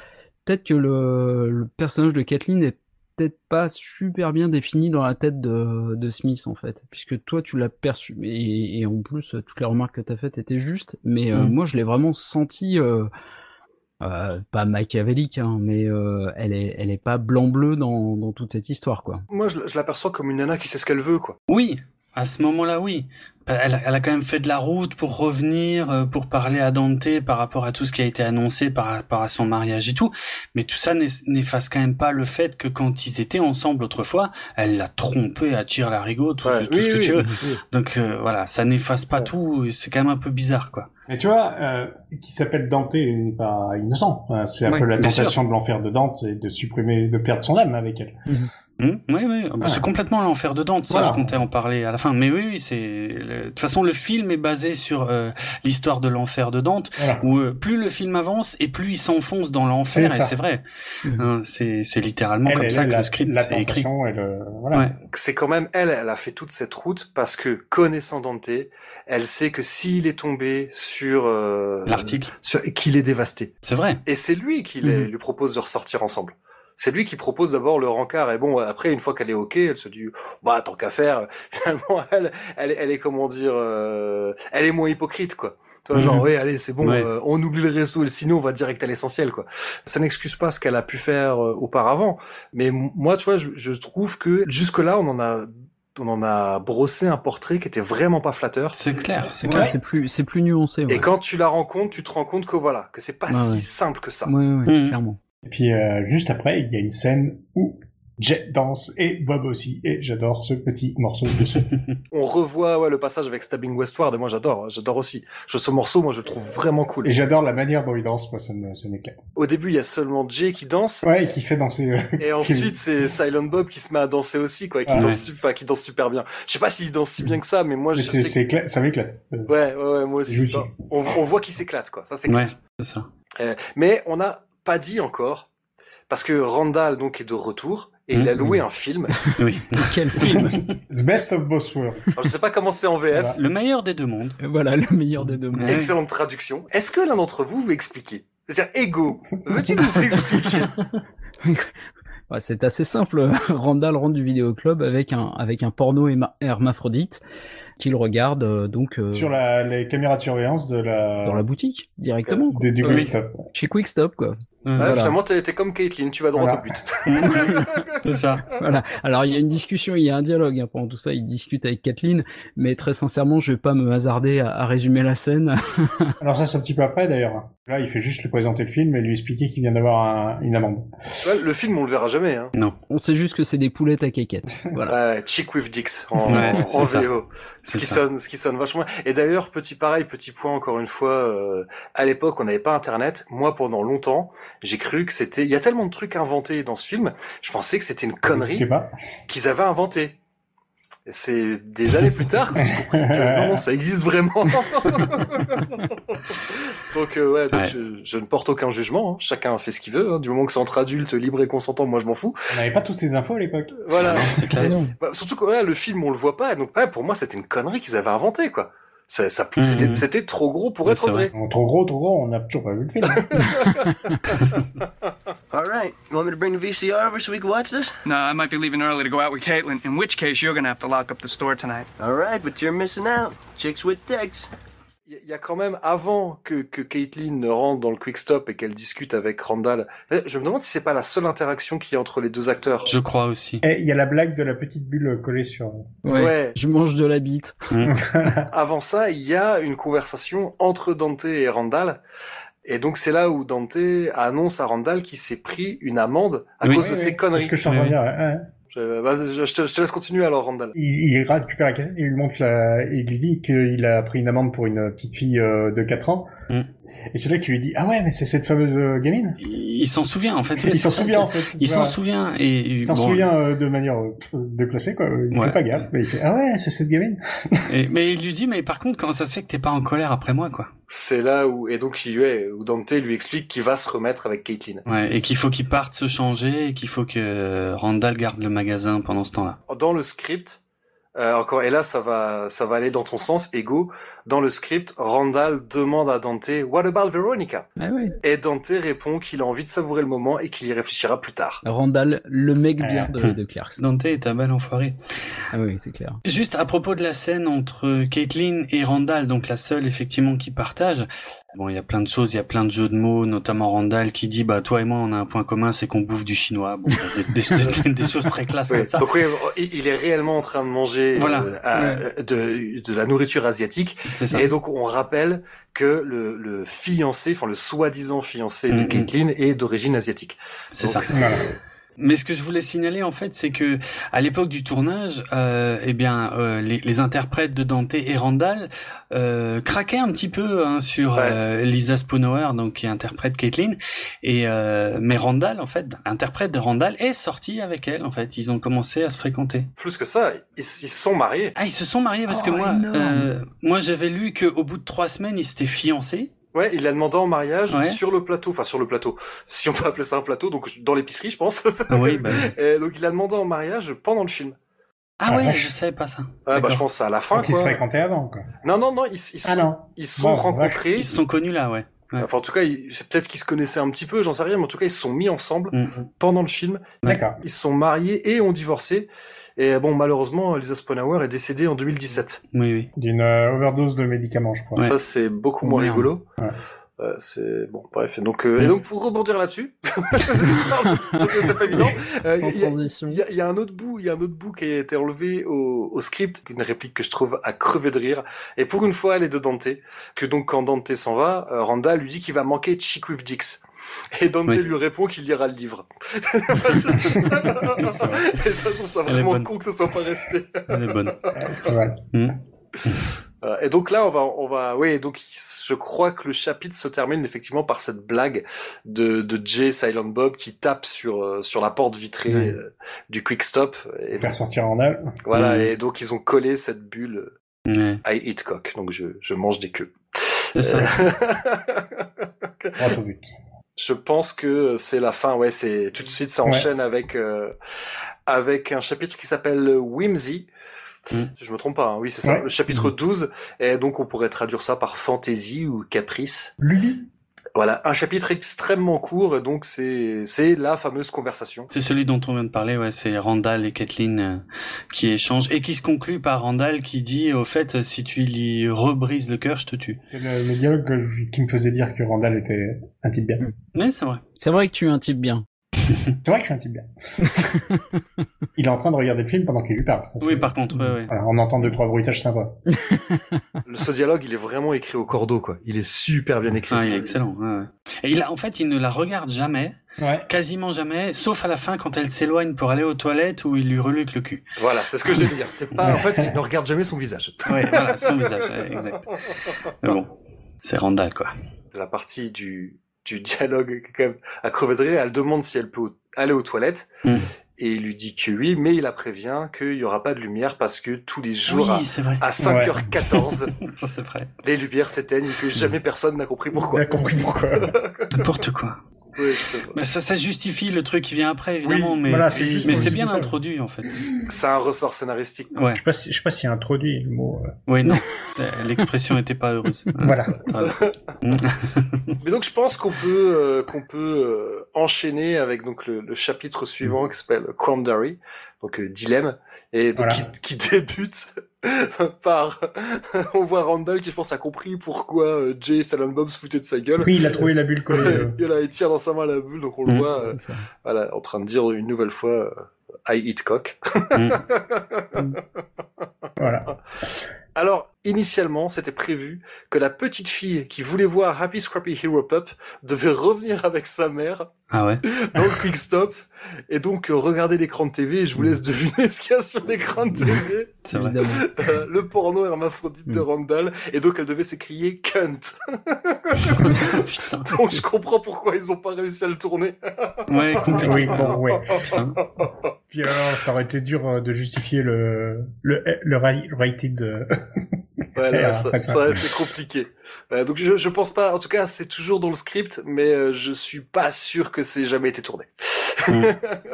peut-être que le, le personnage de Kathleen est peut-être pas super bien défini dans la tête de, de Smith en fait, puisque toi tu l'as perçu et, et en plus toutes les remarques que tu as faites étaient justes, mais euh, Mm. moi je l'ai vraiment senti euh, euh, pas machiavélique, hein, mais euh, elle est elle est pas blanc-bleu dans, dans toute cette histoire quoi. Moi, je, je l'aperçois comme une nana qui sait ce qu'elle veut, quoi. Oui, à ce moment-là, oui. Elle, elle a quand même fait de la route pour revenir, euh, pour parler à Dante par rapport à tout ce qui a été annoncé par rapport à son mariage et tout. Mais tout ça n'eff- n'efface quand même pas le fait que quand ils étaient ensemble autrefois, elle l'a trompé à tir larigot, tout, Ouais, tout oui, ce que oui, tu veux. oui. Donc euh, voilà, ça n'efface pas tout. et C'est quand même un peu bizarre, quoi. Mais tu vois, euh, qui s'appelle Dante n'est pas innocent. Enfin, c'est un Ouais, peu la tentation sûr. de l'enfer de Dante, c'est de supprimer, de perdre son âme avec elle. Hum, oui, oui, Ah bah, c'est complètement l'enfer de Dante, ça Voilà. je comptais en parler à la fin. Mais oui, oui, c'est de toute façon le film est basé sur euh, l'histoire de l'enfer de Dante, Voilà. où euh, plus le film avance et plus il s'enfonce dans l'enfer. C'est Et c'est vrai, Hein, c'est c'est littéralement Elle, comme elle, ça elle, que la- le script la est écrit. tentation et le, voilà. Ouais. C'est quand même elle, elle a fait toute cette route parce que connaissant Dante, elle sait que s'il est tombé sur euh, L'article. qu'il est dévasté. C'est vrai. Et c'est lui qui les- Mhm. lui propose de ressortir ensemble. C'est lui qui propose d'abord le rencard. Et bon, après, une fois qu'elle est ok, elle se dit, bah, tant qu'à faire, [LAUGHS] finalement, elle, elle, elle est, comment dire, euh, elle est moins hypocrite, quoi. Tu vois, genre, Mhm. oui, allez, c'est bon, Ouais. euh, on oublie le réseau et le ciné, on va direct à l'essentiel, quoi. Ça n'excuse pas ce qu'elle a pu faire euh, auparavant. Mais moi, tu vois, je, je trouve que jusque-là, on en a, on en a brossé un portrait qui était vraiment pas flatteur. C'est clair, c'est Ouais, clair. c'est plus c'est plus nuancé. Ouais. Et quand tu la rencontres, tu te rends compte que voilà, que c'est pas Ouais, si ouais. simple que ça. Ouais, ouais, Mhm. clairement. Et puis euh, juste après, il y a une scène où Jet danse et Bob aussi. Et j'adore ce petit morceau de ce. [LAUGHS] On revoit ouais, le passage avec Stabbing Westward et moi j'adore, j'adore aussi. Je, ce morceau, moi je le trouve vraiment cool. Et j'adore la manière dont il danse, moi ça me ça m'éclate. Au début, il y a seulement Jay qui danse. Ouais, et qui fait danser. euh, Et [LAUGHS] ensuite, c'est Silent Bob qui se met à danser aussi, quoi, et qui, Ah, danse, ouais. qui super bien. Je sais pas s'il danse si bien que ça, mais moi, mais je c'est, sais ça m'éclate. Euh, Ouais, ouais, ouais, moi aussi. aussi. On, on voit qu'il s'éclate, quoi. Ça, c'est Ouais, clair. c'est ça. Euh, mais on n'a pas dit encore, parce que Randall, donc, est de retour, et il a Mhm. loué un film. [LAUGHS] Oui. [LAUGHS] Quel film [LAUGHS] The best of both worlds. Alors, je sais pas comment c'est en VF. Voilà. Le meilleur des deux mondes. Voilà, le meilleur des deux mondes. Excellente traduction. Est-ce que l'un d'entre vous veut expliquer? C'est-à-dire, Ego, veux-tu nous expliquer? C'est assez simple. Randall rentre du vidéoclub avec un avec un porno hermaphrodite qu'il regarde euh, donc euh, Sur la, les caméras de surveillance de la, dans la boutique directement quoi. de, du Oui. Quick Stop. chez Quick Stop quoi. Ouais, Ouais, Voilà. Finalement, t'es t'es comme Caitlyn, tu vas droit Voilà. au but. [LAUGHS] c'est ça. Voilà. Alors il y a une discussion, il y a un dialogue hein, pendant tout ça. Il discute avec Kathleen, mais très sincèrement, je vais pas me hasarder à, à résumer la scène. [LAUGHS] Alors ça, c'est un petit peu après d'ailleurs. Là, il fait juste lui présenter le film et lui expliquer qu'il vient d'avoir un- une amende. Ouais, le film, on le verra jamais. Hein. Non. On sait juste que c'est des poulettes à quéquettes. [LAUGHS] Voilà. Ouais, Chick with Dicks en, Ouais, en c'est ça. VO. Ce qui ça. sonne, ce qui sonne vachement. Et d'ailleurs, petit pareil, petit point encore une fois, euh, à l'époque, on n'avait pas Internet. Moi, pendant longtemps, j'ai cru que c'était. Il y a tellement de trucs inventés dans ce film. Je pensais que c'était une connerie qu'ils avaient inventé. Et C'est des années plus tard que j'ai compris que non, [LAUGHS] non, ça existe vraiment. [LAUGHS] donc euh, ouais, donc Ouais. Je, je ne porte aucun jugement. hein. Chacun fait ce qu'il veut. hein. Du moment que c'est entre adultes, libre et consentant, moi je m'en fous. On n'avait pas toutes ces infos à l'époque. Voilà. Non, c'est clair. Ah non. Bah, surtout que voilà, le film on le voit pas, donc ouais, pour moi c'était une connerie qu'ils avaient inventée quoi. Ça, ça, Mhm. c'était, c'était trop gros pour Ouais, être c'est vrai. Trop gros, trop gros, on n'a toujours pas vu le film. [LAUGHS] All right. You want me to bring the VCR over so we can watch this? No, I might be leaving early to go out with Caitlin, in which case you're gonna have to lock up the store tonight. All right, but you're missing out. Chicks with dicks. Il y a- quand même avant que que Caitlyn ne rentre dans le quick stop et qu'elle discute avec Randall. eh, Je me demande si c'est pas la seule interaction qu'il y a entre les deux acteurs. Je crois aussi. Et il y a la blague de la petite bulle collée sur. Ouais. Ouais. Je mange de la bite. [LAUGHS] Avant ça, il y a une conversation entre Dante et Randall. Et donc c'est là où Dante annonce à Randall qu'il s'est pris une amende à Oui. cause de ses conneries. C'est ce que je suis en train de Oui, dire. ouais, ouais. Je, vas-y, je- je te, je te laisse continuer alors Randall. Il, il récupère la cassette et il lui montre la, et il lui dit qu'il a pris une amende pour une petite fille euh, de 4 ans. Mm. Et c'est là qu'il lui dit ah ouais mais c'est cette fameuse euh, gamine? Il, s'en souvient en fait. il s'en souvient en fait. Il s'en souvient et Il s'en bon, souvient euh, de manière euh, déclassée quoi. Il Ouais. fait pas gaffe mais il fait ah ouais c'est cette gamine. [LAUGHS] et- mais il lui dit mais par contre comment ça se fait que t'es pas en colère après moi quoi? C'est là où et donc il ouais, où Dante lui explique qu'il va se remettre avec Caitlyn. Ouais et qu'il faut qu'il parte se changer et qu'il faut que Randall garde le magasin pendant ce temps-là. Dans le script, euh, encore et là ça va ça va aller dans ton sens, Ego. Dans le script, Randall demande à Dante What about Veronica? Ah ouais. Et Dante répond qu'il a envie de savourer le moment et qu'il y réfléchira plus tard. Randall, le mec bien de, Hmm. de Clarks. Dante est un bel enfoiré. Ah oui, c'est clair. Juste à propos de la scène entre Caitlin et Randall, donc la seule effectivement qui partage. Bon, il y a plein de choses, il y a plein de jeux de mots, notamment Randall qui dit bah toi et moi on a un point commun, c'est qu'on bouffe du chinois. Bon, des, [LAUGHS] des- des choses très classes Oui, comme ça. donc oui, il est réellement en train de manger Voilà. euh, à- de, de la nourriture asiatique. C'est ça. Et donc on rappelle que le, le fiancé, enfin le soi-disant fiancé de. Caitlyn est d'origine asiatique. C'est Donc, ça. Mais ce que je voulais signaler en fait, c'est que à l'époque du tournage, euh, eh bien, euh, les, les interprètes de Dante et Randall euh, craquaient un petit peu hein, sur euh, Lisa Spoonauer, donc qui interprète Caitlin, et euh, mais Randall, en fait, interprète de Randall, est sorti avec elle. En fait, ils ont commencé à se fréquenter. Plus que ça, ils ils se sont mariés. Ah, ils se sont mariés parce que Oh, moi, énorme. euh, moi j'avais lu qu'au bout de trois semaines, ils s'étaient fiancés. Ouais, il l'a demandé en mariage Ouais. sur le plateau, enfin sur le plateau, si on peut appeler ça un plateau, donc dans l'épicerie, je pense. Ah oui, bah oui. [LAUGHS] Et donc il l'a demandé en mariage pendant le film. Ah Ah, ouais, je savais pas ça. Ouais, bah je pense à la fin. Donc ils se quoi. fréquentaient avant, quoi. Non, non, non, ils, ils Ah sont, non. ils se sont Bon, rencontrés. Ils se sont connus là, ouais. Ouais. Enfin, en tout cas, c'est peut-être qu'ils se connaissaient un petit peu, j'en sais rien, mais en tout cas, ils se sont mis ensemble Mm, mm. pendant le film. D'accord. Ils se sont mariés et ont divorcé. Et bon, malheureusement, Lisa Spoonauer est décédée en 2017. Oui, oui. D'une euh, overdose de médicaments, je crois. Ça, c'est beaucoup Oh, moins merde. rigolo. Ouais. Euh, c'est bon, bref. Et donc, euh, et donc pour rebondir là-dessus, [LAUGHS] parce que c'est pas évident. euh, Sans Il y, a- transition. il y a- il y a un autre bout, il y a un autre bout qui a été enlevé au, au script, une réplique que je trouve à crever de rire. Et pour une fois, elle est de Dante. Que donc quand Dante s'en va, euh, Randall lui dit qu'il va manquer Chick with Dix. Et Dante Oui. lui répond qu'il lira le livre. [LAUGHS] Et ça, je trouve ça Elle vraiment con que ce soit pas resté. Elle est bonne. Ouais, c'est pas mal. Mm. Euh, et donc là, on va, on va, oui, donc je crois que le chapitre se termine effectivement par cette blague de, de Jay Silent Bob qui tape sur euh, sur la porte vitrée euh, du Quick Stop. Et Faire sortir Randall. voilà, Mm. et donc ils ont collé cette bulle Ouais, I eat cock, donc je, je mange des queues. c'est ça. [LAUGHS] But. Je pense que c'est la fin. Ouais, c'est tout de suite ça Ouais. enchaîne avec euh, avec un chapitre qui s'appelle Whimsy. Mm. Si je me trompe pas, hein. oui c'est ça, Ouais. le chapitre 12. Et donc on pourrait traduire ça par fantaisie ou caprice. Lully Voilà, un chapitre extrêmement court, et donc c'est c'est la fameuse conversation. C'est celui dont on vient de parler, ouais, c'est Randall et Kathleen euh, qui échangent et qui se conclut par Randall qui dit au fait si tu lui rebrises le cœur, je te tue. C'est le, le dialogue que- qui me faisait dire que Randall était un type bien. Mais c'est vrai. C'est vrai que tu es un type bien. [LAUGHS] C'est vrai que je suis un type bien. [LAUGHS] il est en train de regarder le film pendant qu'il lui parle. Ça, Oui, par contre, ouais, ouais. Voilà, on entend deux trois bruitages sympas. [LAUGHS] Le, ce dialogue, il est vraiment écrit au cordeau, quoi. Il est super bien écrit. Ah, il est excellent. ouais, ouais. Et il a, en fait, il ne la regarde jamais, Ouais. quasiment jamais, sauf à la fin quand elle s'éloigne pour aller aux toilettes où il lui reluque le cul. Voilà, c'est ce que je veux dire. C'est pas, en fait, il ne regarde jamais son visage. Ouais, voilà, son visage, exact. Mais bon, c'est Randall, quoi. La partie du, du [LAUGHS] dialogue, quand même, à crever de rire, elle demande si elle peut aller aux toilettes. Mm. Et il lui dit que oui, mais il la prévient qu'il y aura pas de lumière parce que tous les jours Oui, à, à 5h14, [LAUGHS] c'est vrai. les lumières s'éteignent et que jamais personne n'a compris On pourquoi. a compris pourquoi. [LAUGHS] N'importe quoi. Oui. Mais ça, ça justifie le truc qui vient après, évidemment, Oui, mais, voilà, c'est juste mais c'est bien ça. introduit, en fait. C'est un ressort scénaristique. Ouais. Je sais pas si, je sais pas a introduit le mot. euh, Oui, non. L'expression était pas heureuse. [LAUGHS] Voilà. [LAUGHS] Mais donc je pense qu'on peut euh, qu'on peut euh, enchaîner avec donc le, le chapitre suivant qui s'appelle Quandary, donc euh, dilemme, et donc Voilà. qui, qui débute [LAUGHS] par [LAUGHS] on voit Randall qui je pense a compris pourquoi euh, Jay Silent Bob se foutaient de sa gueule. Oui, il a trouvé la bulle collée. euh. [LAUGHS] il, a, il tient dans sa main la bulle, donc on le Mm. voit euh, voilà, en train de dire une nouvelle fois euh, I eat cock. Mm. Voilà. Alors, initialement, c'était prévu que la petite fille qui voulait voir Happy Scrappy Hero Pup devait revenir avec sa mère Ah ouais. dans le Quick Stop et donc euh, regarder l'écran de TV et je vous laisse deviner [LAUGHS] ce qu'il y a sur l'écran de TV. [LAUGHS] C'est vrai. Euh, le porno hermaphrodite de Mm. Randall et donc elle devait s'écrier cunt. [LAUGHS] Donc je comprends pourquoi ils ont pas réussi à le tourner. Ouais, compliqué. Oui, bon, ouais. Putain. Puis alors, ça aurait été dur euh, de justifier le le le rated. [LAUGHS] euh. Voilà, ça, ça- aurait été compliqué. Voilà, donc je, je pense pas, en tout cas c'est toujours dans le script, mais euh, je suis pas sûr que c'est jamais été tourné. Mm.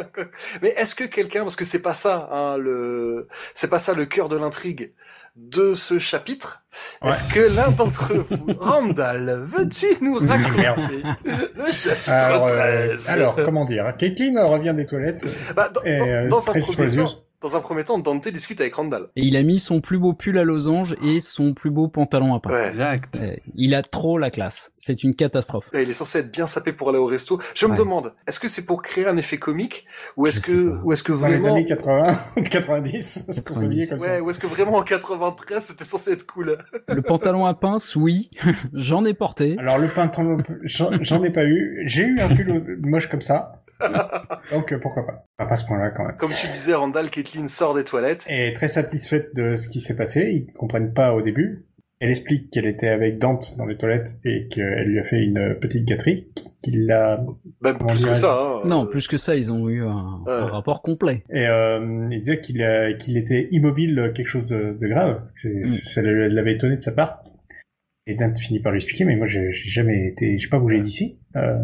[LAUGHS] mais est-ce que quelqu'un, parce que c'est pas ça, hein, le, c'est pas ça le cœur de l'intrigue. de ce chapitre. Est-ce que l'un d'entre vous, [LAUGHS] Randall, veux-tu nous raconter le chapitre Alors, euh, 13 alors, comment dire? Caitlin revient des toilettes. Bah, dans, et, dans- euh, dans un premier temps, dans un premier temps, Dante discute avec Randall. Et il a mis son plus beau pull à losange et son plus beau pantalon à pince. Ouais. Exact. Il a trop la classe. C'est une catastrophe. Il est censé être bien sapé pour aller au resto. Je me demande, est-ce que c'est pour créer un effet comique ou est-ce que, ou est-ce que Dans les vraiment, années 80, 90, [LAUGHS] c'est qu'on s'habillait comme ouais, ça. ou est-ce que vraiment en 93 c'était censé être cool? Le pantalon à pince, oui, [LAUGHS] j'en ai porté. Alors le pantalon, j'en ai pas eu. J'ai eu un pull moche comme ça. Donc euh, pourquoi pas. Enfin, pas à ce point-là quand même. Comme tu disais, Randall, Caitlin sort des toilettes. Et très satisfaite de ce qui s'est passé. Ils comprennent pas au début. Elle explique qu'elle était avec Dante dans les toilettes et qu'elle lui a fait une petite gâterie. Qu'il l'a. Comment plus que ça. Hein. Non, plus que ça, ils ont eu un, Ouais. un rapport complet. Et euh, il disait qu'il a- qu'il était immobile, quelque chose de, de grave. C'est- Mm. Ça l'avait étonné de sa part. Et Dante finit par lui expliquer, mais moi j'ai j'ai jamais été, j'ai pas bougé d'ici. Euh...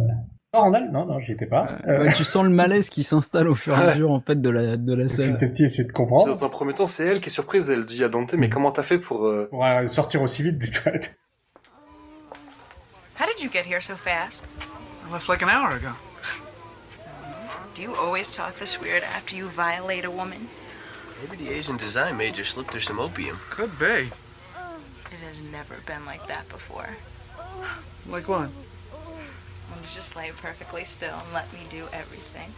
Oh, Randall Non, non, j'y étais pas. Euh, Ouais, tu sens le malaise qui s'installe au fur et à mesure en fait de la de la Petit scène. à petit, essayer de comprendre. Dans un premier temps, c'est elle qui est surprise. Elle dit à Dante, mais comment t'as fait pour... euh, Pour euh, sortir aussi vite des toilettes. How did you get here so fast? I left like an hour ago. Do you always talk this weird after you violate a woman? Maybe the Asian design major slipped her some opium. Could be. It has never been like that before. Like what? When you just lay perfectly still and let me do everything.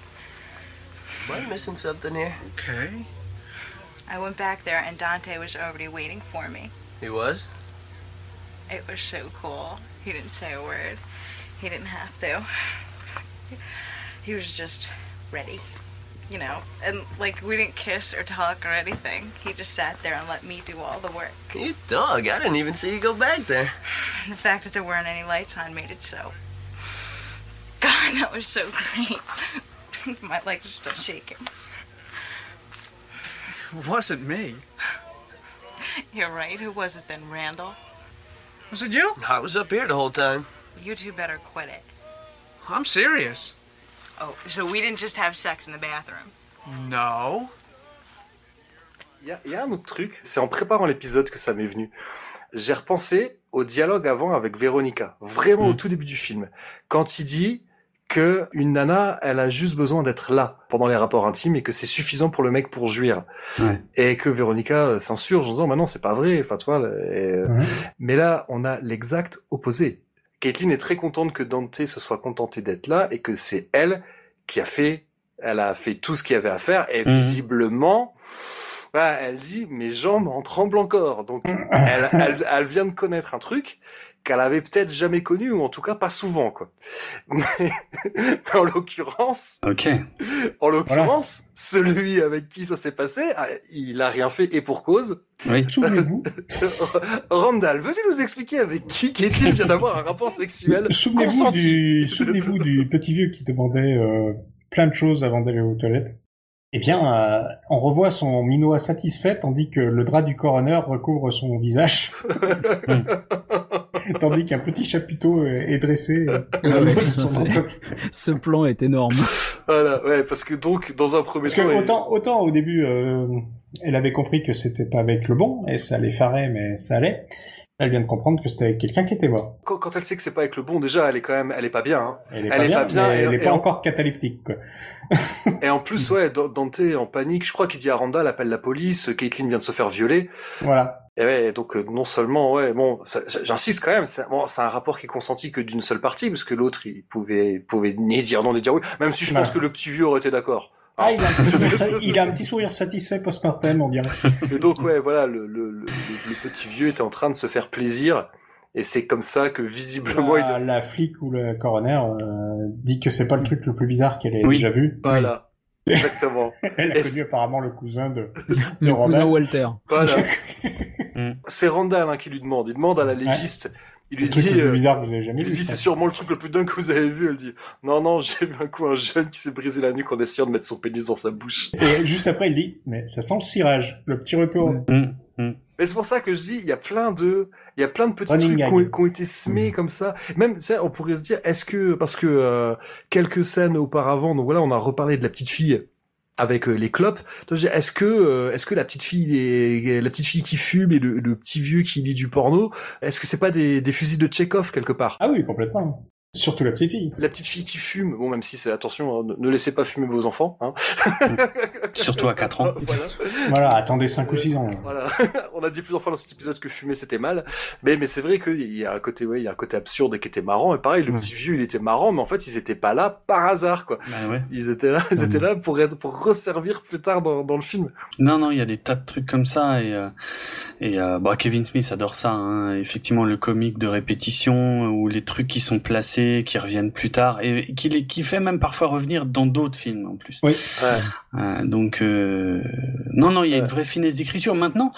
Am I missing something here? Okay. I went back there and Dante was already waiting for me. He was? It was so cool. He didn't say a word. He didn't have to. He was just ready. You know, and like we didn't kiss or talk or anything. He just sat there and let me do all the work. You dog, I didn't even see you go back there. And [SIGHS] the fact that there weren't any lights on made it so. God, [LAUGHS] that was so great. [LAUGHS] My legs are still shaking. It wasn't me. You're right. Who was it then, Randall? Was it you? I was up here the whole time. You two better quit it. I'm serious. Oh, so we didn't just have sex in the bathroom? No. Il y y a un autre truc, c'est en préparant l'épisode que ça m'est venu. J'ai repensé au dialogue avant avec Véronica, vraiment au Mm. tout début du film, quand il dit que une nana, elle a juste besoin d'être là pendant les rapports intimes et que c'est suffisant pour le mec pour jouir. Ouais. Et que Véronica euh, s'insurge en disant, bah non, c'est pas vrai, enfin, tu vois, et, euh, mais là, on a l'exact opposé. Caitlin est très contente que Dante se soit contenté d'être là et que c'est elle qui a fait, elle a fait tout ce qu'il y avait à faire et Mhm. visiblement, voilà, elle dit mes jambes en tremblent encore. Donc [LAUGHS] elle, elle, elle vient de connaître un truc qu'elle avait peut-être jamais connu ou en tout cas pas souvent quoi. Mais, [LAUGHS] en l'occurrence, Ok. en l'occurrence, celui avec qui ça s'est passé, ah, il a rien fait et pour cause. Oui. Souvenez-vous, [LAUGHS] Randall, veux-tu nous expliquer avec qui Caitlin vient d'avoir un rapport sexuel [LAUGHS] souvenez-vous consenti du, souvenez-vous du petit vieux qui demandait euh, plein de choses avant d'aller aux toilettes. Eh bien, euh, on revoit son minois satisfait tandis que le drap du coroner recouvre son visage, [LAUGHS] tandis qu'un petit chapiteau est dressé euh, Ouais, ça, enveloppe. Ce plan est énorme. Voilà, ouais, parce que donc dans un premier Parce que temps, autant, autant au début, euh, elle avait compris que c'était pas avec le bon, et ça l'effarait, mais ça allait. Elle vient de comprendre que c'était avec quelqu'un qui était mort. quand, quand elle sait que c'est pas avec le bon, déjà elle est quand même, elle est pas bien. Hein. Elle est Elle pas est bien, pas bien, mais et- elle est et pas en- encore cataleptique, quoi. [LAUGHS] Et en plus, ouais, Dan- Dante en panique. Je crois qu'il dit à Randall appelle la police. Caitlin vient de se faire violer. Voilà. Et ouais, donc euh, non seulement, ouais, bon, j'insiste quand même, c'est bon, un rapport qui est consenti que d'une seule partie, parce que l'autre il pouvait, il pouvait ni dire non ni dire oui. Même si je pense que le petit vieux aurait été d'accord. Ah, il a, un petit sourire, sa- il a un petit sourire satisfait post-mortem, on dirait. Et donc ouais, voilà, le, le, le, le petit vieux était en train de se faire plaisir. Et c'est comme ça que visiblement il la, a... la flic ou le coroner euh, dit que c'est pas le truc le plus bizarre qu'elle ait Oui. déjà vu. Voilà, exactement. [LAUGHS] Elle a Et connu apparemment le cousin de, [LAUGHS] de Le Robert. cousin Walter. Voilà. [LAUGHS] Mm. C'est Randall hein, qui lui demande. Il demande à la légiste. Il Le lui dit. le plus euh, bizarre que vous avez jamais Il vu. dit c'est sûrement le truc le plus dingue que vous avez vu. Elle dit non non j'ai vu un coup un jeune qui s'est brisé la nuque en essayant de mettre son pénis dans sa bouche. Et juste après, il dit, mais ça sent le cirage, le petit retour. Mm, mm. Mais c'est pour ça que je dis il y a plein de il y a plein de petits Running trucs qui gag. ont, qui ont été semés comme ça. Même ça on pourrait se dire est-ce que parce que euh, quelques scènes auparavant donc voilà on a reparlé de la petite fille avec euh, les clopes. Est-ce que euh, est-ce que la petite fille la petite fille qui fume et le, petit vieux qui lit du porno, est-ce que c'est pas des, des fusils de Tchekhov quelque part? Ah oui, complètement. Surtout la petite fille. La petite fille qui fume, bon même si c'est attention, hein, ne, ne laissez pas fumer vos enfants. Hein. [LAUGHS] Surtout à 4 ans. [LAUGHS] voilà. Voilà, attendez 5 ou 6 ans. Voilà, [LAUGHS] on a dit plusieurs fois dans cet épisode que fumer c'était mal, mais mais c'est vrai qu'il y a un côté ouais, il y a un côté absurde qui était marrant et pareil le petit vieux il était marrant mais en fait ils étaient pas là par hasard quoi. Bah ouais. Ils étaient là, ils étaient là pour être pour resservir plus tard dans, dans le film. Non, non, il y a des tas de trucs comme ça et euh, et euh, bah, Kevin Smith adore ça. Hein. Effectivement, le comique de répétition ou les trucs qui sont placés, qui reviennent plus tard et qui les qui fait même parfois revenir dans d'autres films en plus. Oui. Euh, donc euh, non, non, il y a une vraie finesse d'écriture. Maintenant,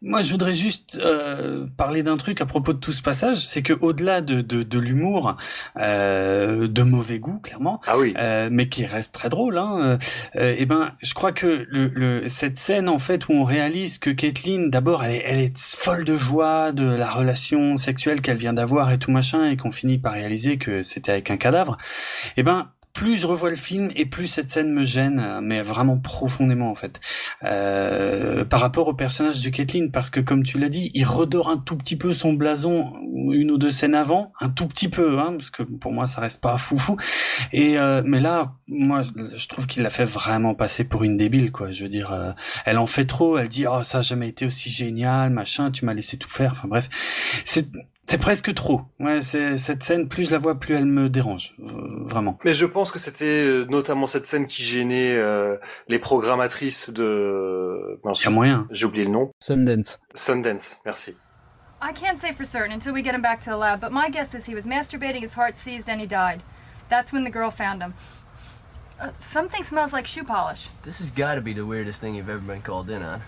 moi, je voudrais juste euh, parler d'un truc à propos de tout ce passage, c'est que au-delà de de, de l'humour, euh, de mauvais goût, clairement, ah oui, euh, mais qui reste très drôle, hein, euh, et ben, je crois que le, le cette scène en fait où on réalise que Caitlyn, d'abord, elle est elle est folle de joie de la relation sexuelle qu'elle vient d'avoir et tout machin, et qu'on finit par réaliser que c'était avec un cadavre, et ben plus je revois le film et plus cette scène me gêne, mais vraiment profondément en fait, euh, par rapport au personnage de Caitlyn, parce que comme tu l'as dit, il redore un tout petit peu son blason une ou deux scènes avant, un tout petit peu, hein, parce que pour moi ça reste pas foufou. Et euh, mais là, moi, je trouve qu'il l'a fait vraiment passer pour une débile, quoi. Je veux dire, euh, elle en fait trop. Elle dit, oh ça a jamais été aussi génial, machin. Tu m'as laissé tout faire. Enfin bref, c'est c'est presque trop. Ouais, c'est cette scène. Plus je la vois, plus elle me dérange, euh, vraiment. Mais je pense que c'était euh, notamment cette scène qui gênait euh, les programmatrices de. A moyen. J'ai oublié le nom. Sundance. Sundance, merci. I can't say for certain until we get him back to the lab, but my guess is he was masturbating, his heart seized, and he died. That's when the girl found him. Uh, something smells like shoe polish. This has got to be the weirdest thing you've ever been called in on.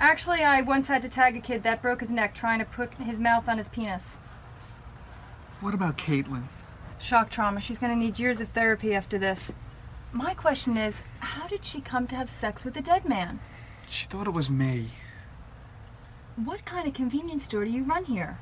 Actually, I once had to tag a kid that broke his neck trying to put his mouth on his penis. What about Caitlin? Shock trauma. She's gonna need years of therapy after this. My question is, how did she come to have sex with a dead man? She thought it was me. What kind of convenience store do you run here?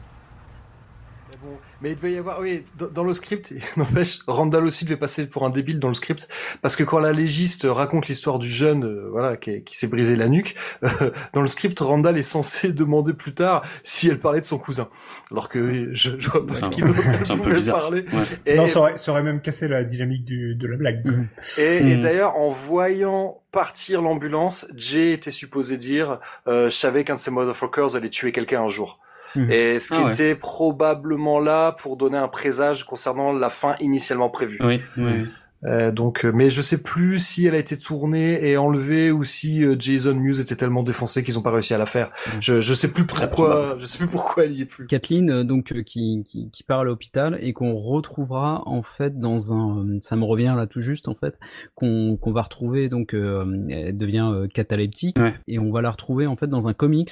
Mais il devait y avoir, oui, dans, dans le script, [LAUGHS] n'empêche, Randall aussi devait passer pour un débile dans le script, parce que quand la légiste raconte l'histoire du jeune, euh, voilà, qui, qui s'est brisé la nuque, [LAUGHS] euh, dans le script, Randall est censé [LAUGHS] demander plus tard si elle parlait de son cousin, alors que je, je vois pas qui d'autre peu pouvait parler. Ouais. Et, non, ça aurait, ça aurait même cassé la dynamique du, de la blague. et, et Mm. d'ailleurs, en voyant partir l'ambulance, Jay était supposé dire, euh, je savais qu'un de ces motherfuckers allait tuer quelqu'un un jour. Mhm. Et ce qui Ah ouais. était probablement là pour donner un présage concernant la fin initialement prévue. Oui, oui. Euh, donc, euh, mais je sais plus si elle a été tournée et enlevée ou si euh, Jason Mewes était tellement défoncé qu'ils ont pas réussi à la faire. Je, je sais plus pourquoi, je sais plus pourquoi elle y est plus. Kathleen, donc qui, qui, qui part à l'hôpital et qu'on retrouvera en fait dans un, ça me revient là tout juste en fait, qu'on qu'on va retrouver donc euh, elle devient euh, cataleptique Ouais. et on va la retrouver en fait dans un comics,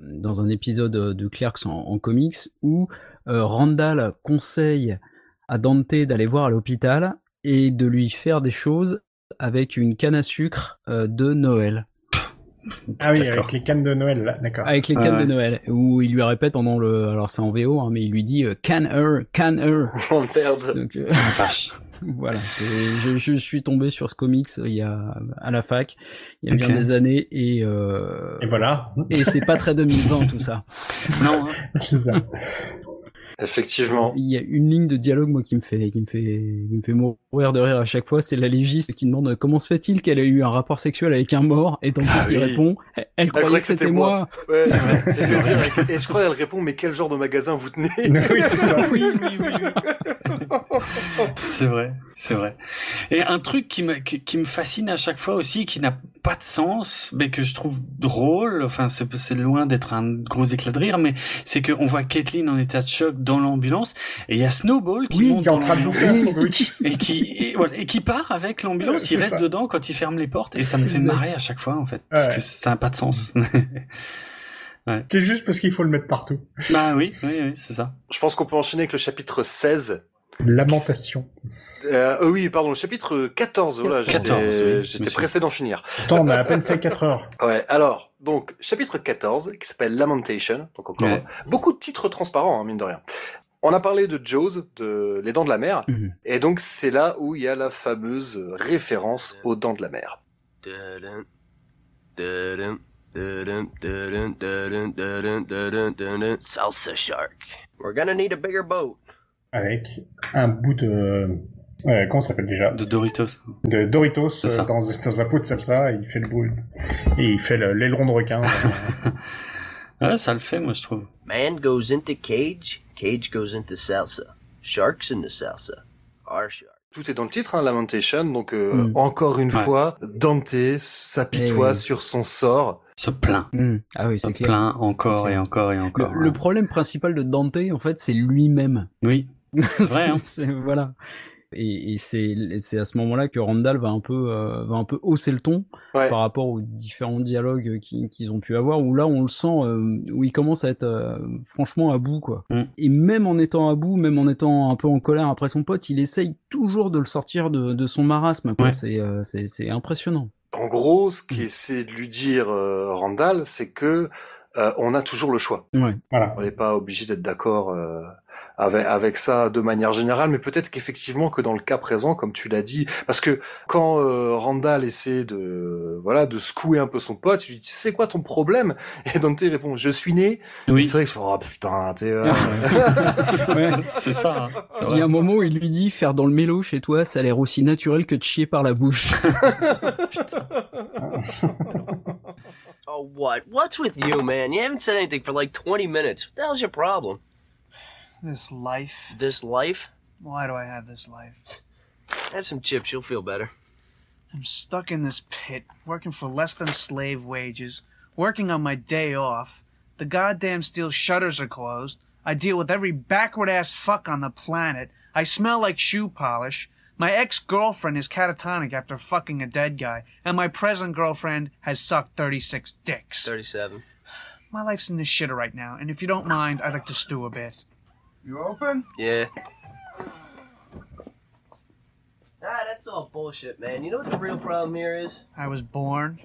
dans un épisode euh, de Clerks en, en comics où euh, Randall conseille à Dante d'aller voir à l'hôpital et de lui faire des choses avec une canne à sucre euh, de Noël. Ah oui, avec les cannes de Noël, là, d'accord. Avec les Ouais, cannes ouais. de Noël, où il lui répète pendant le, alors c'est en VO, hein, mais il lui dit euh, can her, can her. Oh merde. Donc euh, Ah, vache. [LAUGHS] voilà, je, je suis tombé sur ce comics euh, il y a à la fac, il y a bien des années et euh, Et voilà. et c'est pas très 2020 tout ça. Non, hein. [LAUGHS] Effectivement. Il y a une ligne de dialogue moi qui me fait qui me fait qui me fait mourir de rire à chaque fois, c'est la légiste qui demande comment se fait-il qu'elle ait eu un rapport sexuel avec un mort? Et Dante Ah oui. répond elle, elle croyait que c'était moi. Ouais. C'est vrai, Et, c'est que vrai. dire, [LAUGHS] et je crois qu'elle répond, mais quel genre de magasin vous tenez? [LAUGHS] Oui, c'est ça. [LAUGHS] oui, oui, oui. C'est vrai, c'est vrai. Et un truc qui me qui, qui me fascine à chaque fois aussi, qui n'a pas de sens, mais que je trouve drôle. Enfin, c'est loin d'être un gros éclat de rire, mais c'est que on voit Caitlyn en état de choc dans l'ambulance, et il y a Snowball qui Oui, monte qui est en dans train de un l'ambulance sandwich. [LAUGHS] et qui et, voilà, et qui part avec l'ambulance. C'est Il reste ça. dedans quand il ferme les portes, et ça me fait Exact. marrer à chaque fois en fait, parce que ça n'a pas de sens. [LAUGHS] C'est juste parce qu'il faut le mettre partout. bah oui, oui, oui, c'est ça. Je pense qu'on peut enchaîner avec le chapitre 16. Lamentation. Euh, euh, oui, pardon, le chapitre 14. Voilà, j'étais 14, oui, j'étais monsieur. pressé d'en finir. Pourtant, on a à peine fait 4 heures. [LAUGHS] Ouais, alors, donc, chapitre 14, qui s'appelle Lamentation, donc encore Ouais. beaucoup de titres transparents, hein, mine de rien. On a parlé de Jaws, de Les Dents de la Mer, Mhm. et donc c'est là où il y a la fameuse référence aux Dents de la Mer. Salsa shark. We're gonna need a bigger boat. Avec un bout de... euh, comment ça s'appelle déjà? De Doritos. De Doritos euh, dans, dans un pot de salsa, et il fait le bruit. Et il fait le- l'aileron de requin. [LAUGHS] Ouais, ça le fait, moi, je trouve. Man goes into cage, cage goes into salsa. Sharks into salsa. Our shark. Tout est dans le titre, hein, Lamentation. Donc euh, Mm. encore une Ouais. fois, Dante s'apitoie Eh oui. sur son sort. Se plaint. Hmm. Ah oui, Se clair. plaint encore et encore et Le, encore. le ouais. problème principal de Dante, en fait, c'est lui-même. Oui. [LAUGHS] vrai, hein. C'est- voilà. Et, et c'est à ce moment-là que Randall va un peu euh, va un peu hausser le ton Ouais. par rapport aux différents dialogues qui- qu'ils ont pu avoir. Où là, on le sent, euh, où il commence à être euh, franchement à bout, quoi. Mm. Et même en étant à bout, même en étant un peu en colère après son pote, il essaye toujours de le sortir de, de son marasme. Ouais. C'est euh, impressionnant. En gros, ce Mm. qu'essaie de lui dire euh, Randall, c'est que euh, on a toujours le choix. Ouais. Voilà. On n'est pas obligé d'être d'accord euh, avec, avec ça de manière générale, mais peut-être qu'effectivement que dans le cas présent, comme tu l'as dit, parce que quand euh, Randall essaie de voilà de secouer un peu son pote, lui dit tu sais quoi ton problème? [LAUGHS] Et Dante répond je suis né. Oui. C'est vrai que oh putain, t'es euh, Ouais. [LAUGHS] C'est ça. hein. Il y a un moment où il lui dit faire dans le mélo chez toi, ça a l'air aussi naturel que de chier par la bouche. [LAUGHS] Oh, what? What's with you, man? You haven't said anything for like 20 minutes. What the hell's your problem? This life. This life? Why do I have this life? Have some chips, you'll feel better. I'm stuck in this pit, working for less than slave wages, working on my day off. The goddamn steel shutters are closed. I deal with every backward ass fuck on the planet. I smell like shoe polish. My ex girlfriend is catatonic after fucking a dead guy, and my present girlfriend has sucked 36 dicks. 37. My life's in the shitter right now, and if you don't mind, I'd like to stew a bit. You open? Yeah. Ah, that's all bullshit, man. You know what the real problem here is? I was born.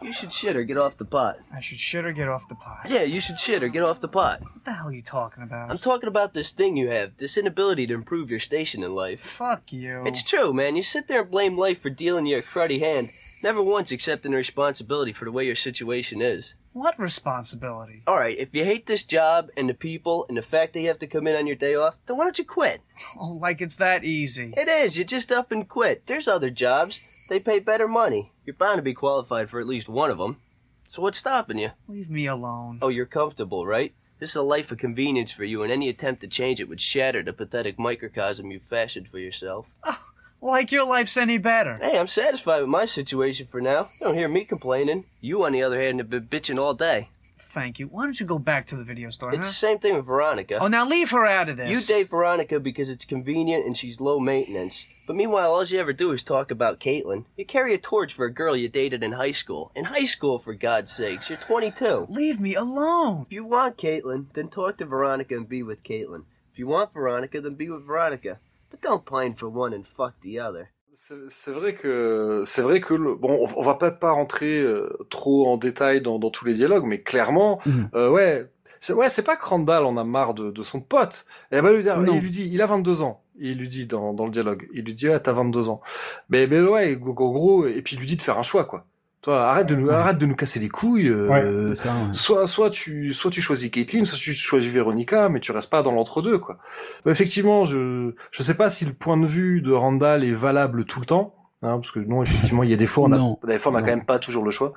You should shit or get off the pot. I should shit or get off the pot. Yeah, you should shit or get off the pot. What the hell are you talking about? I'm talking about this thing you have, this inability to improve your station in life. Fuck you. It's true, man. You sit there and blame life for dealing you a cruddy hand, never once accepting the responsibility for the way your situation is. What responsibility? Alright, if you hate this job and the people and the fact that you have to come in on your day off, then why don't you quit? Oh, like it's that easy. It is. You just up and quit. There's other jobs. They pay better money. You're bound to be qualified for at least one of them. So what's stopping you? Leave me alone. Oh, you're comfortable, right? This is a life of convenience for you, and any attempt to change it would shatter the pathetic microcosm you've fashioned for yourself. Ah, Like your life's any better. Hey, I'm satisfied with my situation for now. You don't hear me complaining. You, on the other hand, have been bitching all day. Thank you. Why don't you go back to the video store? It's the same thing with Veronica. Oh, now leave her out of this. You date Veronica because it's convenient and she's low maintenance. But meanwhile, all you ever do is talk about Caitlin. You carry a torch for a girl you dated in high school. In high school, for God's sakes. You're 22. Leave me alone. If you want Caitlin, then talk to Veronica and be with Caitlin. If you want Veronica, then be with Veronica. But don't pine for one and fuck the other. C'est vrai que c'est vrai que le, bon, on, on va peut-être pas rentrer euh, trop en détail dans, dans tous les dialogues, mais clairement, euh, ouais, c'est ouais, c'est pas que Randall en a marre de, de son pote. Et bah lui il lui dit, il a 22 ans. Il lui dit dans, dans le dialogue, il lui dit, ouais, t'as 22 ans. Mais, mais ouais, en gros, et puis il lui dit de faire un choix, quoi. Toi, arrête de nous, Ouais. arrête de nous casser les couilles. euh, Ouais, C'est ça, ouais. Soit, soit tu, soit tu choisis Caitlyn, soit tu choisis Véronica, mais tu restes pas dans l'entre-deux, quoi. Bah, effectivement, je, je sais pas si le point de vue de Randall est valable tout le temps, hein, parce que non, effectivement, il y a des fois, on a, Non. des fois, on a Non. quand même pas toujours le choix.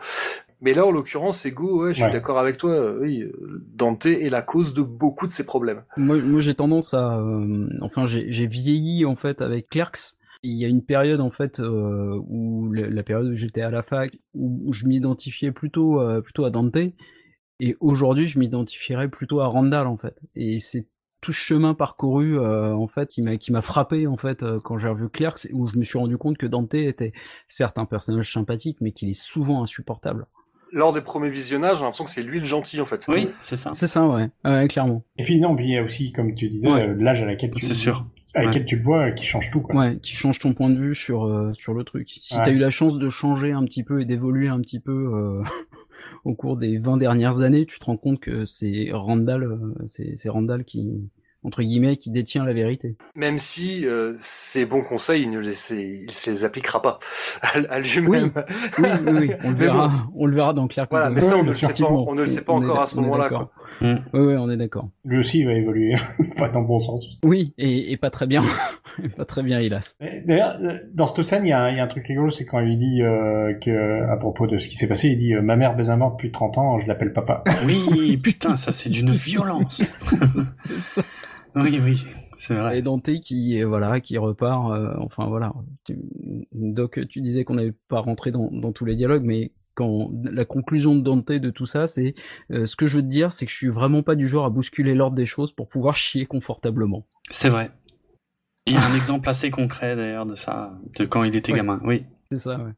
Mais là, en l'occurrence, c'est go, ouais, je suis d'accord avec toi, euh, oui, euh, Dante est la cause de beaucoup de ces problèmes. Moi, moi j'ai tendance à, euh, enfin, j'ai j'ai vieilli en fait avec Clerks. Il y a une période en fait euh, où la, la période où j'étais à la fac où je m'identifiais plutôt euh, plutôt à Dante et aujourd'hui je m'identifierais plutôt à Randall en fait. Et c'est tout ce chemin parcouru euh, en fait qui m'a qui m'a frappé en fait euh, quand j'ai revu Clerks où je me suis rendu compte que Dante était certes un personnage sympathique mais qu'il est souvent insupportable. Lors des premiers visionnages, j'ai l'impression que c'est lui le gentil, en fait. Oui, c'est ça. C'est ça ouais, ouais clairement. Et puis non, puis il y a aussi, comme tu disais, Ouais. l'âge à laquelle tu, C'est sûr. À laquelle Ouais. tu le vois, qui change tout. Quoi. Ouais, qui change ton point de vue sur euh, sur le truc. Si Ouais. t'as eu la chance de changer un petit peu et d'évoluer un petit peu euh, [LAUGHS] au cours des 20 dernières années, tu te rends compte que c'est Randall, euh, c'est c'est Randall qui entre guillemets, qui détient la vérité. Même si euh, ces bons conseils, il ne les, il se les appliquera pas [LAUGHS] à, à lui-même. Oui, oui, oui, on le verra, bon. on le verra dans Claire. Voilà, mais ça, on ne le sait pas, on ne le sait pas encore à ce moment-là, Mm. Oui, oui, on est d'accord. Lui aussi, il va évoluer. [LAUGHS] pas dans le bon sens. Oui, et, et pas très bien, [LAUGHS] pas très bien, hélas. D'ailleurs, dans cette scène, il y, a un- il y a un truc rigolo, c'est quand il dit euh, que, à propos de ce qui s'est passé, il dit euh, Ma mère baise un mort depuis 30 ans, je l'appelle papa. [LAUGHS] Oui, putain, ça c'est d'une violence. oui, oui, c'est vrai. Et Dante qui, euh, voilà, qui repart. euh, enfin voilà. Tu- Doc, tu disais qu'on n'avait pas rentré dans, dans tous les dialogues, mais quand la conclusion de Dante de tout ça, c'est euh, ce que je veux te dire, c'est que je suis vraiment pas du genre à bousculer l'ordre des choses pour pouvoir chier confortablement. C'est vrai. Il y a un exemple assez concret d'ailleurs de ça, de quand il était Ouais. gamin. Oui. C'est ça, ouais.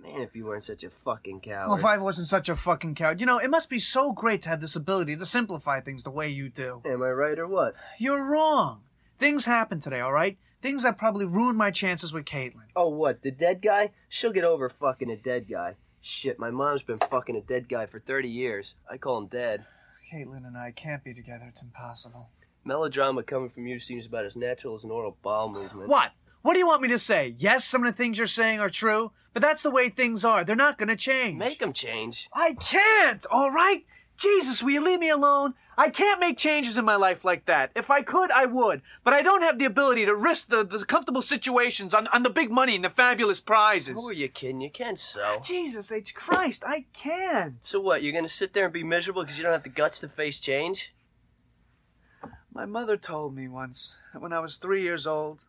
Man, if you weren't such a fucking Well, coward. if I wasn't such a fucking coward, you know, it must be so great to have this ability to simplify things the way you do. Am I right or what? You're wrong. Things happened today, all right? Things that probably ruined my chances with Caitlin. Oh, what? The dead guy? She'll get over fucking a dead guy. Shit, my mom's been fucking a dead guy for 30 years. I call him dead. Caitlin and I can't be together. It's impossible. Melodrama coming from you seems about as natural as an oral bowel movement. What? What do you want me to say? Yes, some of the things you're saying are true, but that's the way things are. They're not gonna change. Make them change. I can't, all right? Jesus, will you leave me alone? I can't make changes in my life like that. If I could, I would. But I don't have the ability to risk the, the comfortable situations on, on the big money and the fabulous prizes. Who are you kidding? You can't sell. Jesus H. Christ, I can't. So what? You're gonna sit there and be miserable because you don't have the guts to face change? My mother told me once that when I was three years old,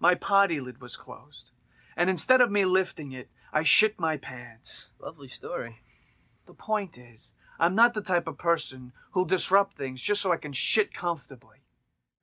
my potty lid was closed. And instead of me lifting it, I shit my pants. Lovely story. The point is, I'm not the type of person who'll disrupt things just so I can shit comfortably.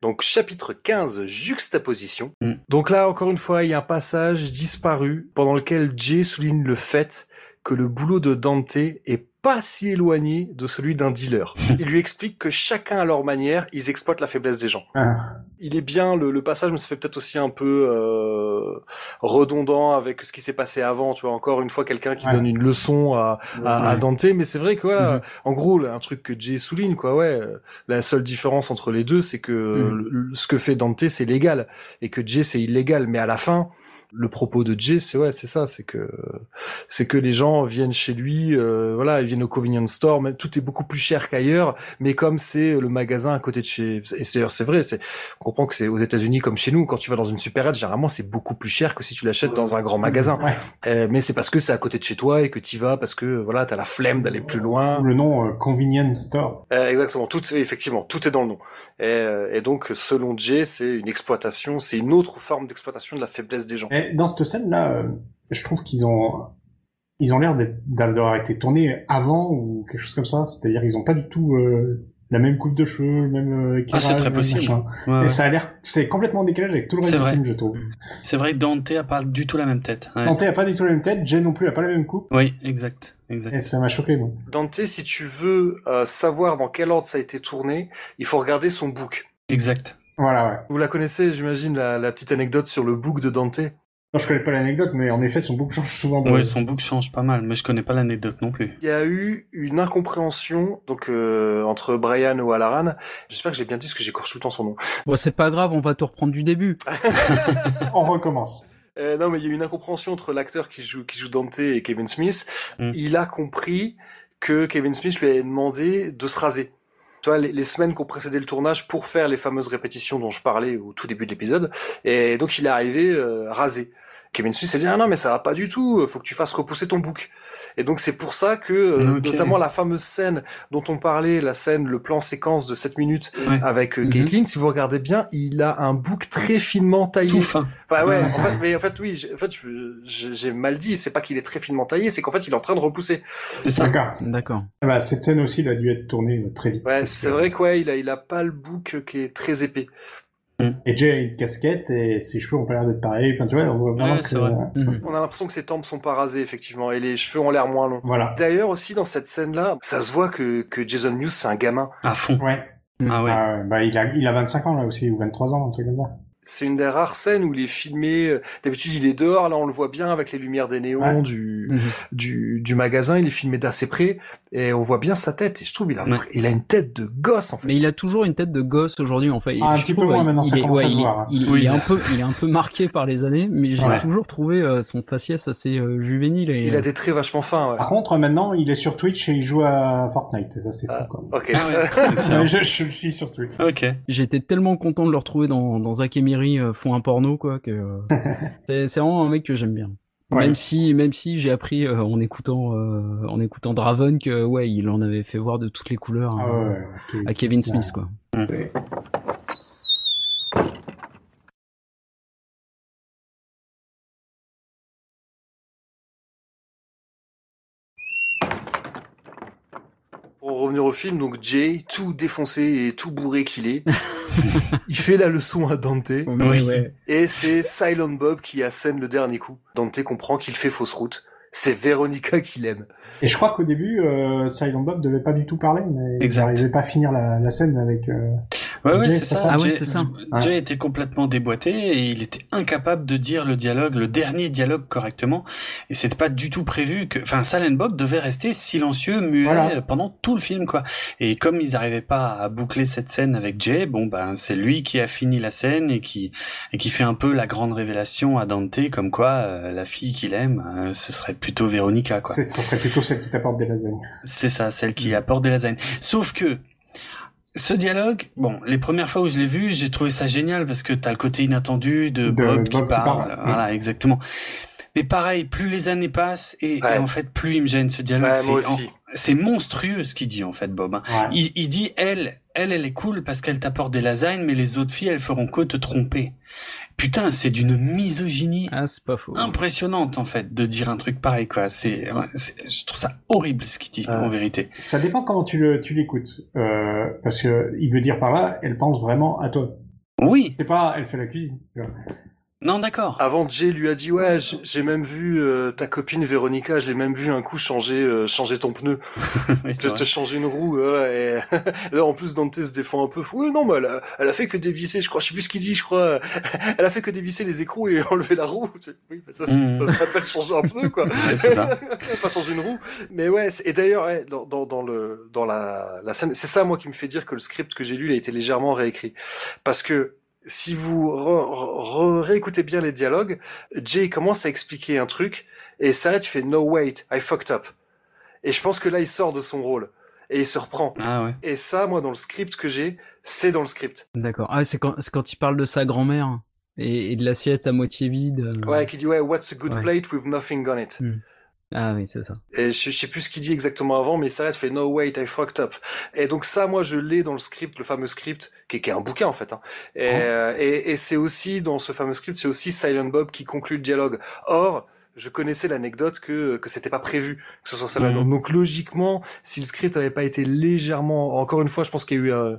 Donc chapitre 15, juxtaposition. Mm. Donc là, encore une fois, il y a un passage disparu pendant lequel Jay souligne le fait que le boulot de Dante est pas si éloigné de celui d'un dealer. [LAUGHS] Il lui explique que chacun à leur manière, ils exploitent la faiblesse des gens. Ah. Il est bien le, le passage, mais ça fait peut-être aussi un peu euh, redondant avec ce qui s'est passé avant. Tu vois, encore une fois, quelqu'un qui Ouais. donne une leçon à, à, à. Dante, mais c'est vrai que voilà, Mhm. en gros, là, un truc que Jay souligne, quoi, ouais, la seule différence entre les deux, c'est que le- ce que fait Dante, c'est légal, et que Jay, c'est illégal. Mais à la fin, le propos de Jay, c'est ouais, c'est ça, c'est que c'est que les gens viennent chez lui, euh, voilà, ils viennent au convenience store, mais tout est beaucoup plus cher qu'ailleurs. Mais comme c'est le magasin à côté de chez, et c'est c'est vrai, c'est on comprend que c'est aux États-Unis comme chez nous, quand tu vas dans une supérette, généralement c'est beaucoup plus cher que si tu l'achètes dans un grand magasin. Ouais. Euh, mais c'est parce que c'est à côté de chez toi et que tu vas parce que voilà, t'as la flemme d'aller plus loin. Le nom euh, Convenience Store. Euh, exactement, tout effectivement, tout est dans le nom. Et, euh, et donc selon Jay, c'est une exploitation, c'est une autre forme d'exploitation de la faiblesse des gens. Et dans cette scène-là, euh, je trouve qu'ils ont ils ont l'air d'avoir été tournés avant ou quelque chose comme ça. C'est-à-dire ils ont pas du tout euh, la même coupe de cheveux, le même euh, Ah, éclairage, c'est très possible. Ouais, Et ça a l'air, c'est complètement décalé avec tout le reste C'est du vrai. film, je trouve. C'est vrai que Dante a pas du tout la même tête. Ouais. Dante a pas du tout la même tête, Jay non plus a pas la même coupe. Oui, exact, exact. Et ça m'a choqué, moi. Dante, si tu veux euh, savoir dans quel ordre ça a été tourné, il faut regarder son book. Exact. Voilà, ouais. Vous la connaissez, j'imagine, la, la petite anecdote sur le book de Dante? Non, je connais pas l'anecdote, mais en effet, son book change souvent. de- Ouais, son book change pas mal, mais je connais pas l'anecdote non plus. Il y a eu une incompréhension donc euh, entre Brian O'Halloran. J'espère que j'ai bien dit ce que j'écorche tout le temps son nom. Bon, c'est pas grave, on va tout reprendre du début. [LAUGHS] On recommence. Euh, non, mais il y a eu une incompréhension entre l'acteur qui joue qui joue Dante et Kevin Smith. Mm. Il a compris que Kevin Smith lui avait demandé de se raser. Tu vois, les, les semaines qui ont précédé le tournage pour faire les fameuses répétitions dont je parlais au tout début de l'épisode. Et donc il est arrivé euh, rasé. Kevin Smith s'est dit ah non mais ça va pas du tout, faut que tu fasses repousser ton bouc. Et donc c'est pour ça que euh, notamment la fameuse scène dont on parlait, la scène, le plan séquence de 7 minutes Ouais. avec euh. Caitlyn, si vous regardez bien, il a un bouc très finement taillé. Tout fin. Enfin ouais, en fait, mais en fait oui, j'ai- en fait j'ai mal dit, c'est pas qu'il est très finement taillé, c'est qu'en fait il est en train de repousser. C'est ça. D'accord. D'accord. Ah bah, cette scène aussi, elle a dû être tournée euh, très vite. Ouais, c'est vrai que ouais, il a il a pas le bouc qui est très épais. Et Jay a une casquette et ses cheveux ont pas l'air d'être pareils. Enfin, tu vois, on voit vraiment Ouais, que... c'est vrai. Mhm. On a l'impression que ses tempes sont pas rasées effectivement et les cheveux ont l'air moins longs. Voilà. D'ailleurs aussi dans cette scène-là, ça se voit que que Jason Mewes c'est un gamin. À fond. Ouais. Ah ouais. Ah ouais, bah, il a, il a 25 ans, là aussi, ou 23 ans, un truc comme ça. C'est une des rares scènes où il est filmé. euh, D'habitude, il est dehors. Là, on le voit bien avec les lumières des néons Ouais. du, Mhm. du du magasin. Il est filmé d'assez près et on voit bien sa tête. Et je trouve il a il a une tête de gosse en fait. Mais il a toujours une tête de gosse aujourd'hui, en fait. Ah, un Je petit trouve, peu moins il- maintenant, ça il est- commence ouais, à se il est- voir. Il, Oui. il est un peu, il est un peu marqué par les années, mais j'ai Ouais. toujours trouvé euh, son faciès assez euh, juvénile. Et, Il a des traits vachement fins. Ouais. Par contre, maintenant, il est sur Twitch et il joue à Fortnite. Et ça, c'est fou, quand même. Ok. Ah [LAUGHS] je, suis sur Twitch. Ok. J'étais tellement content de le retrouver dans, dans Zack euh, font un porno, quoi, que euh, [LAUGHS] c'est c'est vraiment un mec que j'aime bien. Ouais. Même si, même si j'ai appris euh, en écoutant, euh, en écoutant Draven que ouais, il en avait fait voir de toutes les couleurs Ah hein, ouais, ouais, ok. à Kevin Smith, quoi. Pour revenir au film, donc Jay, tout défoncé et tout bourré qu'il est, [LAUGHS] il fait la leçon à Dante. Ouais. Et c'est Silent Bob qui assène le dernier coup. Dante comprend qu'il fait fausse route. C'est Véronica qui l'aime. Et je crois qu'au début, euh, Silent Bob devait pas du tout parler, mais Exact. il n'arrivait pas à finir la, la scène avec. Euh... Ouais, ouais, c'est ça. ça Ah ouais, c'est ça. Jay était complètement déboîté et il était incapable de dire le dialogue, le dernier dialogue correctement. Et c'était pas du tout prévu que, enfin, Silent Bob devait rester silencieux, muet Voilà. pendant tout le film, quoi. Et comme ils n'arrivaient pas à boucler cette scène avec Jay, bon, ben, c'est lui qui a fini la scène et qui, et qui fait un peu la grande révélation à Dante, comme quoi, euh, la fille qu'il aime, euh, ce serait plutôt Véronica, quoi. c'est- Ça serait plutôt celle qui t'apporte des lasagnes. C'est ça, celle qui apporte des lasagnes. Sauf que ce dialogue, bon, les premières fois où je l'ai vu, j'ai trouvé ça génial parce que t'as le côté inattendu de, De Bob, Bob qui qui parle. parle. Voilà, exactement. Mais pareil, plus les années passent et, Ouais. et en fait, plus il me gêne ce dialogue. Ouais, c'est moi aussi. en- c'est monstrueux ce qu'il dit en fait, Bob. hein. Ouais. Il, il dit elle, elle, elle est cool parce qu'elle t'apporte des lasagnes, mais les autres filles, elles feront que te tromper. Putain, c'est d'une misogynie Ah, c'est pas faux. impressionnante en fait de dire un truc pareil quoi. C'est, ouais, c'est- je trouve ça horrible ce qu'il dit en vérité. Ça dépend comment tu le tu l'écoutes, euh, parce que il veut dire par là, elle pense vraiment à toi. Oui. C'est pas, elle fait la cuisine. tu vois. Non, d'accord. Avant, Jay lui a dit ouais, j'ai même vu euh, ta copine Véronica, je l'ai même vu un coup changer euh, changer ton pneu, [LAUGHS] Oui, te, changer une roue. voilà, et [LAUGHS] là, en plus, Dante se défend un peu. Oui, non, mais elle a, elle a fait que dévisser, je crois, je sais plus ce qu'il dit, je crois. [LAUGHS] Elle a fait que dévisser les écrous et enlever la roue. Oui, bah, ça, c'est- Mm. ça s'appelle changer un pneu, quoi. Ouais, c'est ça. pas changer une roue. Mais ouais, c'est- et d'ailleurs, ouais, dans, dans, dans le dans la, la scène, c'est ça moi qui me fait dire que le script que j'ai lu il a été légèrement réécrit, parce que si vous re- re- réécoutez bien les dialogues, Jay commence à expliquer un truc et s'arrête, il fait no wait, I fucked up. Et je pense que là il sort de son rôle et il se reprend. Ah ouais. Et ça, moi, dans le script que j'ai, c'est dans le script. D'accord. Ah, c'est quand, c'est quand il parle de sa grand-mère et, et de l'assiette à moitié vide. euh. Ouais, qui dit ouais, what's a good Ouais. plate with nothing on it? Hmm. Ah oui, c'est ça. Et je, je sais plus ce qu'il dit exactement avant, mais il s'arrête, fait no wait, I fucked up. Et donc ça, moi, je l'ai dans le script, le fameux script, qui est, qui est un bouquin en fait. Hein. Et, euh, et, et c'est aussi dans ce fameux script, c'est aussi Silent Bob qui conclut le dialogue. Or, je connaissais l'anecdote que que c'était pas prévu que ce soit ça. Mhm. Donc logiquement, si le script avait pas été légèrement, encore une fois, je pense qu'il y a eu euh,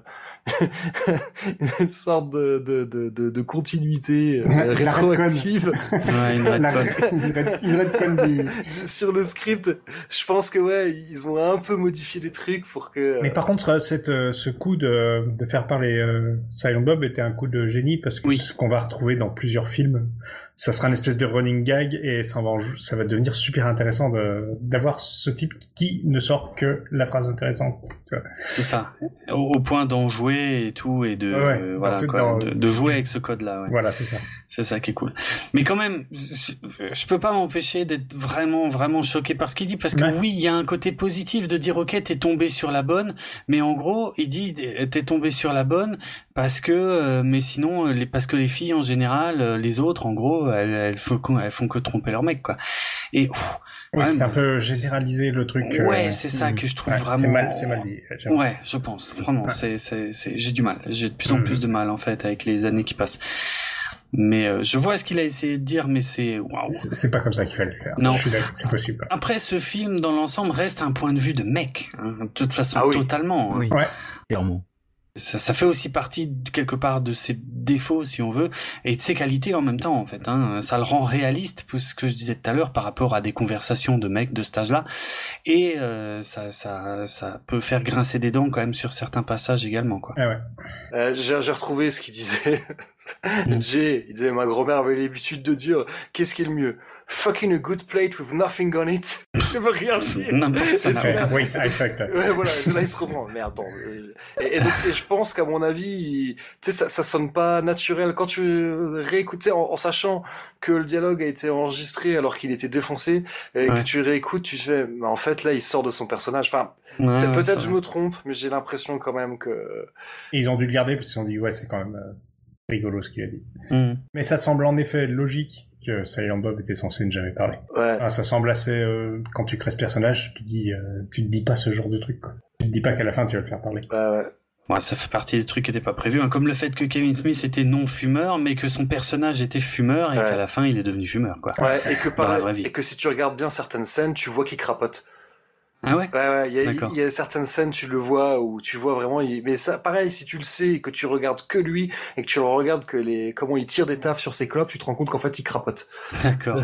[LAUGHS] une sorte de de de, de, de continuité euh, rétroactive. Ouais, une redcon. une du. [LAUGHS] sur le script, je pense que ouais, ils ont un peu modifié des trucs pour que. Mais par contre, ce- cette, euh, ce coup de, de faire parler euh, Silent Bob était un coup de génie parce que Oui. ce qu'on va retrouver dans plusieurs films, ça sera une espèce de running gag et ça va, ça va devenir super intéressant de- d'avoir ce type qui ne sort que la phrase intéressante. C'est ça. Au, au point d'en jouer et tout et de Ouais, euh, en voilà fait, quoi, dans- de, de jouer [LAUGHS] avec ce code-là. Ouais. Voilà, c'est ça. C'est ça qui est cool. Mais quand même, je, je peux pas m'empêcher d'être vraiment, vraiment choqué par ce qu'il dit, parce que Ouais. oui, il y a un côté positif de dire, ok, t'es tombé sur la bonne, mais en gros, il dit, t'es tombé sur la bonne parce que, euh, mais sinon, euh, les, parce que les filles en général, les autres, en gros, elles, elles font, que- elles font que tromper leur mec, quoi. Et pff, Oui, Ouais, c'est un peu généraliser le truc. euh, Ouais, c'est ça que je trouve ouais, vraiment- C'est mal, c'est mal dit. Ouais, je pense. Vraiment, Ouais. c'est, j'ai du mal. J'ai de plus en Mhm. plus de mal en fait avec les années qui passent. Mais euh, je vois ce qu'il a essayé de dire, mais c'est waouh. C'est pas comme ça qu'il fallait le faire. Non. C'est possible. Après, ce film dans l'ensemble reste un point de vue de mec, hein, de toute façon Ah oui. totalement. hein. Oui. Ouais. Clairement. Ça, ça fait aussi partie de- quelque part de ses défauts, si on veut, et de ses qualités en même temps, en fait. Hein. Ça le rend réaliste, pour ce que je disais tout à l'heure, par rapport à des conversations de mecs de cet âge-là, et euh, ça, ça, ça peut faire grincer des dents quand même sur certains passages également, quoi. Ah ouais. Euh, j'ai j'ai retrouvé ce qu'il disait. [LAUGHS] Jay, il disait, ma grand-mère avait l'habitude de dire, qu'est-ce qui est le mieux? Fucking a good plate with nothing on it. [LAUGHS] Je veux rien dire. N'importe ça Oui. I fucked up. Ouais, voilà, là il se reprend. Mais attends. euh, Et, et donc, et je pense qu'à mon avis, tu sais, ça, ça sonne pas naturel quand tu réécoutes, en, en sachant que le dialogue a été enregistré alors qu'il était défoncé, et Ouais. que tu réécoutes, tu fais, mais en fait là, il sort de son personnage. Enfin, Ouais, peut-être je me trompe, mais j'ai l'impression quand même que. Et ils ont dû le garder parce qu'ils ont dit, ouais, c'est quand même euh, rigolo ce qu'il a dit. Hmm. Mais ça semble en effet logique que Silent Bob était censé ne jamais parler. Ouais. Enfin, ça semble assez... euh, quand tu crées ce personnage, tu te dis, euh, tu te dis pas ce genre de truc, quoi. Tu te dis pas qu'à la fin, tu vas le faire parler. Ouais, ouais. Ouais, ça fait partie des trucs qui n'étaient pas prévus, hein, comme le fait que Kevin Smith était non fumeur, mais que son personnage était fumeur et Ouais. qu'à la fin il est devenu fumeur, quoi. Ouais, et que Dans la vraie pareil, vie. et que si tu regardes bien certaines scènes, tu vois qu'il crapote. Ah ouais Ouais, ouais, il y a, il y a certaines scènes, tu le vois, où tu vois vraiment, il- mais ça, pareil, si tu le sais, et que tu regardes que lui, et que tu le regardes que les, comment il tire des taffes sur ses clopes, tu te rends compte qu'en fait, il crapote. D'accord.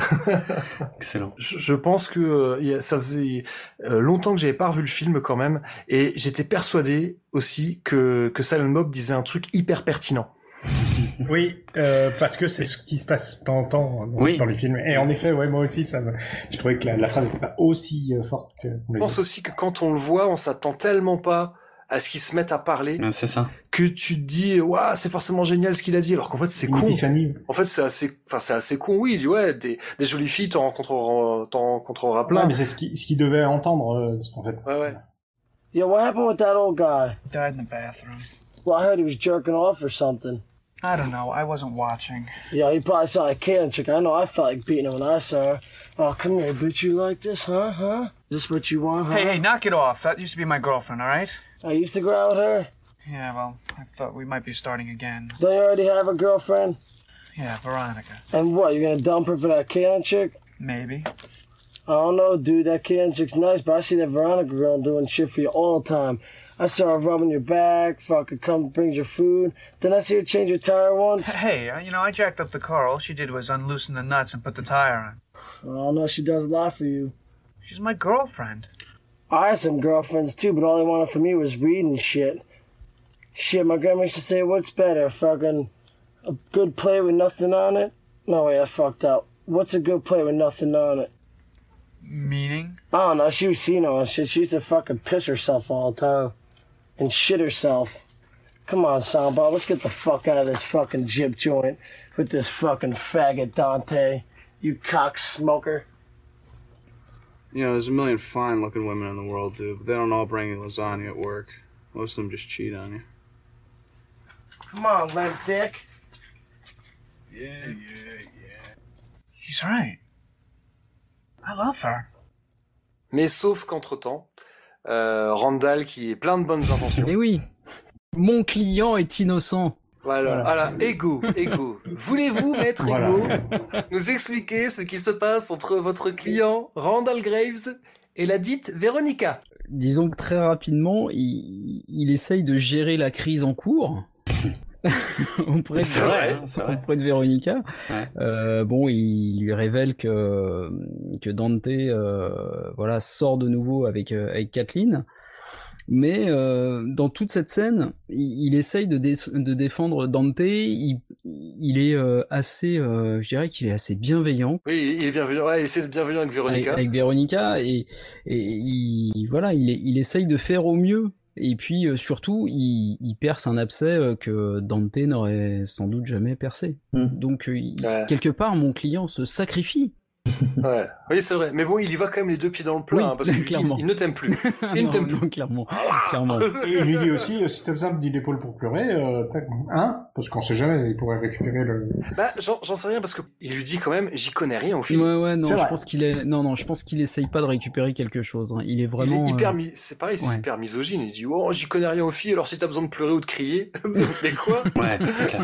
[LAUGHS] Excellent. Je, je pense que euh, ça faisait euh, longtemps que j'avais pas revu le film quand même, et j'étais persuadé aussi que, que Silent Bob disait un truc hyper pertinent. [LAUGHS] Oui, euh, parce que c'est ce qui se passe temps temps dans, Oui. dans les films. Et en effet, ouais, moi aussi, ça me... je trouvais que la, la phrase était pas aussi euh, forte que. Je pense aussi que quand on le voit, on s'attend tellement pas à ce qu'il se mette à parler C'est ça. que tu te dis waouh c'est forcément génial ce qu'il a dit alors qu'en fait c'est con épiphanie. en fait c'est assez enfin c'est assez con oui il dit ouais des, des jolies filles t'en rencontreras t'en rencontreras plein Ouais, mais c'est ce qu'il ce qu'il devait entendre, euh, en fait. ouais ouais Yo, what happened with that old guy? Died in the bathroom. Well, I heard he was jerking off or something. I don't know. I wasn't watching. Yeah, you probably saw a can chick. I know I felt like beating her when I saw her. Oh, come here, bitch. You like this, huh? Huh? Is this what you want, huh? Hey, hey, knock it off. That used to be my girlfriend, all right? I used to go out with her. Yeah, well, I thought we might be starting again. Don't you already have a girlfriend? Yeah, Veronica. And what, you gonna dump her for that can chick? Maybe. I don't know, dude. That can chick's nice, but I see that Veronica girl doing shit for you all the time. I saw her rubbing your back, fucking come brings your food. Then I see her change your tire once. Hey, uh, you know, I jacked up the car. All she did was unloosen the nuts and put the tire on. I don't know, she does a lot for you. She's my girlfriend. I had some girlfriends too, but all they wanted from me was reading shit. Shit, my grandma used to say, what's better, fucking a good play with nothing on it? No, wait, I fucked up. What's a good play with nothing on it? Meaning? I don't know, she was seen on shit. She used to fucking piss herself all the time. And shit herself. Come on, Soundbar, let's get the fuck out of this fucking jib joint with this fucking faggot Dante. You cock smoker. You know, there's a million fine looking women in the world, dude, but they don't all bring you lasagna at work. Most of them just cheat on you. Come on, limp dick. Yeah, yeah, yeah. He's right. I love her. mais sauf qu'entre temps euh, Randall qui est plein de bonnes intentions. Mais oui, mon client est innocent. voilà. Voilà. Ego Ego. Voulez-vous maître Voilà. Ego nous expliquer ce qui se passe entre votre client Randall Graves et la dite Véronica? Disons que très rapidement, il, il essaye de gérer la crise en cours. [LAUGHS] auprès, de, vrai, hein, auprès de Véronica. Euh, bon, il lui révèle que, que Dante euh, voilà, sort de nouveau avec, euh, avec Kathleen. Mais euh, dans toute cette scène, il, il essaye de, dé- de défendre Dante. Il, il est euh, assez, euh, je dirais qu'il est assez bienveillant oui il est bienvenu ouais il essaie de bienvenue avec avec, Véronica avec Véronica et, et il, voilà, il, il essaye de faire au mieux. Et puis euh, surtout, il, il perce un abcès euh, que Dante n'aurait sans doute jamais percé. Donc euh, il- Ouais. quelque part, mon client se sacrifie. [LAUGHS] ouais oui c'est vrai mais bon il y va quand même les deux pieds dans le plat Oui, hein, parce qu'il lui dit, clairement. il ne t'aime plus [LAUGHS] il ne t'aime plus clairement, clairement. [LAUGHS] Et il lui dit aussi, euh, si t'as besoin d'une épaule pour pleurer, euh, hein Parce qu'on sait jamais, il pourrait récupérer le... bah j'en sais rien parce que il lui dit quand même j'y connais rien au film Ouais, ouais, non, je vrai. pense qu'il est, non, non, je pense qu'il essaye pas de récupérer quelque chose. hein. Il est Il vraiment. est hyper, euh, mi- c'est pareil, c'est ouais. hyper misogyne. Il dit, oh, j'y connais rien aux filles, alors si t'as besoin de pleurer ou de crier, mais quoi? Ouais, c'est clair.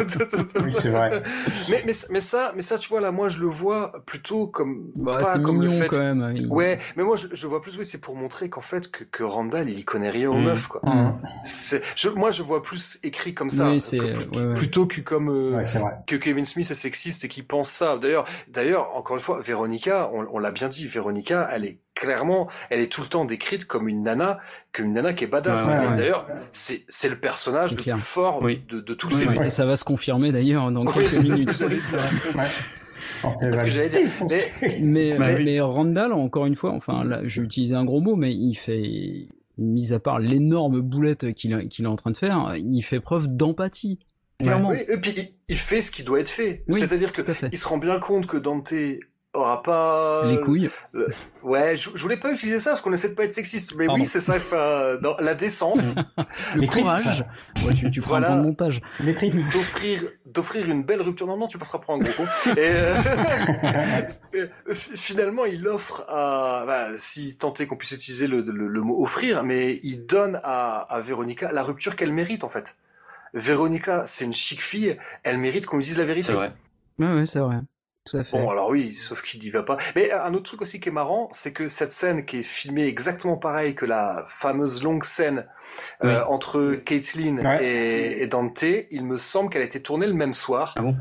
Oui, c'est vrai. mais, mais, mais ça, mais ça, tu vois, là, moi, je le vois plutôt comme comme Bah, pas comme le fait quand même. Il- ouais mais moi je, je vois plus oui c'est pour montrer qu'en fait que, que Randall il y connaît rien aux Mm. meufs quoi Mm. c'est je, moi je vois plus écrit comme ça Oui, c'est- que- ouais, ouais. plutôt que comme euh, Ouais, c'est vrai. que Kevin Smith est sexiste et qu'il pense ça d'ailleurs d'ailleurs encore une fois Véronica on, on l'a bien dit Véronica elle est clairement elle est tout le temps décrite comme une nana comme une nana qui est badass Ouais, ouais, Et ouais. d'ailleurs c'est c'est le personnage le plus fort Oui. de, de tout le Oui, film Et ça va se confirmer d'ailleurs dans quelques [LAUGHS] minutes. Oh, elle Parce va que j'allais dire, défoncer. mais- Mais, Bah mais, oui. mais Randall, encore une fois, enfin là, j'ai utilisé un gros mot, mais il fait, mis à part l'énorme boulette qu'il qu'il est en train de faire, il fait preuve d'empathie. Clairement. Oui, et puis il, il fait ce qui doit être fait. Oui, C'est-à-dire que à il se rend bien compte que Dante aura pas Les couilles. Euh, ouais, je, je voulais pas utiliser ça parce qu'on essaie de pas être sexiste, mais Pardon. oui, c'est ça. Dans la décence, [LAUGHS] Le courage. Ouais, tu, tu feras Voilà. un bon montage. Les d'offrir d'offrir une belle rupture. Non, non, tu passeras pour un gros con. Et euh, [LAUGHS] euh, finalement, il offre à, bah, si tant est qu'on puisse utiliser le, le, le mot offrir, mais il donne à, à Véronica la rupture qu'elle mérite en fait. Véronica, c'est une chic fille, elle mérite qu'on lui dise la vérité. C'est vrai. Ouais, ouais, c'est vrai. Tout à fait. Bon, alors oui, sauf qu'il y va pas. Mais un autre truc aussi qui est marrant, c'est que cette scène qui est filmée exactement pareil que la fameuse longue scène euh, entre Caitlyn Ouais. et, et Dante, il me semble qu'elle a été tournée le même soir. Ah bon?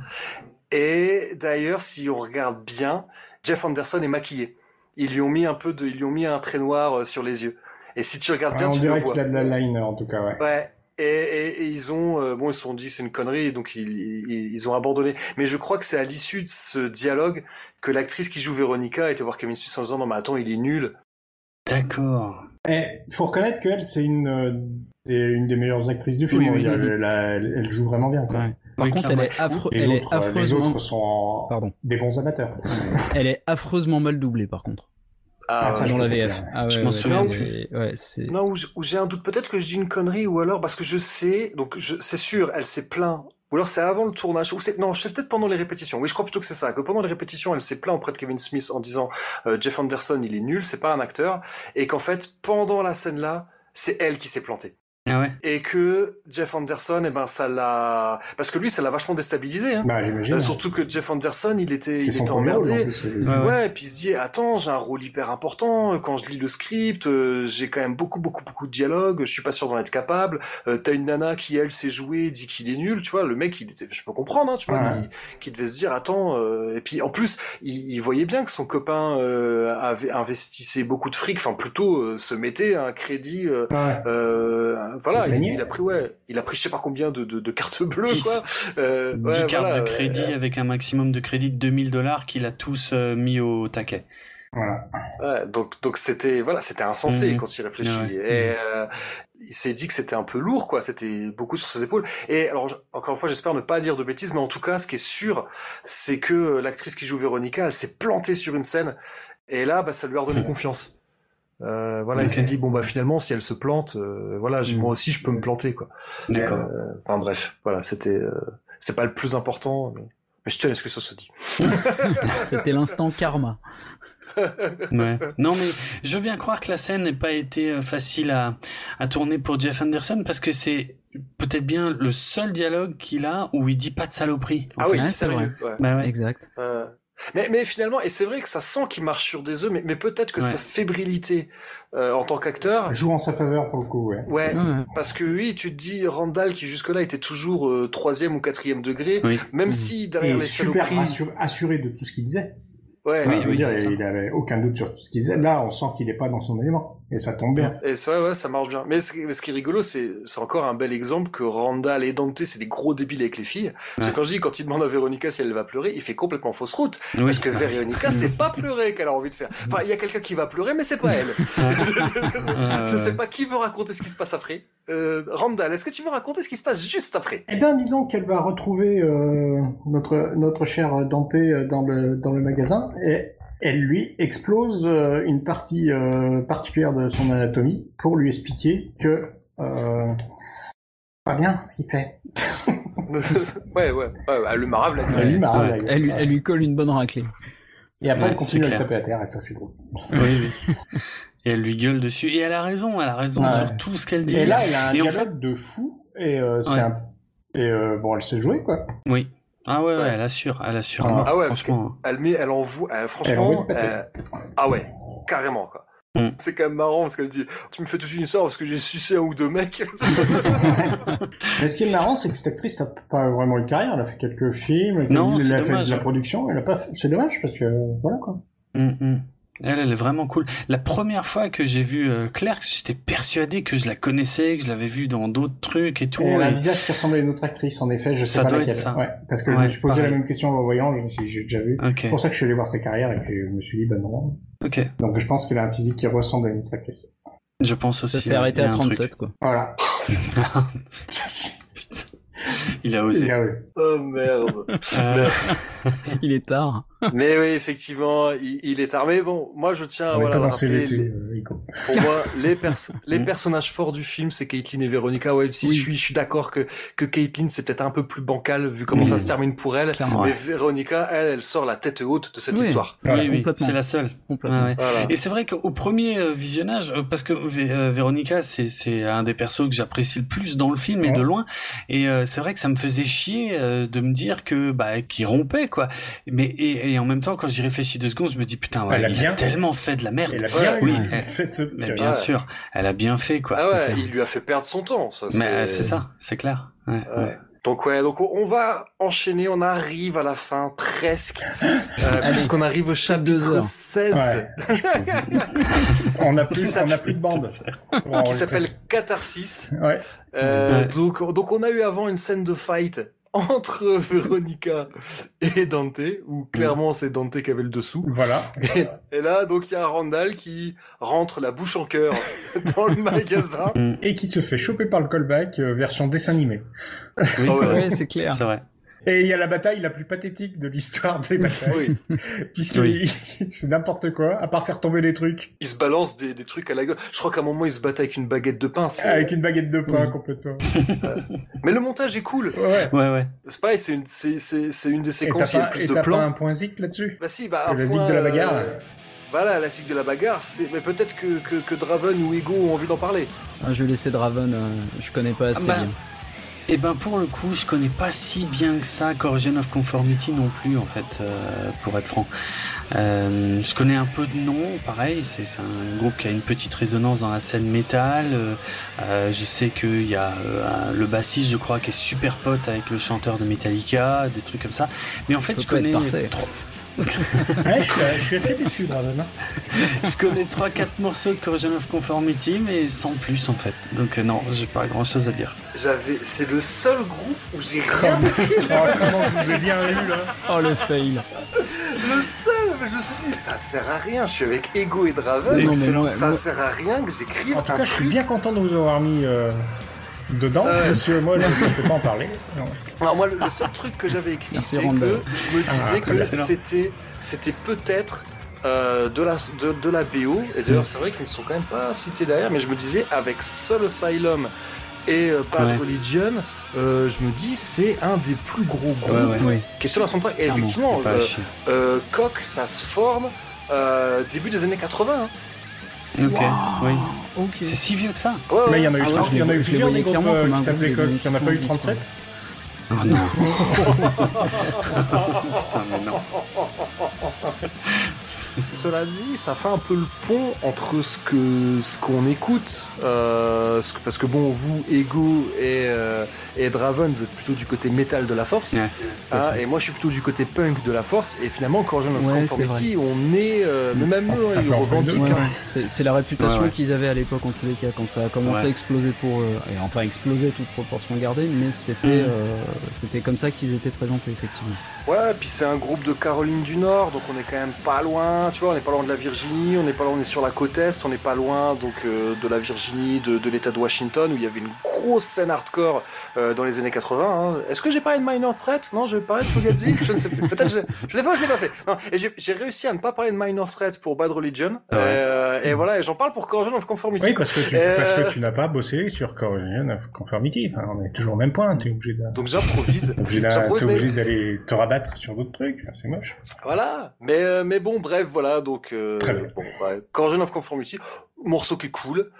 Et d'ailleurs, si on regarde bien, Jeff Anderson est maquillé. Ils lui ont mis un peu de, ils lui ont mis un trait noir euh, sur les yeux. Et si tu regardes Ouais, bien, on tu le dirait vois. qu'il a de la line en tout cas, ouais. Ouais. Et, et- et ils ont, euh, bon, ils se sont dit c'est une connerie, donc ils, ils, ils ont abandonné. Mais je crois que c'est à l'issue de ce dialogue que l'actrice qui joue Véronica a été voir Kevin Smith en disant non mais attends il est nul. D'accord. Et faut reconnaître qu'elle, c'est une, euh, c'est une des meilleures actrices du film. Oui, oui, oui. elle, elle- elle joue vraiment bien. Quoi. Ouais. Par Oui, contre, elle est, affre- Les, elle est autres, euh, les affreusement... autres sont en- Pardon. des bons amateurs. Elle est affreusement mal doublée, par contre. Ah, ça, ouais. je dans la VF. Ah ouais, Je m'en ouais, souviens c'est- Ouais, c'est... Non, où j'ai un doute. Peut-être que je dis une connerie ou alors parce que je sais, donc je, c'est sûr, elle s'est plaint. Ou alors c'est avant le tournage, ou c'est non, c'est peut-être pendant les répétitions. Oui, je crois plutôt que c'est ça. Que pendant les répétitions, elle s'est plaint auprès de Kevin Smith en disant euh, Jeff Anderson, il est nul, c'est pas un acteur, et qu'en fait pendant la scène là, c'est elle qui s'est plantée. Ah ouais. Et que Jeff Anderson, eh ben ça l'a, parce que lui, ça l'a vachement déstabilisé. Hein. Bah, j'imagine. Euh, surtout que Jeff Anderson, il était, il était premier rôle, en emmerdé. plus. Ouais, Ouais, ouais. et puis il se dit attends, j'ai un rôle hyper important. euh, Quand je lis le script, euh, j'ai quand même beaucoup, beaucoup, beaucoup de dialogues. Je suis pas sûr d'en être capable. Euh, T'as une nana qui elle sait jouer, dit qu'il est nul. Tu vois, le mec, il était, je peux comprendre, hein, tu vois, Ouais. qui, devait se dire attends. euh, et puis en plus, il, il voyait bien que son copain euh, avait investissait beaucoup de fric. Enfin, plutôt euh, se mettait un crédit. Voilà, Il a pris ouais, il a pris je sais pas combien de, de, de cartes bleues Dix. quoi. Euh, 10 ouais, cartes voilà, de crédit euh, avec un maximum de crédit de 2000 dollars qu'il a tous euh, mis au taquet. Voilà. Ouais, donc donc c'était voilà, c'était insensé Mhm. quand il réfléchit. Ouais. Et euh, il s'est dit que c'était un peu lourd, quoi. C'était beaucoup sur ses épaules. Et alors encore une fois, j'espère ne pas dire de bêtises, mais en tout cas, ce qui est sûr, c'est que l'actrice qui joue Véronica, elle s'est plantée sur une scène. Et là, bah, ça lui a redonné confiance. Euh, voilà, il s'est dit bon bah finalement, si elle se plante, euh, voilà, Mhm. moi aussi, je peux me planter, quoi. D'accord. Euh, enfin bref, voilà, c'était euh, c'est pas le plus important, mais, mais je tiens à ce que ça se dit. [LAUGHS] C'était l'instant karma. [LAUGHS] Ouais. Non, mais je veux bien croire que la scène n'ait pas été facile à, à tourner pour Jeff Anderson parce que c'est peut-être bien le seul dialogue qu'il a où il dit pas de saloperie. Ah oui. Ouais, c'est sérieux. ouais. Bah ouais. Exact. Mais, mais finalement, et c'est vrai que ça sent qu'il marche sur des œufs, mais, mais peut-être que Ouais. sa fébrilité euh, en tant qu'acteur, Joue en sa faveur pour le coup, ouais. ouais, Ouais. parce que oui, tu te dis Randall qui jusque-là était toujours euh, troisième ou quatrième degré, Oui. même Mhm. si derrière Et les super saloperies, assuré, assuré de tout ce qu'il disait. ouais, Oui, Enfin, je veux oui, dire, ça. il avait aucun doute sur tout ce qu'il disait. Là, on sent qu'il est pas dans son élément. Et ça tombe bien. Et ça, ouais, ça marche bien. Mais ce, qui- mais ce qui est rigolo, c'est, c'est encore un bel exemple que Randall et Dante, c'est des gros débiles avec les filles. Parce que quand je dis, quand il demande à Véronica si elle va pleurer, il fait complètement fausse route. Oui. Parce que Véronica, c'est pas pleurer qu'elle a envie de faire. Enfin, il y a quelqu'un qui va pleurer, mais c'est pas elle. [LAUGHS] je sais pas qui veut raconter ce qui se passe après. Euh, Randall, est-ce que tu veux raconter ce qui se passe juste après? Eh ben, disons qu'elle va retrouver euh, notre notre cher Dante euh, dans le dans le magasin et elle lui explose euh, une partie euh, particulière de son anatomie pour lui expliquer que euh, pas bien ce qu'il fait. [LAUGHS] ouais, ouais, ouais, ouais, le marave la gueule. Elle lui Ouais. Elle, lui- elle lui colle une bonne raclée. Et après, Ouais, elle continue à le taper à terre et ça c'est drôle. Oui, oui. [LAUGHS] Et elle lui gueule dessus. Et elle a raison, elle a raison Ouais. sur tout ce qu'elle dit. Et là, elle a un Et en dialogue de fou et euh, c'est Ouais. un et euh, bon, elle sait jouer quoi. Oui. Ah ouais, ouais, Ouais. elle assure, elle assure. Ah. Ah ouais, parce franchement. Elle met, elle envoie, elle- Elle franchement, patate. euh, ah ouais, carrément quoi. Mm. C'est quand même marrant parce qu'elle dit, tu me fais toute une histoire parce que j'ai sucé un ou deux mecs. [LAUGHS] Mais ce qui est marrant, c'est que cette actrice n'a pas vraiment une carrière. Elle a fait quelques films, elle, Non, elle a fait de la production. Elle a pas. fait- C'est dommage parce que voilà quoi. Mm, mm. Elle, elle est vraiment cool. La première fois que j'ai vu euh, Clerks, j'étais persuadé que je la connaissais, que je l'avais vue dans d'autres trucs et tout. Et elle a un visage qui ressemble à une autre actrice, en effet. Je sais Ça pas doit laquelle. être ça. Ouais, parce que je me suis posé pareil. la même question en voyant. Je me suis, dit, j'ai déjà vu. Ok. C'est pour ça que je suis allé voir sa carrière et que je me suis dit, bah non. Ok. Donc je pense qu'elle a un physique qui ressemble à une autre actrice. Je pense aussi. Ça s'est ouais, arrêté à un truc. 37, quoi. Voilà. [LAUGHS] [LAUGHS] [LAUGHS] Il a osé. Il a- oh merde. Euh, [LAUGHS] Il est tard. Mais oui, effectivement, il, il est tard. Mais bon, moi je tiens voilà, à ces rappeler les- euh. Pour moi, les, perso- [LAUGHS] les personnages forts du film, c'est Caitlyn et Veronica. Ouais, si Oui. je suis, je suis d'accord que que Caitlyn c'est peut-être un peu plus bancal vu comment Oui. ça se termine pour elle. Clairement. Mais Veronica, elle, elle sort la tête haute de cette Oui. histoire. Voilà, oui, oui, c'est la seule. Complètement. Ouais, ouais. Voilà. Et c'est vrai qu'au premier euh, visionnage, parce que Vé- euh, Véronica, c'est c'est un des persos que j'apprécie le plus dans le film et Ouais. de loin. Et euh, c'est vrai que ça me faisait chier euh, de me dire que bah qu'il rompait quoi. Mais et, et en même temps, quand j'y réfléchis deux secondes, je me dis putain, ouais, Elle a il bien- a tellement fait de la merde. Elle a bien oui, elle- fait ce Mais bien Ouais. sûr, elle a bien fait quoi. Ah ouais, il lui a fait perdre son temps. Ça, Mais euh, c'est ça, c'est clair. Ouais, Ouais. Donc ouais, donc on- va enchaîner, on arrive à la fin presque, euh, puisqu'on arrive au chapitre heures. 16, Ouais. on a plus, Qui on a plus de bande. Qui s'appelle Catharsis. Ouais. Euh, Ouais. donc, donc on a eu avant une scène de fight entre [LAUGHS] Veronica et Dante, où clairement c'est Dante qui avait le dessous. Voilà. Et, et là, donc il y a Randall qui rentre la bouche en cœur [LAUGHS] dans le magasin. Et qui se fait choper par le callback euh, version dessin animé. Oui, c'est ouais. vrai. Ouais, c'est clair. C'est vrai. Et il y a la bataille la plus pathétique de l'histoire des [LAUGHS] batailles. Oui, Puisque Oui. [LAUGHS] c'est n'importe quoi, à part faire tomber des trucs il se balance des, des trucs à la gueule. Je crois qu'à un moment il se battait avec une baguette de pain. c'est- avec une baguette de pain complètement. Mais le montage est cool. Ouais. Ouais, ouais. C'est pareil, c'est une, c'est, une des séquences, il y a le plus et de t'as plans. pas un point zik là-dessus Bah si, bah un la point, zig de la bagarre. euh, Voilà, la zig de la bagarre, c'est, mais peut-être que, que, que Draven ou Ego ont envie d'en parler. Ah, je vais laisser Draven, euh, je connais pas assez Ah bah, bien. Et ben pour le coup, je connais pas si bien que ça Corrosion of Conformity non plus en fait, euh, pour être franc. Euh, je connais un peu de nom, pareil, c'est un groupe qui a une petite résonance dans la scène métal. Euh, je sais qu'il y a euh, le bassiste, je crois, qui est super pote avec le chanteur de Metallica, des trucs comme ça. Mais en fait, je connais parfait. Ouais, je, suis, je suis assez déçu, Draven. hein. je connais trois quatre morceaux de Corrosion of Conformity, mais sans plus en fait. Donc euh, non, j'ai pas grand chose à dire. J'avais, c'est le seul groupe où j'ai rien Oh, comment je vous ai bien eu là Oh le fail. Le seul, mais je me suis dit, ça sert à rien. Je suis avec Ego et Draven. Non, mais ça sert à rien que j'écrive En tout un cas, je suis bien content de vous avoir mis euh, dedans, parce que moi, là, je ne peux pas en parler. Non. Alors moi, le, le seul truc que j'avais écrit, c'est que je me disais Ah, que c'était, c'était peut-être euh, de la de, de la BO. Et d'ailleurs, c'est vrai qu'ils ne sont quand même pas cités derrière, mais je me disais avec Soul Asylum et euh, Bad Ouais. Religion, euh, je me dis c'est un des plus gros groupes Ouais, ouais. Oui. qui est sur la soundtrack. Et effectivement, euh, euh, Coq, ça se forme euh, début des années 80. hein. Ok, oui. C'est si vieux que ça Ouais, ouais. Mais il y en a eu, Ah il y en a eu plusieurs des groupes euh, qui s'appelaient Coq. Il n'y en a pas eu 90, 37 Oh non [LAUGHS] Putain, mais non. [LAUGHS] [LAUGHS] Cela dit, ça fait un peu le pont entre ce que ce qu'on écoute, euh, ce que- parce que bon, vous, Ego et, euh, et Draven, vous êtes plutôt du côté métal de la force, Ouais. hein, et moi je suis plutôt du côté punk de la force. Et finalement, quand je of Ouais, Conformity, on est, euh, mais même eux, hein, ils revendiquent. hein. ouais. C'est la réputation Ouais, ouais. qu'ils avaient à l'époque en tous les cas quand ça a commencé Ouais. à exploser pour eux. Et enfin exploser toute proportion gardée, mais c'était euh, c'était comme ça qu'ils étaient présentés effectivement. Ouais, puis c'est un groupe de Caroline du Nord, donc on est quand même pas loin, tu vois, on n'est pas loin de la Virginie, on n'est pas loin, on est sur la côte est, on n'est pas loin donc euh, de la Virginie, de, de l'État de Washington, où il y avait une grosse scène hardcore euh, dans les années 80. hein. Est-ce que j'ai parlé de Minor Threat? Non, je vais parler de Fugazi? Je ne sais plus. Peut-être je, je l'ai fait ou je l'ai pas fait. Non, et j'ai j'ai réussi à ne pas parler de Minor Threat pour Bad Religion. Ah ouais. Euh, et voilà, et j'en parle pour Corrosion of Conformity. Oui, parce que tu, Euh, parce que tu n'as pas bossé sur Corrosion of Conformity. Enfin, on est toujours au même point. Tu es obligé de- Donc j'improvise. [LAUGHS] t'es obligé t'es mais- d'aller te rabattre sur d'autres trucs. Enfin, c'est moche. Voilà. Mais, mais bon, bref, voilà. Donc, euh, Très bien. bon, ouais, Corrosion of Conformity, morceau qui est cool.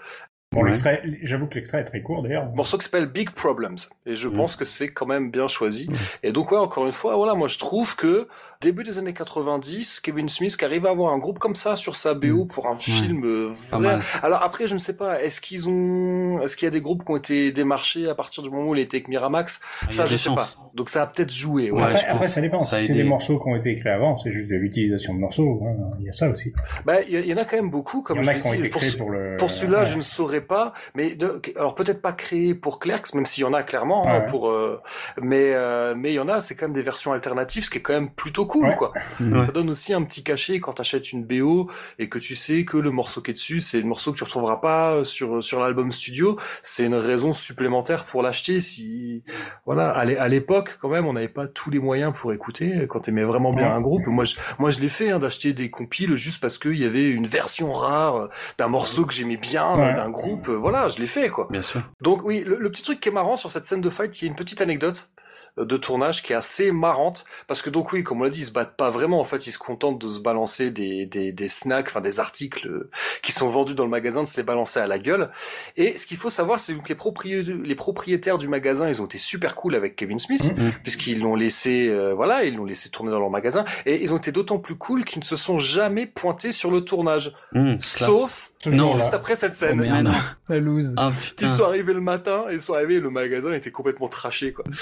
Bon, Ouais. l'extrait, j'avoue que l'extrait est très court d'ailleurs. morceau qui s'appelle Big Problems et je Mm. pense que c'est quand même bien choisi et donc ouais encore une fois voilà moi je trouve que début des années 90 Kevin Smith qui arrive à avoir un groupe comme ça sur sa BO pour un film euh, vrai alors après je ne sais pas est-ce qu'ils ont est-ce qu'il y a des groupes qui ont été démarchés à partir du moment où il était avec Miramax? Ah, ça je des sais chances. pas donc ça a peut-être joué ouais. après, après, ça dépend. Ça a si c'est des morceaux qui ont été écrits avant, c'est juste de l'utilisation de morceaux. hein. Il y a ça aussi. Bah, il y, y en a quand même beaucoup, comme Il y en je a l'ai qui ont dit. été pour, créés pour le- pour celui-là, ouais. je ne saurais pas, mais de- alors peut-être pas créé pour Clerks, même s'il y en a clairement, hein, pour, euh, mais euh, mais il y en a, c'est quand même des versions alternatives, ce qui est quand même plutôt cool, Ouais. quoi. Ouais. Ça donne aussi un petit cachet quand t'achètes une BO et que tu sais que le morceau qui est dessus, c'est le morceau que tu retrouveras pas sur sur l'album studio. C'est une raison supplémentaire pour l'acheter. Si voilà, à l'é- à l'époque quand même, on n'avait pas tous les moyens pour écouter. Quand t'aimais vraiment bien Ouais. un groupe, moi je moi je l'ai fait hein, d'acheter des compiles juste parce qu'il y avait une version rare euh, d'un morceau que j'aimais bien Ouais. euh, d'un groupe. Euh, Voilà, je l'ai fait quoi. Bien sûr. Donc oui, le, le petit truc qui est marrant sur cette scène de fight, il y a une petite anecdote euh, de tournage qui est assez marrante. Parce que donc oui comme on l'a dit ils se battent pas vraiment. En fait ils se contentent de se balancer des, des, des snacks enfin des articles euh, qui sont vendus dans le magasin de se les balancer à la gueule. Et ce qu'il faut savoir c'est que les, propri- les propriétaires du magasin ils ont été super cool avec Kevin Smith Mhm. puisqu'ils l'ont laissé euh, voilà ils l'ont laissé tourner dans leur magasin. Et ils ont été d'autant plus cool qu'ils ne se sont jamais pointés sur le tournage. Classe. sauf Non. juste après cette Oh, scène Mais non. La loose. Ah putain. ils sont arrivés le matin et ils sont arrivés le magasin était complètement traché quoi. [LAUGHS]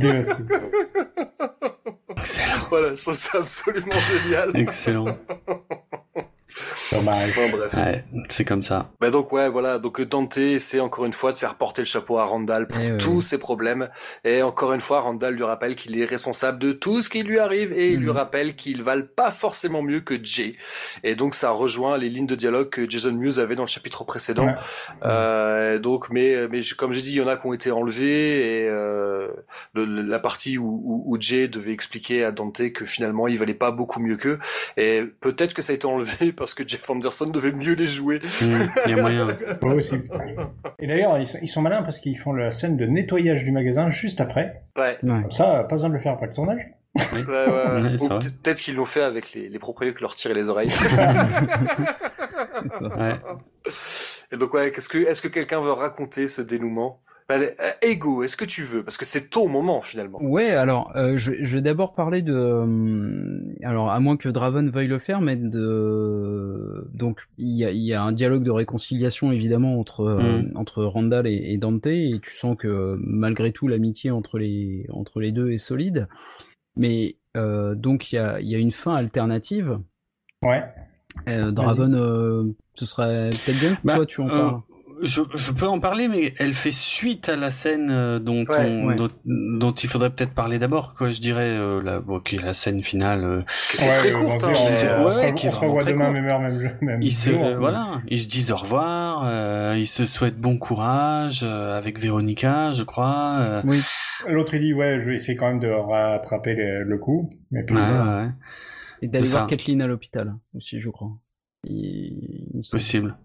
Excellent. voilà je trouve ça absolument génial Excellent. Dommage. Bon, bref. Ouais, c'est comme ça. Bah donc ouais voilà donc euh, Dante c'est encore une fois de faire porter le chapeau à Randall pour Eh ouais. tous ses problèmes et encore une fois Randall lui rappelle qu'il est responsable de tout ce qui lui arrive et il lui Mhm. rappelle qu'ils valent pas forcément mieux que Jay et donc ça rejoint les lignes de dialogue que Jason Mewes avait dans le chapitre précédent Ouais. Euh, donc mais mais comme j'ai dit il y en a qui ont été enlevés et euh, le- la partie où, où, où Jay devait expliquer à Dante que finalement il valait pas beaucoup mieux qu'eux et peut-être que ça a été enlevé [LAUGHS] parce que Jeff Anderson devait mieux les jouer Mmh, Il y a moyen. [LAUGHS] Ouais, aussi. Et d'ailleurs, ils sont, ils sont malins parce qu'ils font la scène de nettoyage du magasin juste après. ouais Ouais. Comme ça, pas besoin de le faire après le tournage. Ouais, ouais, ouais. Ouais, Ou c'est vrai. peut- peut-être qu'ils l'ont fait avec les, les propriétaires qui leur tiraient les oreilles. C'est ça. [LAUGHS] Ouais. Et donc ouais, qu'est-ce que est-ce que quelqu'un veut raconter ce dénouement? Ego, est-ce que tu veux? Parce que c'est ton moment finalement. Ouais, alors euh, je, je vais d'abord parler de, euh, alors à moins que Draven veuille le faire, mais de, donc il y a, il y a un dialogue de réconciliation évidemment entre euh, Mm. entre Randall et, et Dante, et tu sens que malgré tout l'amitié entre les entre les deux est solide, mais euh, donc il y a il y a une fin alternative. Ouais. Euh, Draven, euh, ce serait peut-être bien que Bah, toi tu en euh, parles. Je, je peux en parler, mais elle fait suite à la scène euh, dont, Ouais, on- ouais. dont, dont il faudrait peut-être parler d'abord. Quoi, je dirais euh, la, bon, qui est la scène finale. euh, Qui très courte. hein, c'est- euh, on se ouais, qui est on se revoit très demain, court. même heure, même, même ils se, jour. euh, voilà, ils se disent au revoir. euh, ils se souhaitent bon courage euh, avec Véronica, je crois. euh, Oui. L'autre, il dit, ouais, je vais essayer quand même de rattraper le, le coup. Mais puis, ouais, Et d'aller voir ça. Kathleen à l'hôpital aussi, je crois. Il- possible.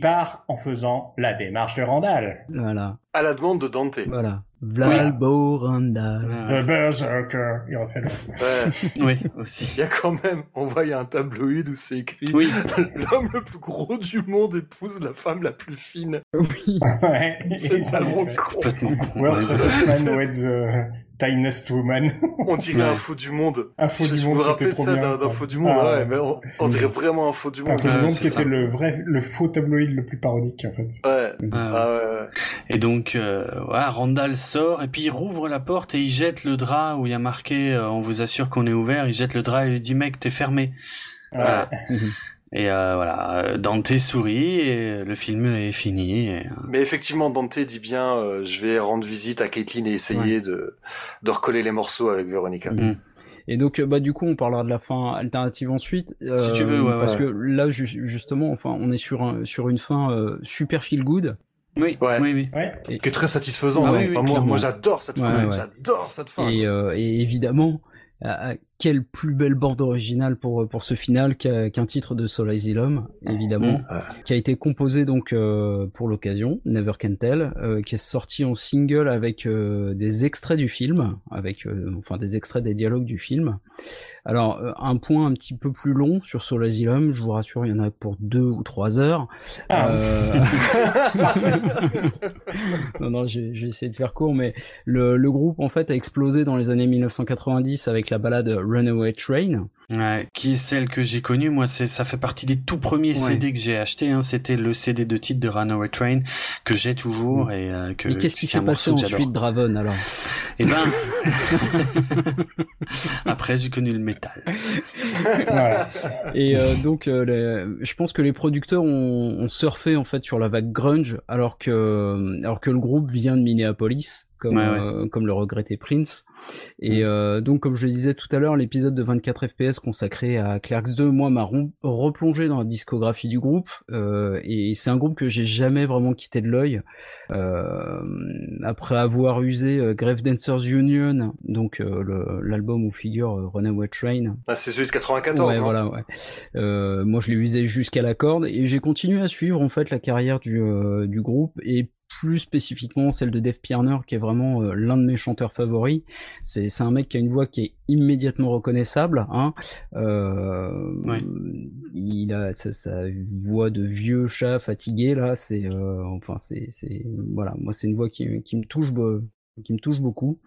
Part en faisant la démarche de Randall. Voilà, à la demande de Dante. voilà. Valbo Randall. Ouais, The Berserker. Il refait le... Ouais. oui, aussi. Il y a quand même, on voit, il y a un tabloïd où c'est écrit Oui, [LAUGHS] L'homme le plus gros du monde épouse la femme la plus fine. Oui. ouais. C'est [LAUGHS] tellement con. complètement con. Richest Man with the tiniest woman. [LAUGHS] On dirait Ouais. un faux du monde. Un faux du monde, c'était trop ça bien, d'un ça. d'un faux du monde, Ah, ouais, ouais. mais on, on dirait vraiment un faux du Un monde. faux du monde qui ça. était le vrai, le faux tabloïd le plus parodique, en fait. Ouais. Ah ouais. Et donc, euh, voilà, Randall sort et puis il rouvre la porte et il jette le drap où il y a marqué euh, "On vous assure qu'on est ouvert". Il jette le drap et il dit "Mec, t'es fermé". Voilà. [LAUGHS] Et euh, voilà, euh, Dante sourit et le film est fini. et, euh, Mais effectivement, Dante dit bien, euh, je vais rendre visite à Caitlin et essayer de, de recoller les morceaux avec Veronica. Mm. Et donc, bah, du coup, on parlera de la fin alternative ensuite. euh, tu veux, ouais, Parce ouais. que là, ju- justement, enfin, on est sur, un, sur une fin euh, super feel good. Oui, Ouais. oui, oui. Ouais. Et, Qui est très satisfaisant. Ah hein. oui, oui, Enfin, moi, j'adore cette fin. J'adore cette fin. et, euh, et évidemment, euh, quelle plus belle bande originale pour pour ce final qu'un titre de Soul Asylum, évidemment, Mmh. qui a été composé donc euh, pour l'occasion, Never Can Tell, euh, qui est sorti en single avec euh, des extraits du film, avec euh, enfin des extraits des dialogues du film. Alors euh, un point un petit peu plus long sur Soul Asylum, je vous rassure, il y en a pour deux ou trois heures. Ah. Euh, [LAUGHS] non, non, j'ai j'ai essayé de faire court, mais le, le groupe en fait a explosé dans les années 1990 avec la balade Runaway Train. Ouais, qui est celle que j'ai connue. Moi, c'est ça fait partie des tout premiers Ouais. CD que j'ai acheté. Hein. C'était le CD de titre de Runaway Train que j'ai toujours et euh, que. mais qu'est-ce qui s'est passé ensuite, Draven alors [LAUGHS] Eh ben, [LAUGHS] après j'ai connu le métal. [LAUGHS] Voilà. Et euh, donc, euh, les- je pense que les producteurs ont, ont surfé en fait sur la vague grunge, alors que alors que le groupe vient de Minneapolis, comme Ouais, ouais. euh, comme le regrettait Prince. Et euh, donc, comme je le disais tout à l'heure, l'épisode de 24 FPS consacré à Clerks 2, moi, m'a replongé dans la discographie du groupe. euh, et c'est un groupe que j'ai jamais vraiment quitté de l'œil. Euh, après avoir usé euh, Grave Dancers Union, donc euh, l'album où figure euh, Runaway Train, Ah, c'est celui de 94. Ouais, hein. voilà, ouais. Euh, moi, je l'ai usé jusqu'à la corde et j'ai continué à suivre en fait la carrière du, euh, du groupe et plus spécifiquement celle de Dave Pirner qui est vraiment euh, l'un de mes chanteurs favoris. C'est un mec qui a une voix qui est immédiatement reconnaissable. Hein. Euh, Il a sa, sa voix de vieux chat fatigué là. C'est euh, enfin c'est voilà. Moi, c'est une voix qui, qui me touche qui me touche beaucoup.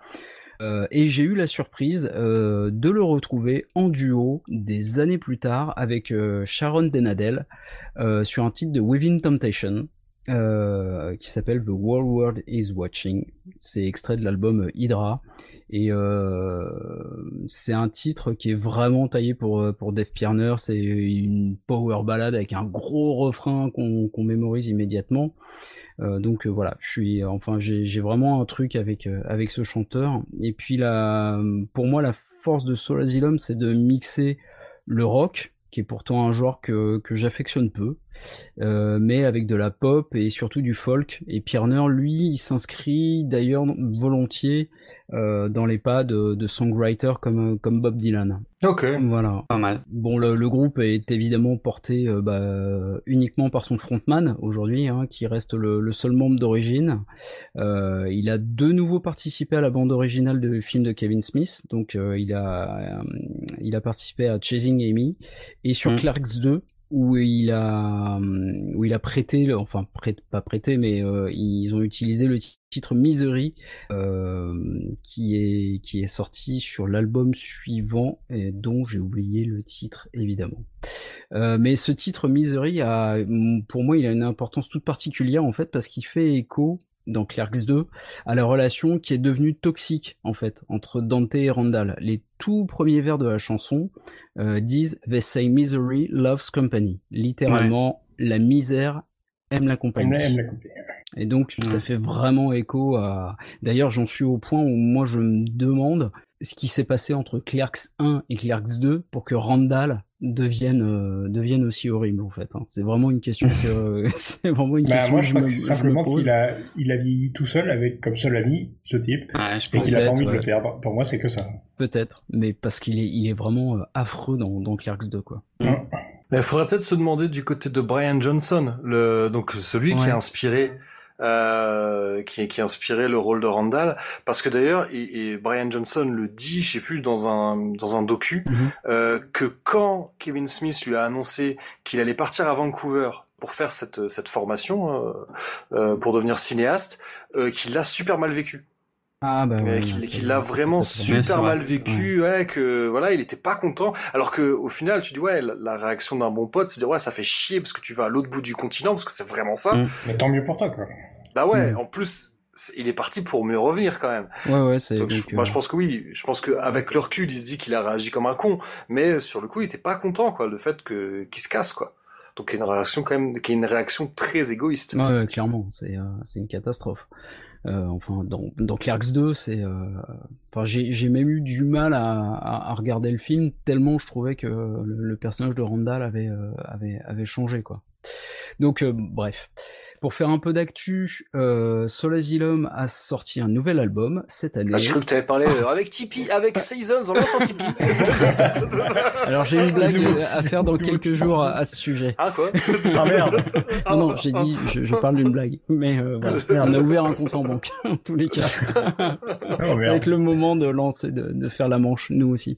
Euh, et j'ai eu la surprise euh, de le retrouver en duo des années plus tard avec euh, Sharon Denadel sur un titre de Within Temptation euh, qui s'appelle The Whole World Is Watching. C'est extrait de l'album Hydra et euh, c'est un titre qui est vraiment taillé pour euh, pour Dave Pirner. C'est une power ballade avec un gros refrain qu'on qu'on mémorise immédiatement. Euh, donc euh, voilà, je suis, enfin, j'ai vraiment un truc avec avec ce chanteur. Et puis la, pour moi, la force de Soul Asylum, c'est de mixer le rock, qui est pourtant un genre que que j'affectionne peu, euh, mais avec de la pop et surtout du folk. Et Pirner, lui, il s'inscrit d'ailleurs volontiers euh, dans les pas de, de songwriters comme comme Bob Dylan. Ok. Voilà. Pas mal. Bon, le, le groupe est évidemment porté euh, bah, uniquement par son frontman aujourd'hui, hein, qui reste le, le seul membre d'origine. Euh, il a de nouveau participé à la bande originale du film de Kevin Smith, donc euh, il a euh, il a participé à Chasing Amy et sur Mm. Clerks 2 où il a où il a prêté, enfin pas prêté, mais euh, ils ont utilisé le ti- titre Misery euh, qui est qui est sorti sur l'album suivant et dont j'ai oublié le titre évidemment. Euh, mais ce titre Misery a pour moi il a une importance toute particulière en fait parce qu'il fait écho dans Clerks 2 à la relation qui est devenue toxique en fait entre Dante et Randall. Les tout premiers vers de la chanson euh, disent They say misery loves company. Littéralement, la misère aime la compagnie. Aime la- aime la compagnie. Et donc, ça fait vraiment écho à. D'ailleurs, j'en suis au point où moi je me demande ce qui s'est passé entre Clerks 1 et Clerks 2 pour que Randall devienne euh, devienne aussi horrible en fait. hein. C'est vraiment une question que [LAUGHS] [LAUGHS] c'est vraiment une Bah, question moi, je je crois me, que je c'est me simplement pose. qu'il a, il a vieilli tout seul avec comme seul ami ce type Ouais, je et qu'il a pas envie de le perdre. Pour moi, c'est que ça. Peut-être, mais parce qu'il est il est vraiment euh, affreux dans dans Clerks 2 quoi. Mais il faudrait peut-être se demander du côté de Brian Johnson, le donc celui qui a inspiré euh, qui, qui a inspiré le rôle de Randall, parce que d'ailleurs, et, et Brian Johnson le dit, je sais plus dans un dans un docu, euh, que quand Kevin Smith lui a annoncé qu'il allait partir à Vancouver pour faire cette cette formation euh, euh, pour devenir cinéaste, euh, qu'il l'a super mal vécu. Ah bah Euh, ouais, qu'il qu'il l'a vraiment super mal vécu, ouais. que voilà, il était pas content. Alors que au final, tu dis ouais, la, la réaction d'un bon pote, c'est de dire ouais, ça fait chier parce que tu vas à l'autre bout du continent, parce que c'est vraiment ça. Mm. Mais tant mieux pour toi, quoi. Bah ouais, Mm. en plus, il est parti pour mieux revenir quand même. Ouais ouais, c'est je- moi, euh, je pense que oui. Je pense qu'avec le recul, il se dit qu'il a réagi comme un con, mais sur le coup, il était pas content, quoi, le fait que qu'il se casse, quoi. Donc, il y a une réaction quand même, qui est une réaction très égoïste. Ouais, ouais, clairement, c'est euh, c'est une catastrophe. Euh, enfin, dans, dans Clerks 2, c'est. euh, Enfin, j'ai même eu du mal à, à, à regarder le film tellement je trouvais que le, le personnage de Randall avait, euh, avait, avait changé, quoi. Donc, bref. Pour faire un peu d'actu, euh, Soul Asylum a sorti un nouvel album cette année. Ah, je crois que tu avais parlé euh, avec Tipeee, [LAUGHS] avec Seasons, en lançant Tipeee. [LAUGHS] Alors j'ai une blague à faire dans quelques jours à, à ce sujet. Ah quoi Ah merde. Non, non, j'ai dit, je, je parle d'une blague. Mais euh, voilà, on a ouvert un compte en banque, [LAUGHS] en tous les cas. Ça va être le moment de lancer, de, de faire la manche, nous aussi.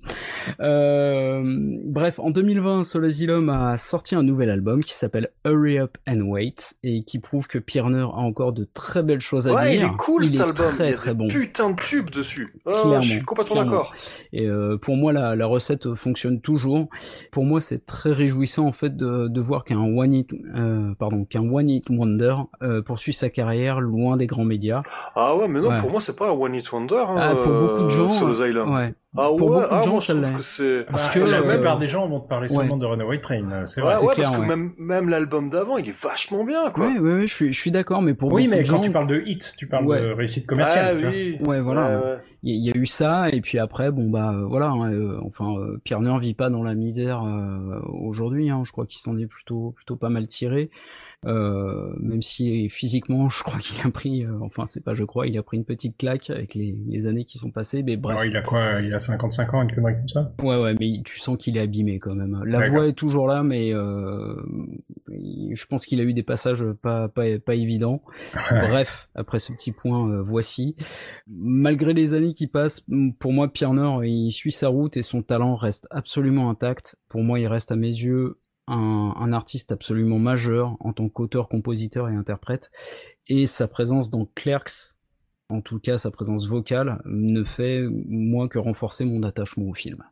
Euh, bref, en 2020, Soul Asylum a sorti un nouvel album qui s'appelle Hurry Up and Wait et qui prouve que Pirner a encore de très belles choses à Ouais, dire. il est cool Il cet est album. Très il y a très des bon. putain de tubes dessus. Clairement, je suis complètement d'accord. Et euh, pour moi, la, la recette fonctionne toujours. Pour moi, c'est très réjouissant en fait de, de voir qu'un one hit, euh, pardon, qu'un one hit wonder euh, poursuit sa carrière loin des grands médias. Ah ouais, mais non, Ouais. pour moi, c'est pas un One Hit Wonder. Hein, Ah, pour beaucoup de gens, euh, euh, Asylum. ouais. Ah Pour ouais, beaucoup de ah, gens, l'est. que c'est. Parce Bah, que, la euh, plupart des gens vont te parler ouais. seulement de Runaway Train, euh, c'est Ouais, vrai. ouais, clair, parce que ouais. même, même l'album d'avant, il est vachement bien, quoi. Ouais, ouais, ouais, je suis, je suis d'accord, mais pour Oui, beaucoup mais de quand gens, tu parles de hit, tu parles Ouais. de réussite commerciale. Ah tu vois. oui. Ouais, voilà. Ouais, ouais. Il y, a eu ça, et puis après, bon bah euh, voilà. hein, euh, enfin, euh, Pirner vit pas dans la misère euh, aujourd'hui. Hein, je crois qu'il s'en est plutôt, plutôt pas mal tiré. Euh, même si physiquement, je crois qu'il a pris, euh, enfin c'est pas je crois, il a pris une petite claque avec les, les années qui sont passées. Mais bref. Ouais, il a quoi Il a 55 ans, une connerie comme ça? Ouais, ouais, mais tu sens qu'il est abîmé quand même. La voix est toujours là, mais euh, je pense qu'il a eu des passages pas, pas, pas évidents. [LAUGHS] Bref, après ce petit point, euh, voici. Malgré les années qui passent, pour moi, Pirner, il suit sa route et son talent reste absolument intact. Pour moi, il reste à mes yeux un, un artiste absolument majeur en tant qu'auteur, compositeur et interprète. Et sa présence dans Clerks, en tout cas sa présence vocale, ne fait moins que renforcer mon attachement au film.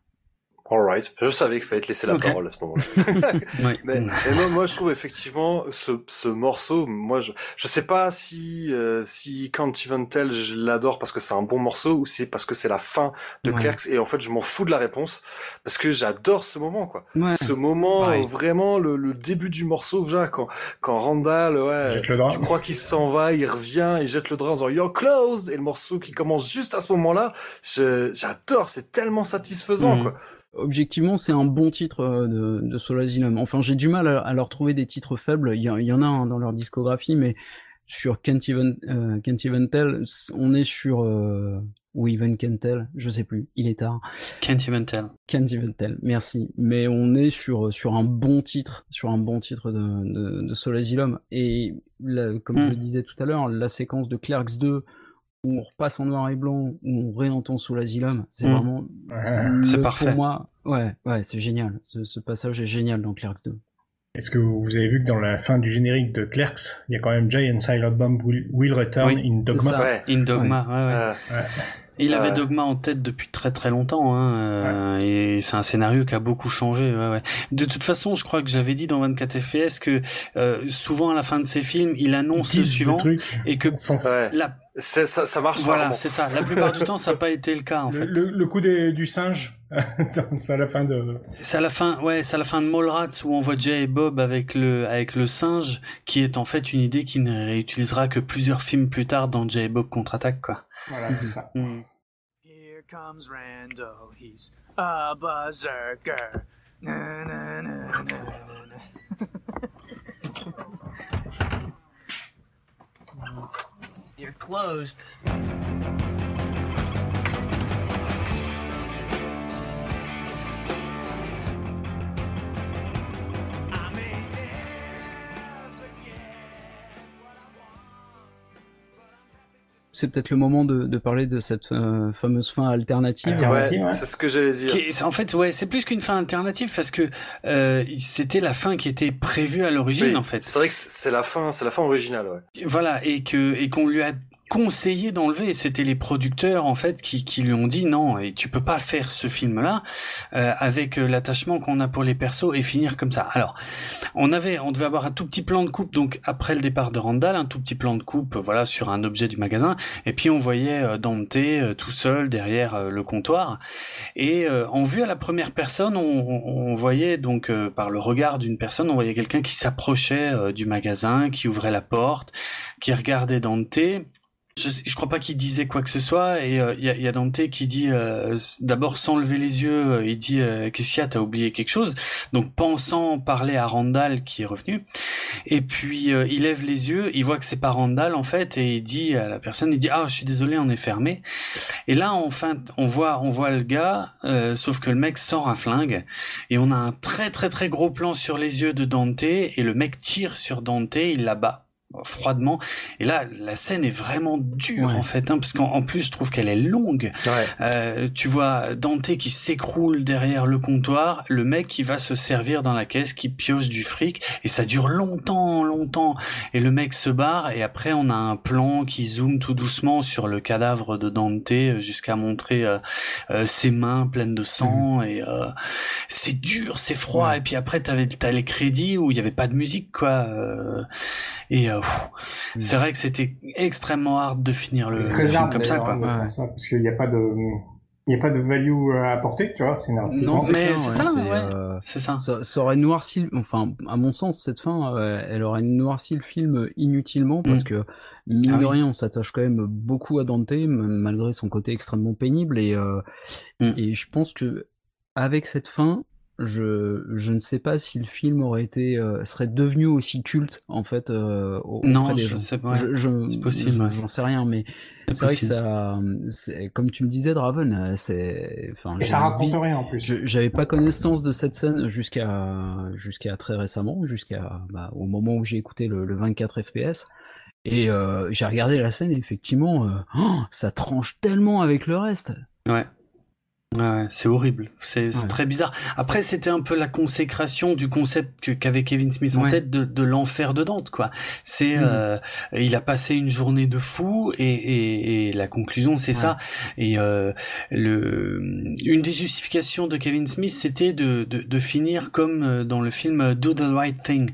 Alright. Je savais qu'il fallait te laisser la parole à ce moment-là. [LAUGHS] [LAUGHS] Ouais. Mais, mais moi, moi, je trouve effectivement ce, ce morceau, moi, je, je sais pas si, euh, si Can't Even Tell, je l'adore parce que c'est un bon morceau ou c'est parce que c'est la fin de Ouais. Clerks et en fait, je m'en fous de la réponse parce que j'adore ce moment, quoi. Ouais. Ce moment, euh, vraiment, le, le début du morceau, déjà, quand, quand Randall, ouais, Jette le drap. tu crois qu'il s'en va, il revient, il jette le drap en disant You're closed, et le morceau qui commence juste à ce moment-là, je- j'adore, c'est tellement satisfaisant, Mhm. quoi. Objectivement, c'est un bon titre euh, de, de Soul Asylum. Enfin, j'ai du mal à, à leur trouver des titres faibles. Il y, en- il y en a un dans leur discographie, mais sur Can't Even, euh, Even Tell, on est sur euh, ou Even Can't Tell, je sais plus. Il est tard. Can't even tell. Can't Even Tell, merci. Mais on est sur sur un bon titre, sur un bon titre de de, de Soul Asylum. Et la- comme je Mm. le disais tout à l'heure, la séquence de Clerks 2 où on repasse en noir et blanc, où on réentend Soul Asylum, c'est Mm. vraiment Ouais. C'est parfait. Pour moi, ouais, ouais, c'est génial. Ce, ce passage est génial dans Clerks 2. Est-ce que vous avez vu que dans la fin du générique de Clerks, il y a quand même Jay and Silent Bomb will, will return Oui, in Dogma? ça. Ouais. In Dogma, ouais, ouais. Ouais. Il avait Ouais. Dogma en tête depuis très très longtemps, hein, euh, et c'est un scénario qui a beaucoup changé. Ouais, ouais. De toute façon, je crois que j'avais dit dans 24 FPS que euh, souvent à la fin de ses films, il annonce le suivant et que sans- ouais. la, ça, ça marche voilà, c'est ça. La plupart du temps, ça n'a pas été le cas en le, fait. le- le coup des- du singe, [LAUGHS] c'est à la fin de. C'est à la fin, ouais, c'est à la fin de Mallrats où on voit Jay et Bob avec le avec le singe, qui est en fait une idée qui ne réutilisera que plusieurs films plus tard dans Jay et Bob contre-attaque, quoi. Voilà, c'est ça. Mm. Here comes Rando, he's a berserker. Na, na, na, na, na, na. [LAUGHS] You're closed. C'est peut-être le moment de, de parler de cette euh, fameuse fin alternative. Alternative. Ouais, c'est ce que j'allais dire. Est- en fait, ouais, c'est plus qu'une fin alternative parce que euh, c'était la fin qui était prévue à l'origine, Oui, en fait. C'est vrai que c'est la fin, c'est la fin originale, ouais. Voilà, et que et qu'on lui a conseillé d'enlever. C'était les producteurs en fait qui, qui lui ont dit non, et tu peux pas faire ce film-là euh, avec euh, l'attachement qu'on a pour les persos et finir comme ça. Alors, on avait, on devait avoir un tout petit plan de coupe donc après le départ de Randall, un tout petit plan de coupe, euh, voilà, sur un objet du magasin, et puis on voyait euh, Dante tout seul derrière le comptoir, et euh, en vue à la première personne, on, on- voyait donc euh, par le regard d'une personne, on voyait quelqu'un qui s'approchait du magasin, qui ouvrait la porte, qui regardait Dante. Je, je crois pas qu'il disait quoi que ce soit et il euh, y, a, y, a, Dante qui dit euh, d'abord sans lever les yeux euh, il dit qu'est-ce qu'il y a t'as oublié quelque chose. Donc pensant parler à Randall qui est revenu et puis il lève les yeux il voit que c'est pas Randall en fait et il dit à la personne il dit ah je suis désolé on est fermé. Et là enfin on voit on voit le gars sauf que le mec sort un flingue et on a un très très très gros plan sur les yeux de Dante et le mec tire sur Dante il la bat froidement. Et là la scène est vraiment dure en fait hein, parce qu'en plus je trouve qu'elle est longue. Euh, tu vois Dante qui s'écroule derrière le comptoir le mec qui va se servir dans la caisse qui pioche du fric et ça dure longtemps longtemps. Et le mec se barre et après on a un plan qui zoome tout doucement sur le cadavre de Dante jusqu'à montrer euh, euh, ses mains pleines de sang mhm. et c'est dur c'est froid. Et puis après t'avais t'as les crédits où il y avait pas de musique quoi et Hmm. c'est vrai que c'était extrêmement hard de finir le, très film comme ça, quoi. Hein, parce qu'il n'y a pas de, il n'y a pas de value à apporter, tu vois, c'est Non, mais c'est ça, ouais. c'est ça. ça. aurait noirci, enfin, à mon sens, cette fin, euh, elle aurait noirci le film inutilement parce hmm. que, mine ah de rien, on s'attache quand même beaucoup à Dante, malgré son côté extrêmement pénible et, euh, hmm. et je pense que, avec cette fin, je, je ne sais pas si le film aurait été euh, serait devenu aussi culte en fait euh, non je sais pas. C'est possible j'en sais rien mais c'est vrai que ça comme tu me disais Draven euh, c'est enfin ça raconte rien en plus. j'avais pas connaissance de cette scène jusqu'à jusqu'à très récemment jusqu'à bah, au moment où j'ai écouté le, 24 fps et euh, j'ai regardé la scène et effectivement oh, [GASPS] ça tranche tellement avec le reste. Ouais Ouais, c'est horrible, c'est très bizarre. Après, c'était un peu la consécration du concept qu'avait Kevin Smith en tête de, de l'enfer de Dante, quoi. C'est, mhm. euh, il a passé une journée de fou et, et, et la conclusion, c'est ça. Et euh, le, une des justifications de Kevin Smith, c'était de, de, de, finir comme euh, dans le film Do the Right Thing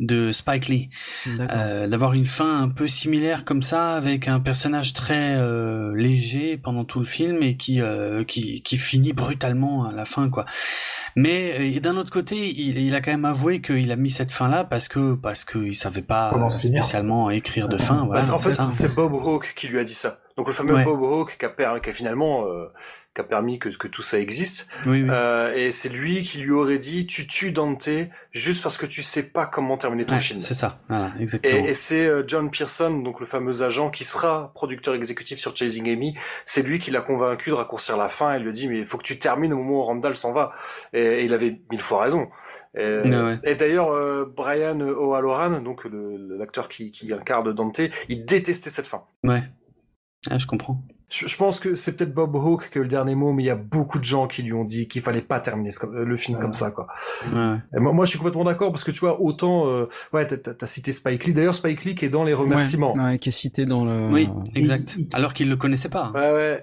de Spike Lee, euh, d'avoir une fin un peu similaire comme ça, avec un personnage très euh, léger pendant tout le film et qui, qui qui finit brutalement à la fin, quoi. Mais euh, d'un autre côté, il, il, a quand même avoué qu'il a mis cette fin là parce que parce qu'il savait pas spécialement écrire de fin. Voilà, bah, en fait, c'est Bob Hawke qui lui a dit ça. Donc le fameux Bob Hawke qui a, qui a finalement euh, qui a permis que, que tout ça existe. Oui, oui. Euh, et c'est lui qui lui aurait dit tu tues Dante juste parce que tu sais pas comment terminer ton film. C'est ça, voilà, exactement. Et, et c'est euh, John Pearson, donc le fameux agent qui sera producteur exécutif sur Chasing Amy, c'est lui qui l'a convaincu de raccourcir la fin et lui dit mais il faut que tu termines au moment où Randall s'en va. Et, il avait mille fois raison. Et, et d'ailleurs euh, Brian O'Halloran, donc l'acteur qui, qui incarne Dante, il détestait cette fin. Ouais. Ah, je comprends. Je, pense que c'est peut-être Bob Hawke qui a le dernier mot, mais il y a beaucoup de gens qui lui ont dit qu'il fallait pas terminer le film comme ça, quoi. moi, je suis complètement d'accord parce que tu vois, autant, euh, ouais, t'as as cité Spike Lee. D'ailleurs, Spike Lee qui est dans les remerciements. Ouais, qui est cité dans le. Oui, exact. Alors qu'il le connaissait pas. Ouais, ouais.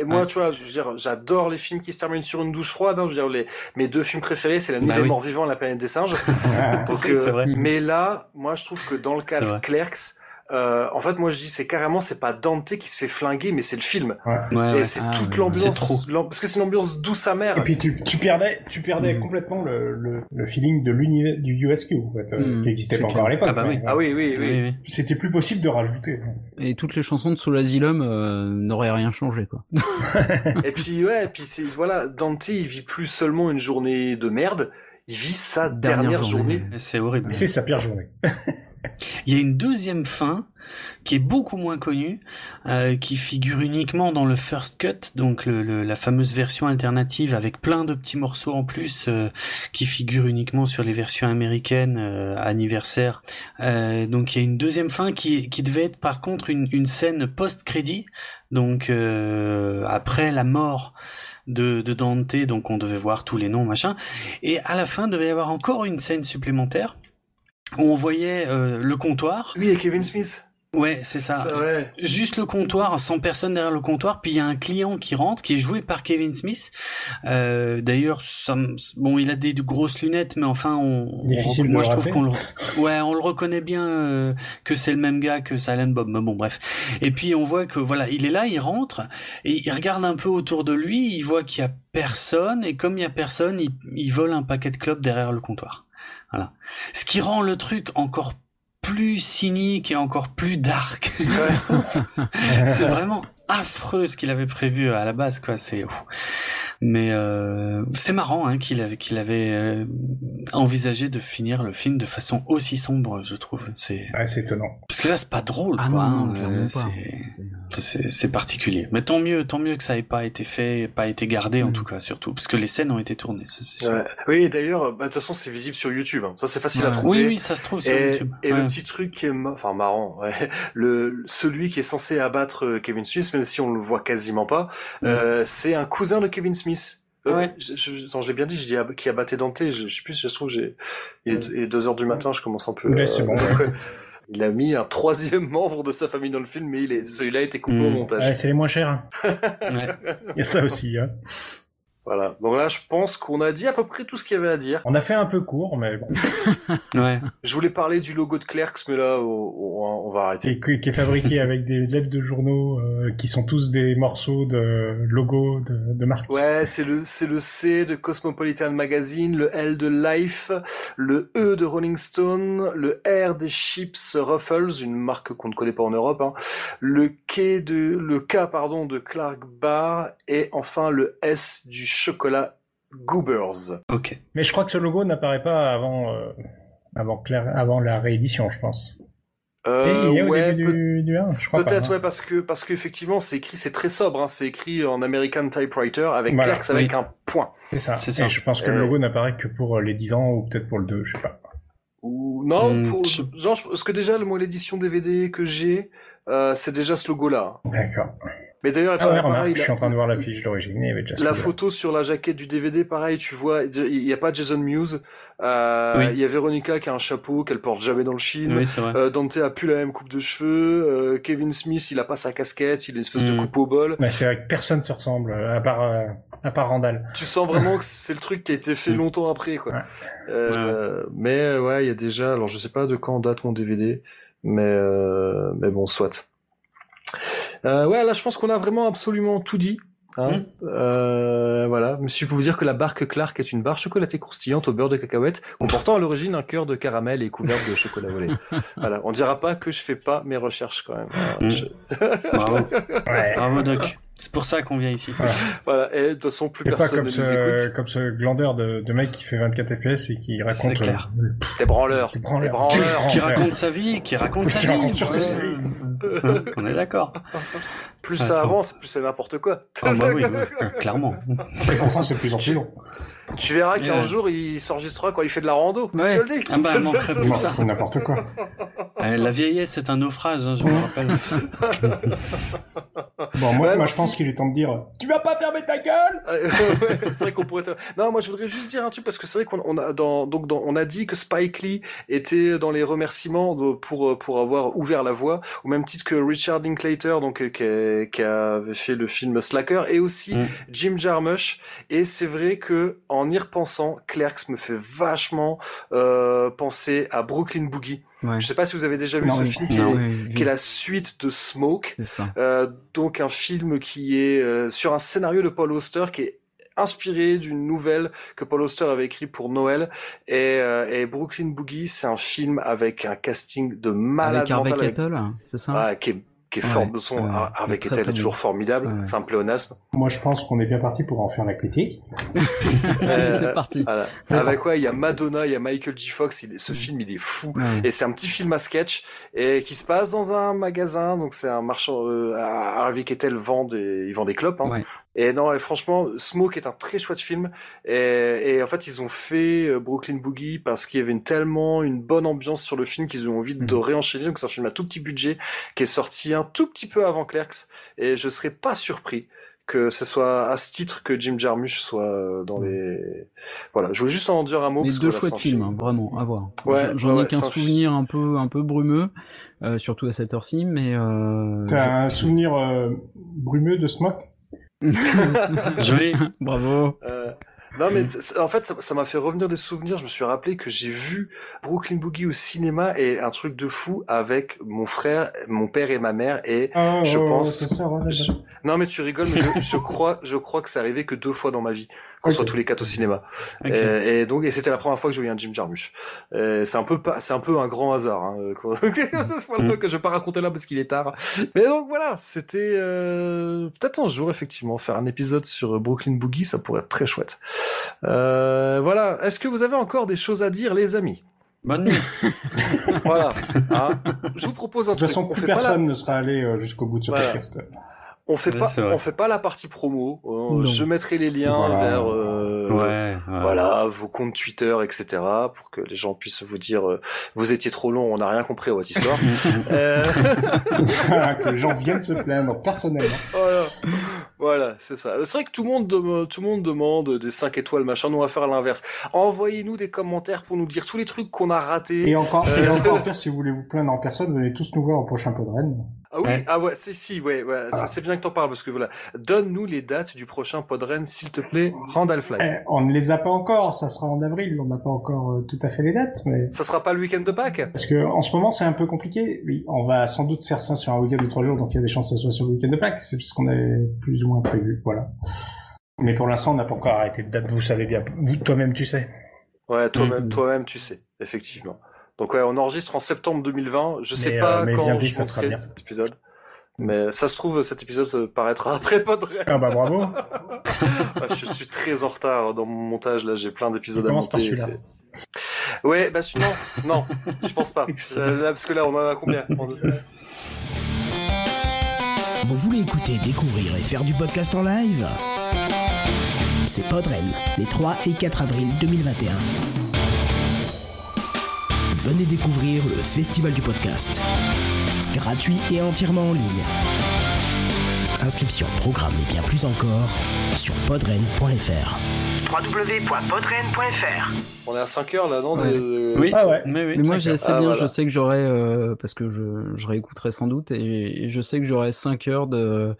Et, moi, tu vois, je veux dire, j'adore les films qui se terminent sur une douche froide. Hein, je veux dire, les, mes deux films préférés, c'est La Nuit bah des Morts Vivants, La Planète des Singes. [LAUGHS] Donc, euh, vrai. Mais là, moi, je trouve que dans le cas de Clerks euh, en fait, moi je dis c'est carrément c'est pas Dante qui se fait flinguer, mais c'est le film. Ouais. et c'est ah, toute l'ambiance, parce que c'est une ambiance douce amère. Et puis tu, tu perdais, tu perdais mm. complètement le, le, le, feeling de l'univers du USQ en fait, euh, mm. qui n'existait pas encore à l'époque. Ah, bah oui. ah oui, oui, oui. C'était plus possible de rajouter. Et toutes les chansons de Sous l'Asylum euh, n'auraient rien changé quoi. [LAUGHS] et puis ouais, et puis c'est voilà, Dante il vit plus seulement une journée de merde, il vit sa dernière, journée. journée. C'est horrible. C'est sa pire journée. [LAUGHS] Il y a une deuxième fin qui est beaucoup moins connue, euh, qui figure uniquement dans le first cut, donc le, la fameuse version alternative avec plein de petits morceaux en plus, euh, qui figure uniquement sur les versions américaines euh, anniversaire. Euh, donc il y a une deuxième fin qui, qui devait être par contre une, une scène post-crédit, donc après la mort de, de Dante, donc on devait voir tous les noms machin, et à la fin devait y avoir encore une scène supplémentaire où on voyait euh, le comptoir. Oui, et Kevin Smith. Ouais, c'est ça. Juste le comptoir, sans personne derrière le comptoir, puis il y a un client qui rentre, qui est joué par Kevin Smith. Euh, D'ailleurs, bon, il a des grosses lunettes, mais enfin, on, moi je trouve qu'on le, ouais, on le reconnaît bien euh, que c'est le même gars que Silent Bob. Mais bon, bref. Et puis on voit que voilà, il est là, il rentre, et il regarde un peu autour de lui, il voit qu'il y a personne, et comme il y a personne, il, il vole un paquet de clopes derrière le comptoir. Voilà. Ce qui rend le truc encore plus cynique et encore plus dark. [LAUGHS] c'est vraiment affreux ce qu'il avait prévu à la base, quoi. C'est mais euh, c'est marrant hein, qu'il avait qu'il avait euh, envisagé de finir le film de façon aussi sombre, je trouve. C'est ouais, c'est étonnant. Parce que là, c'est pas drôle, Ah quoi. non, hein, c'est- particulier. Mais tant mieux, tant mieux que ça ait pas été fait, pas été gardé Mm. en tout cas, surtout parce que les scènes ont été tournées. ça, c'est sûr. Ouais. Oui, d'ailleurs, bah, de toute façon, c'est visible sur YouTube. hein. Ça, c'est facile à trouver. Oui, oui, ça se trouve sur et, YouTube. Et Ouais. le petit truc qui est, ma- enfin, marrant, ouais. [LAUGHS] le celui qui est censé abattre euh, Kevin Smith, même si on le voit quasiment pas, euh, c'est un cousin de Kevin Smith. Euh, Ouais. je, je, attends, je l'ai bien dit, je dis ab- qui abattait Dante. Je, je sais plus, si se trouve, j'ai, il est, il est deux heures du matin, je commence un peu. C'est bon, [LAUGHS] ouais. Il a mis un troisième membre de sa famille dans le film, mais il est, celui-là a été coupé au montage. Ouais, c'est les moins chers. hein. [LAUGHS] Il y a ça aussi. Hein. Voilà. Donc là, je pense qu'on a dit à peu près tout ce qu'il y avait à dire. On a fait un peu court, mais bon. [LAUGHS] Ouais. Je voulais parler du logo de Clerks, mais là, on, va arrêter. Et qui qui est fabriqué [LAUGHS] avec des lettres de journaux euh, qui sont tous des morceaux de logo de, de marque. Ouais, c'est le c'est le C de Cosmopolitan Magazine, le L de Life, le E de Rolling Stone, le R des Chips Ruffles, une marque qu'on ne connaît pas en Europe, hein, le K de le K pardon de Clark Bar et enfin le S du chocolat Goobers. Ok. Mais je crois que ce logo n'apparaît pas avant, euh, avant, Claire- avant la réédition, je pense. Euh, Et il y a au ouais, début du, du 1, je crois pas. Peut-être hein. ouais parce que parce qu'effectivement c'est écrit c'est très sobre hein, c'est écrit en American typewriter avec Voilà. Clerks avec Oui. un point. C'est ça. C'est ça. Et je pense que Euh, le logo n'apparaît que pour euh, les 10 ans ou peut-être pour le 2, je sais pas. Ou non, Hmm, pour- genre parce que déjà le moi l'édition DVD que j'ai euh, c'est déjà ce logo là. D'accord. Mais d'ailleurs Ah ouais, pareil, je suis en train de voir la fiche d'origine, il y avait déjà La photo sur la jaquette du DVD, pareil, tu vois, il y a pas Jason Mewes. Euh, Oui. Il y a Veronica qui a un chapeau qu'elle porte jamais dans le film. Oui. Euh, Dante a plus la même coupe de cheveux. Euh, Kevin Smith, il a pas sa casquette, il a une espèce de Mm. coupe au bol. Ouais, c'est vrai que personne se ressemble, euh, à part, euh, à part Randall. Tu sens vraiment [LAUGHS] que c'est le truc qui a été fait Mm. longtemps après, quoi. Euh, Mais ouais, il y a déjà. Alors je sais pas de quand date mon DVD, mais euh, mais bon, soit. Euh, ouais, là je pense qu'on a vraiment absolument tout dit. Hein. Euh, voilà, mais si je peux vous dire que la barque Clark est une barre chocolatée croustillante au beurre de cacahuète, comportant à l'origine un cœur de caramel et couverte de chocolat volé. [LAUGHS] voilà, on dira pas que je fais pas mes recherches quand même. Mm. [LAUGHS] je- Bravo. Ouais. Bravo Doc. C'est pour ça qu'on vient ici. Voilà, et de toute façon plus C'est pas personne comme ne nous écoute. ce, comme ce glandeur de, de mec qui fait 24 FPS et qui raconte. C'est clair. euh, Des branleurs, Des branleurs. des branleurs. Qui raconte sa vie, qui raconte sa Qui vie. raconte Ouais. sa vie. [LAUGHS] On est d'accord. Plus ça avance, plus c'est n'importe quoi. Ah bah oui, oui, [LAUGHS] clairement. Et pourtant, c'est plus en plus long. Tu verras qu'un Ouais. jour il s'enregistrera quand il fait de la rando. Ouais. Je te le dis. Ah bah, elle manquerait plus Non, ça. ou n'importe quoi. [LAUGHS] Euh, La vieillesse c'est un naufrage, hein, je vous rappelle. [LAUGHS] Bon, moi, Ouais, moi non, je pense qu'il est temps de dire Tu vas pas fermer ta gueule Euh, ouais, c'est vrai qu'on pourrait. te- Non, moi je voudrais juste dire un truc parce que c'est vrai qu'on on a dans donc dans, on a dit que Spike Lee était dans les remerciements pour pour avoir ouvert la voie au même titre que Richard Linklater donc euh, qui, qui avait fait le film Slacker et aussi Mm. Jim Jarmusch et c'est vrai que en y repensant Clerks me fait vachement euh, penser à Brooklyn Boogie. Ouais. Je sais pas si vous avez déjà vu Non, ce oui. film qui Non. est, qui la suite de Smoke. Euh, donc un film qui est euh, sur un scénario de Paul Auster qui est inspiré d'une nouvelle que Paul Auster avait écrit pour Noël et, euh, et Brooklyn Boogie c'est un film avec un casting de malade Avec Harvey mental avec- Kettle, c'est ça? Ah, qui est, qui est Ouais, fort de son très, Keitel très est toujours formidable Ouais. c'est un pléonasme Moi, je pense qu'on est bien parti pour en faire la critique. Allez, Euh, c'est parti. voilà. avec quoi il y a Madonna il y a Michael J Fox il est- ce film il est fou Ouais. Et c'est un petit film à sketch et qui se passe dans un magasin. Donc c'est un marchand. Euh, Harvey Keitel vend des, il vend des clopes. Hein. Et non, et franchement, Smoke est un très chouette film. Et, et en fait, ils ont fait euh, Brooklyn Boogie parce qu'il y avait une, tellement une bonne ambiance sur le film qu'ils ont envie de Mhm. réenchaîner. Donc c'est un film à tout petit budget qui est sorti un tout petit peu avant Clerks. Et je serais pas surpris que ce soit à ce titre que Jim Jarmusch soit euh, dans les. Voilà, je voulais juste en dire un mot. Mais parce deux chouettes films, film- hein, vraiment, à voir. Ouais, J'en- ouais, ai qu'un souvenir un peu, un peu brumeux, euh, surtout à cette heure-ci, mais. Euh, T'as un souvenir euh, brumeux de Smoke? [LAUGHS] Joli. [LAUGHS] Bravo. Euh, non mais en fait ça m'a fait revenir des souvenirs. Je me suis rappelé que j'ai vu Brooklyn Boogie au cinéma et un truc de fou avec mon frère, mon père et ma mère et Ah, je pense. c'est ça, ouais, je- Non mais tu rigoles, mais je, je crois, je crois que c'est arrivé que deux fois dans ma vie qu'on soit tous les quatre au cinéma. Ok. Et, et donc, et c'était la première fois que je voyais un Jim Jarmusch. Euh, c'est un peu pas, c'est un peu un grand hasard, hein, quoi. [LAUGHS] Voilà, que je vais pas raconter là parce qu'il est tard. Mais donc voilà, c'était euh, peut-être un jour effectivement faire un épisode sur Brooklyn Boogie, ça pourrait être très chouette. Euh, voilà. Est-ce que vous avez encore des choses à dire, les amis? Bonne nuit. [LAUGHS] voilà. Hein je vous propose un De toute truc. façon, On plus fait pas la- personne ne sera allé euh, jusqu'au bout de ce Voilà. podcast. On fait Ouais, pas, on fait pas la partie promo. Euh, je mettrai les liens Voilà. vers, euh, Ouais, ouais. voilà, vos comptes Twitter, etc., pour que les gens puissent vous dire, euh, vous étiez trop long, on n'a rien compris à votre histoire. [LAUGHS] Euh, [LAUGHS] que les gens viennent se plaindre personnellement. voilà, voilà, c'est ça. C'est vrai que tout le monde, tout le monde demande des 5 étoiles, machin. Nous on va faire l'inverse. Envoyez-nous des commentaires pour nous dire tous les trucs qu'on a ratés. Et encore, et Euh, encore [LAUGHS] pire, si vous voulez vous plaindre en personne, venez tous nous voir au prochain Podren. Ah oui, ah ouais, c'est si, ouais, ouais, Ah. c'est- bien que t'en parles parce que voilà, donne-nous les dates du prochain Podren, s'il te plaît, Randall Fly. Eh, on ne les a pas encore, ça sera en avril, on n'a pas encore euh, tout à fait les dates, mais... Ça sera pas le week-end de Pâques? Parce que en ce moment c'est un peu compliqué. Oui, on va sans doute faire ça sur un week-end de trois jours, donc il y a des chances que ce soit sur le week-end de Pâques. C'est ce qu'on avait plus ou moins prévu, voilà. Mais pour l'instant, on n'a pas encore arrêté de date. Vous savez bien, vous toi-même tu sais. Ouais, toi-même, Mm. toi-même, tu sais, effectivement. Donc ouais, on enregistre en septembre 2020. Je sais Mais, pas euh, mais quand je ça bien. cet épisode. Mais ça se trouve, cet épisode ça paraîtra [LAUGHS] après Podren. Ah bah bravo. Ouais, [LAUGHS] je suis très en retard dans mon montage là, j'ai plein d'épisodes à monter. Ouais, bah non, non, je pense pas. Euh, là, parce que là, on en a combien [LAUGHS] Vous voulez écouter, découvrir et faire du podcast en live? C'est Podren, les 3 et 4 avril 2021. Venez découvrir le Festival du podcast. Gratuit et entièrement en ligne. Inscription, programme et bien plus encore sur podren.fr. www.podren.fr On est à 5 heures là, non Ouais. de- Oui. Ah ouais. Mais oui. Mais moi, j'ai assez Ah, bien, voilà. je sais que j'aurai, euh, parce que je, je réécouterai sans doute, et, et je sais que j'aurai 5 heures de,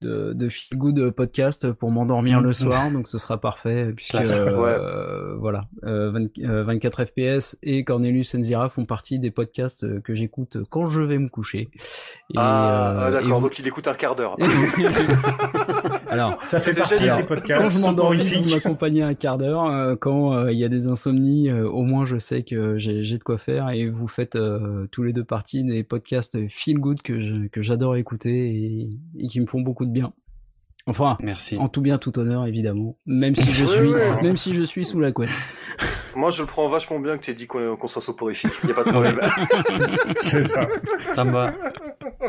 de, de feel good podcast pour m'endormir le soir, donc ce sera parfait, puisque Classe. euh, voilà, euh, 20 euh, 24 FPS et Cornelius Enzira font partie des podcasts euh, que j'écoute quand je vais me coucher. Et, Ah, euh, ah, d'accord, vous- donc il écoute un quart d'heure. [LAUGHS] [LAUGHS] Alors, Ça fait partie des quand podcasts je m'endormis, vous m'accompagnez un quart d'heure. euh, quand euh, il y a des insomnies, euh, au moins je sais que j'ai de quoi faire. Et vous faites euh, tous les deux partie des podcasts feel good que j'adore écouter et, et qui me font beaucoup de bien. Enfin, Merci. en tout bien, tout honneur, évidemment. Même si je suis, oui. même si je suis sous la couette. [LAUGHS] Moi, je le prends vachement bien que tu aies dit qu'on soit soporifique. Il y a pas de problème. [LAUGHS] C'est ça. Ça me va. [LAUGHS]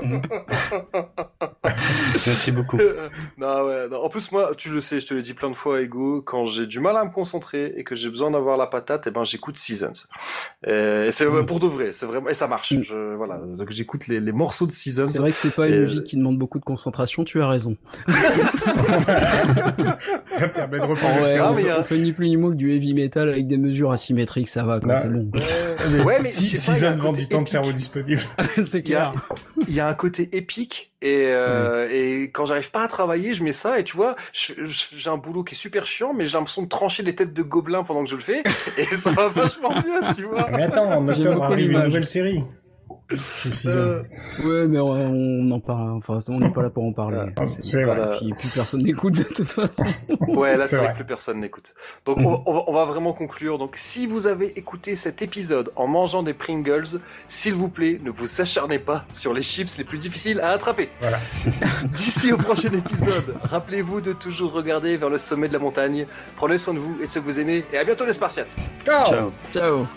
Merci beaucoup. [LAUGHS] non, ouais, non. En plus, moi, tu le sais, je te l'ai dit plein de fois, Ego, quand j'ai du mal à me concentrer et que j'ai besoin d'avoir la patate, et ben, j'écoute Seasons. Et, c'est Mm. pour de vrai, c'est vraiment, et ça marche. Je, voilà. Donc, j'écoute les, les morceaux de Seasons. C'est vrai que c'est pas une Et- musique qui demande beaucoup de concentration. Tu as raison. Ça [LAUGHS] permet de reposer Ouais, le Ah, cerveau. on, y fait, a- on fait ni plus ni moins que du heavy metal avec des mesures asymétriques. Ça va, quoi. Bah, c'est bon. Mais Ouais, mais si, je sais pas, il y a un Season vend du temps de cerveau disponible. c'est Il y, a, clair. il y a un côté épique et, euh, et quand j'arrive pas à travailler, je mets ça et tu vois, j'ai un boulot qui est super chiant, mais j'ai l'impression de trancher les têtes de gobelins pendant que je le fais [LAUGHS] et ça va vachement bien, tu vois. Mais attends, en J'aime octobre beaucoup une nouvelle série. Euh, Ouais, mais on, on en parle. Enfin, on n'est pas là pour en parler. Ah, C'est- voilà. Puis plus personne n'écoute de toute façon. Ouais, là C'est vrai vrai. que plus personne n'écoute. Donc on, va- on va, on va vraiment conclure. Donc si vous avez écouté cet épisode en mangeant des Pringles, s'il vous plaît, ne vous acharnez pas sur les chips les plus difficiles à attraper. Voilà. [LAUGHS] D'ici au prochain épisode, rappelez-vous de toujours regarder vers le sommet de la montagne. Prenez soin de vous et de ceux que vous aimez. Et à bientôt les Spartiates. Ciao. Ciao. Ciao.